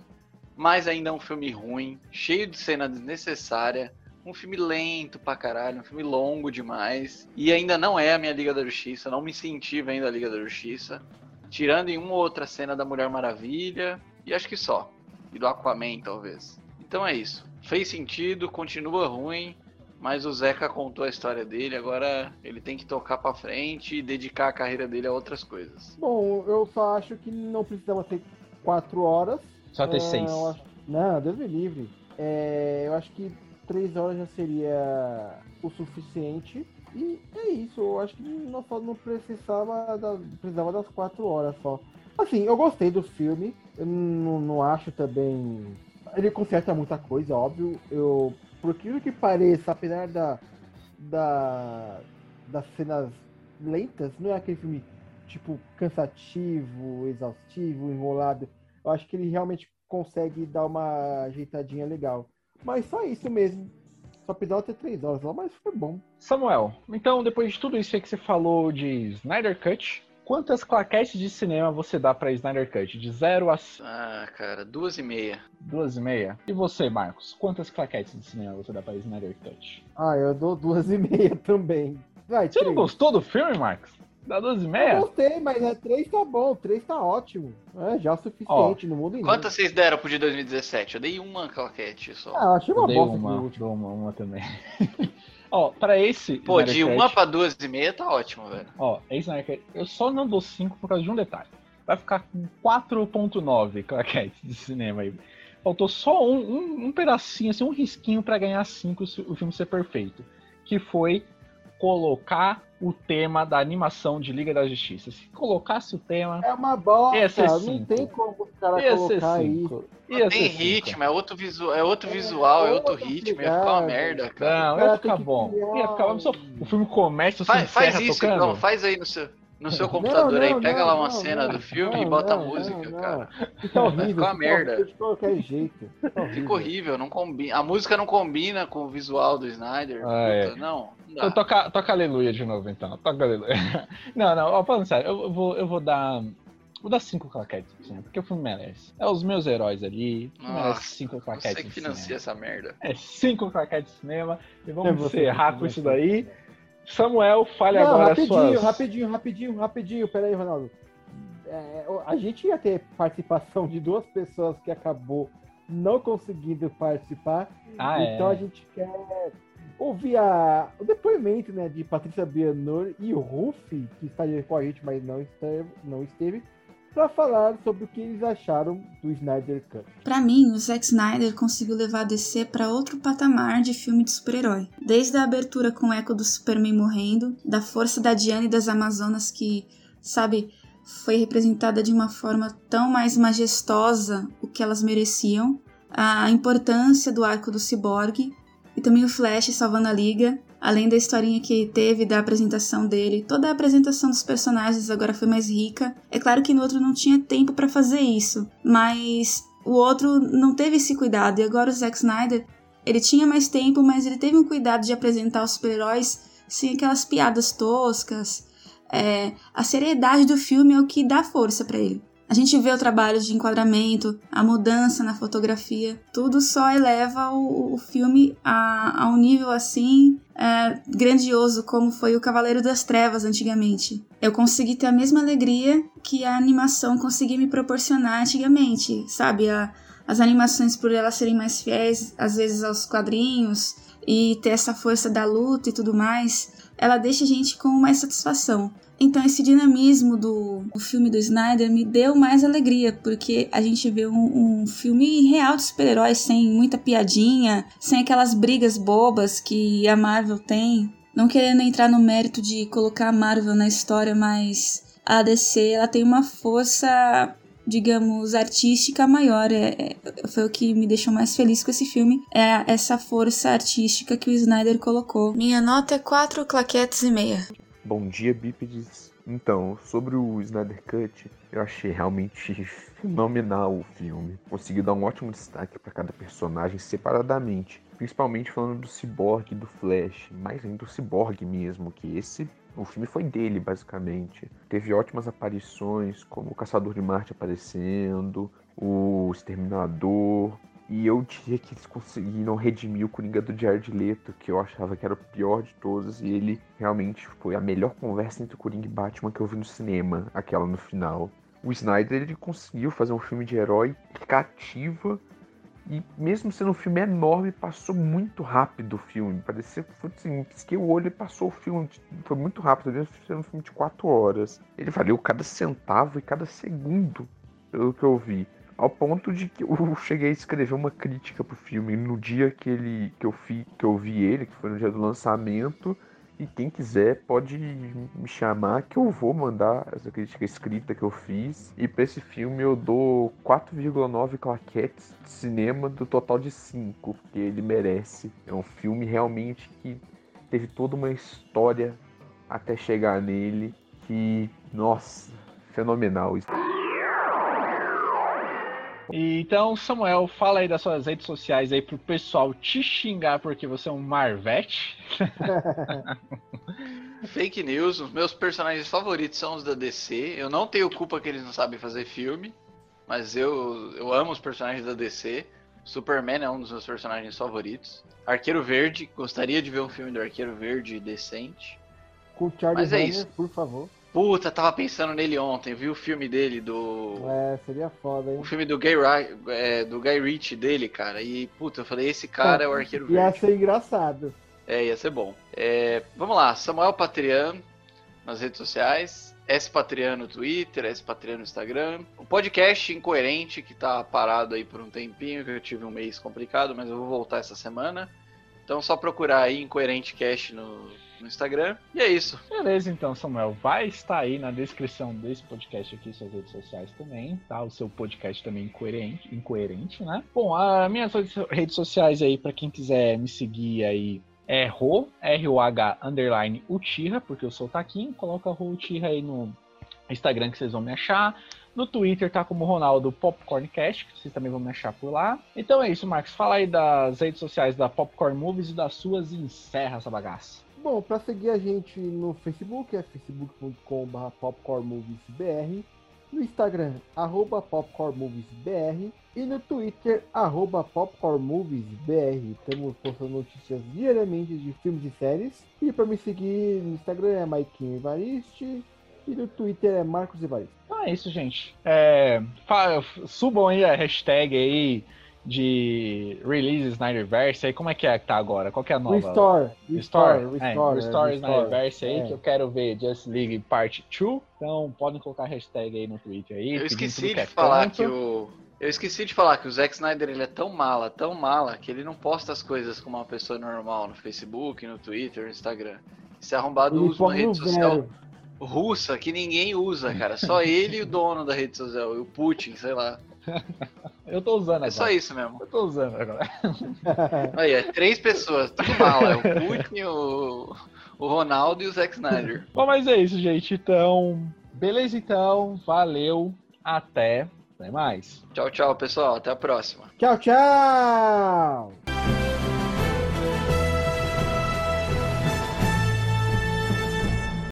B: mas ainda é um filme ruim, cheio de cena desnecessária, um filme lento pra caralho, um filme longo demais, e ainda não é a minha Liga da Justiça, não me senti vendo a Liga da Justiça, tirando em uma ou outra cena da Mulher Maravilha, e acho que só, e do Aquaman talvez. Então é isso. Fez sentido, continua ruim, mas o Zeca contou a história dele, agora ele tem que tocar pra frente e dedicar a carreira dele a outras coisas.
C: Bom, eu só acho que não precisava ser quatro horas.
A: Só ter
C: É,
A: seis.
C: acho- Não, Deus me livre. É, eu acho que três horas já seria o suficiente. E é isso, eu acho que não, só não precisava, da- precisava das quatro horas só. Assim, eu gostei do filme. Eu não, não acho também. Ele conserta muita coisa, óbvio. Eu, por aquilo que pareça, apesar da, da das cenas lentas, não é aquele filme tipo cansativo, exaustivo, enrolado. Eu acho que ele realmente consegue dar uma ajeitadinha legal. Mas só isso mesmo. Só precisava ter três horas lá, mas foi bom.
A: Samuel, então depois de tudo isso aí que você falou de Snyder Cut, quantas claquetes de cinema você dá pra Snyder Cut? De 0 a
B: Ah, cara, duas e meia.
A: duas e meia? E você, Marcos, quantas claquetes de cinema você dá pra Snyder Cut?
C: Ah, eu dou duas e meia [laughs] também. Vai,
A: Você não
C: três.
A: gostou do filme, Marcos? Dá duas e
C: Eu
A: meia?
C: gostei, mas é três tá bom, três tá ótimo. É já o suficiente, no mundo
B: Quantas vocês deram pro de 2017? Eu dei uma claquete só.
C: Ah, eu achei
A: Eu
C: uma
A: dei
C: bosta
A: uma,
C: último.
A: uma, uma também. [laughs] ó, pra esse.
B: Pô, de
A: Cut-
B: uma pra duas e meia tá ótimo, velho.
A: Ó, esse Cut, eu só não dou 5 por causa de um detalhe. Vai ficar com 4.9 claquetes de cinema aí. Faltou só um, um, um pedacinho, assim, um risquinho pra ganhar 5 se o filme ser perfeito. Que foi colocar o tema da animação de Liga da Justiça. Se colocasse o tema,
C: É uma bosta, não
A: cinco.
C: tem como os caras
A: ia ser
C: colocar isso.
A: 5.
B: Não tem ritmo, é outro, visu é outro visual, é outro
C: outra
B: ritmo, ia ficar uma merda, cara.
A: Não,
C: cara
A: ia ficar bom.
C: criar
A: Ia ficar O filme começa,
B: Faz, faz isso
A: tocando.
B: então, faz aí no seu, no seu computador
C: Não,
B: aí,
C: não,
B: pega
C: não,
B: lá uma
C: não,
B: cena
C: não,
B: do filme
C: não,
B: e bota
C: não,
B: a música,
C: não,
B: cara.
C: Fica horrível.
B: Fica uma merda.
C: De qualquer jeito. Fica horrível.
B: Fica horrível, não combina. A música não combina com o visual do Snyder.
A: Ah, é.
B: Puta, Não, não
A: Então toca, toca aleluia de novo, então. Toca aleluia. [laughs] Não, não, ó, falando sério, eu vou, eu vou dar Vou dar cinco claquetes pro cinema, porque o filme merece. É os meus heróis ali.
B: Nossa,
A: merece cinco
B: Você
A: claquetes
B: que
A: de
B: financia
A: cinema.
B: essa merda.
A: É cinco claquetes de cinema. E
C: É
A: vamos
C: você
A: encerrar
C: que
A: com isso daí. Samuel, fale
C: Não,
A: agora
C: rapidinho,
A: suas.
C: rapidinho, rapidinho, rapidinho. Pera aí, Ronaldo. É, a gente ia ter participação de duas pessoas que acabou não conseguindo participar.
A: Ah, é.
C: então a gente quer ouvir a- o depoimento né, de Patrícia Bianor e o Rufi, que estaria com a gente, mas não esteve, não esteve para falar sobre o que eles acharam do Snyder Cut.
E: Pra mim, o Zack Snyder conseguiu levar a DC pra outro patamar de filme de super-herói. Desde a abertura com o eco do Superman morrendo, da força da Diana e das Amazonas que, sabe, foi representada de uma forma tão mais majestosa o que elas mereciam, a importância do arco do Cyborg e também o Flash salvando a Liga, além da historinha que teve da apresentação dele, toda a apresentação dos personagens agora foi mais rica. É claro que no outro não tinha tempo pra fazer isso, mas o outro não teve esse cuidado e agora o Zack Snyder, ele tinha mais tempo, mas ele teve um cuidado de apresentar os super-heróis sem aquelas piadas toscas. É, a seriedade do filme é o que dá força pra ele. A gente vê o trabalho de enquadramento, a mudança na fotografia, tudo só eleva o, o filme a, a um nível assim é, grandioso como foi o Cavaleiro das Trevas antigamente. Eu consegui ter a mesma alegria que a animação conseguia me proporcionar antigamente, sabe? A- as animações, por elas serem mais fiéis, às vezes, aos quadrinhos e ter essa força da luta e tudo mais, ela deixa a gente com mais satisfação. Então esse dinamismo do, do filme do Snyder me deu mais alegria, porque a gente vê um, um filme real de super-heróis, sem muita piadinha, sem aquelas brigas bobas que a Marvel tem. Não querendo entrar no mérito de colocar a Marvel na história, mas a DC ela tem uma força, digamos, artística maior. É, é- foi o que me deixou mais feliz com esse filme. É essa força artística que o Snyder colocou. Minha nota é 4 claquetes e meia.
F: Bom dia, bípedes. Então, sobre o Snyder Cut, eu achei realmente [laughs] fenomenal o filme. Conseguiu dar um ótimo destaque para cada personagem separadamente, principalmente falando do Cyborg e do Flash, mais ainda do Cyborg mesmo, que esse o filme foi dele, basicamente. Teve ótimas aparições, como o Caçador de Marte aparecendo, o Exterminador, e eu diria que eles conseguiram redimir o Coringa do Jared Leto, que eu achava que era o pior de todos, e ele realmente foi a melhor conversa entre o Coringa e Batman que eu vi no cinema, aquela no final. O Snyder ele conseguiu fazer um filme de herói que cativa e mesmo sendo um filme enorme, passou muito rápido o filme. Parecia que foi assim, pisquei o olho e passou o filme. Foi muito rápido, mesmo sendo um filme de quatro horas. Ele valeu cada centavo e cada segundo, pelo que eu vi. Ao ponto de que eu [laughs] cheguei a escrever uma crítica pro filme no dia que ele que eu, fi, que eu vi ele, que foi no dia do lançamento. E quem quiser pode me chamar que eu vou mandar essa crítica escrita que eu fiz. E pra esse filme eu dou 4,9 claquetes de cinema do total de 5, porque ele merece. É um filme realmente que teve toda uma história até chegar nele que, nossa, fenomenal.
A: E Então, Samuel, fala aí das suas redes sociais aí pro pessoal te xingar porque você é um Marvete. [laughs]
B: Fake news, os meus personagens favoritos são os da DC. Eu não tenho culpa que eles não sabem fazer filme, mas eu, eu amo os personagens da DC. Superman é um dos meus personagens favoritos. Arqueiro Verde, gostaria de ver um filme do Arqueiro Verde decente.
C: Com o Charlie
B: Mas é isso.
C: por favor.
B: Puta, tava pensando nele ontem, vi o filme dele do.
C: É, seria foda, hein?
B: O filme do Guy, é, do Guy Ritchie dele, cara. E, puta, eu falei, esse cara é o Arqueiro
C: Ia
B: Verde.
C: ser engraçado.
B: É, ia ser bom. É, vamos lá, Samuel Patriano nas redes sociais, S Patriano no Twitter, S Patriano no Instagram. O podcast Incoerente, que tá parado aí por um tempinho, que eu tive um mês complicado, mas eu vou voltar essa semana. Então só procurar aí Incoerente Cast no, no Instagram. E é isso.
A: Beleza, então, Samuel. Vai estar aí na descrição desse podcast aqui, suas redes sociais também, tá? O seu podcast também incoerente, incoerente né? Bom, as minhas redes sociais aí, pra quem quiser me seguir aí, é Ro, R-O-H, underline, Uchiha, porque eu sou Taquinho. Coloca Ro Uchiha aí no Instagram que vocês vão me achar. No Twitter tá como Ronaldo Popcorncast, que vocês também vão me achar por lá. Então é isso, Marcos. Fala aí das redes sociais da Popcorn Movies e das suas e encerra essa bagaça.
C: Bom, pra seguir a gente no Facebook é facebook.com.br popcornmoviesbr no Instagram, arroba popcornmoviesbr e no Twitter, arroba popcornmoviesbr. Estamos postando notícias diariamente de filmes e séries. E para me seguir no Instagram é Maikinho Evariste e no Twitter é Marcos Evariste.
A: Então é isso, gente. É, subam aí a hashtag aí de Release Snyderverse aí. Como é que é que tá agora? Qual que é a nova?
C: Restore,
A: Restore,
C: Restore,
A: é,
C: Restore,
A: Restore
C: é,
A: Snyderverse aí,
C: é.
A: que eu quero ver Just League Part 2. Então podem colocar a hashtag aí no Twitter aí.
B: Eu esqueci de
A: que é
B: falar que o. Eu esqueci de falar que o Zack Snyder ele é tão mala, tão mala, que ele não posta as coisas como uma pessoa normal no Facebook, no Twitter, no Instagram. Esse arrombado
C: Ele
B: usa uma rede social
C: zero.
B: russa que ninguém usa, cara. Só ele e o dono da rede social, e o Putin, sei lá.
A: Eu tô usando
B: É
A: agora.
B: só isso mesmo.
A: Eu tô usando agora. [laughs]
B: Aí, é três pessoas, tudo mala. É o Putin, o, o Ronaldo e o Zack Snyder.
A: Bom, mas é isso, gente. Então, beleza então. Valeu. Até. Até mais.
B: Tchau, tchau, pessoal. Até a próxima.
C: Tchau, tchau!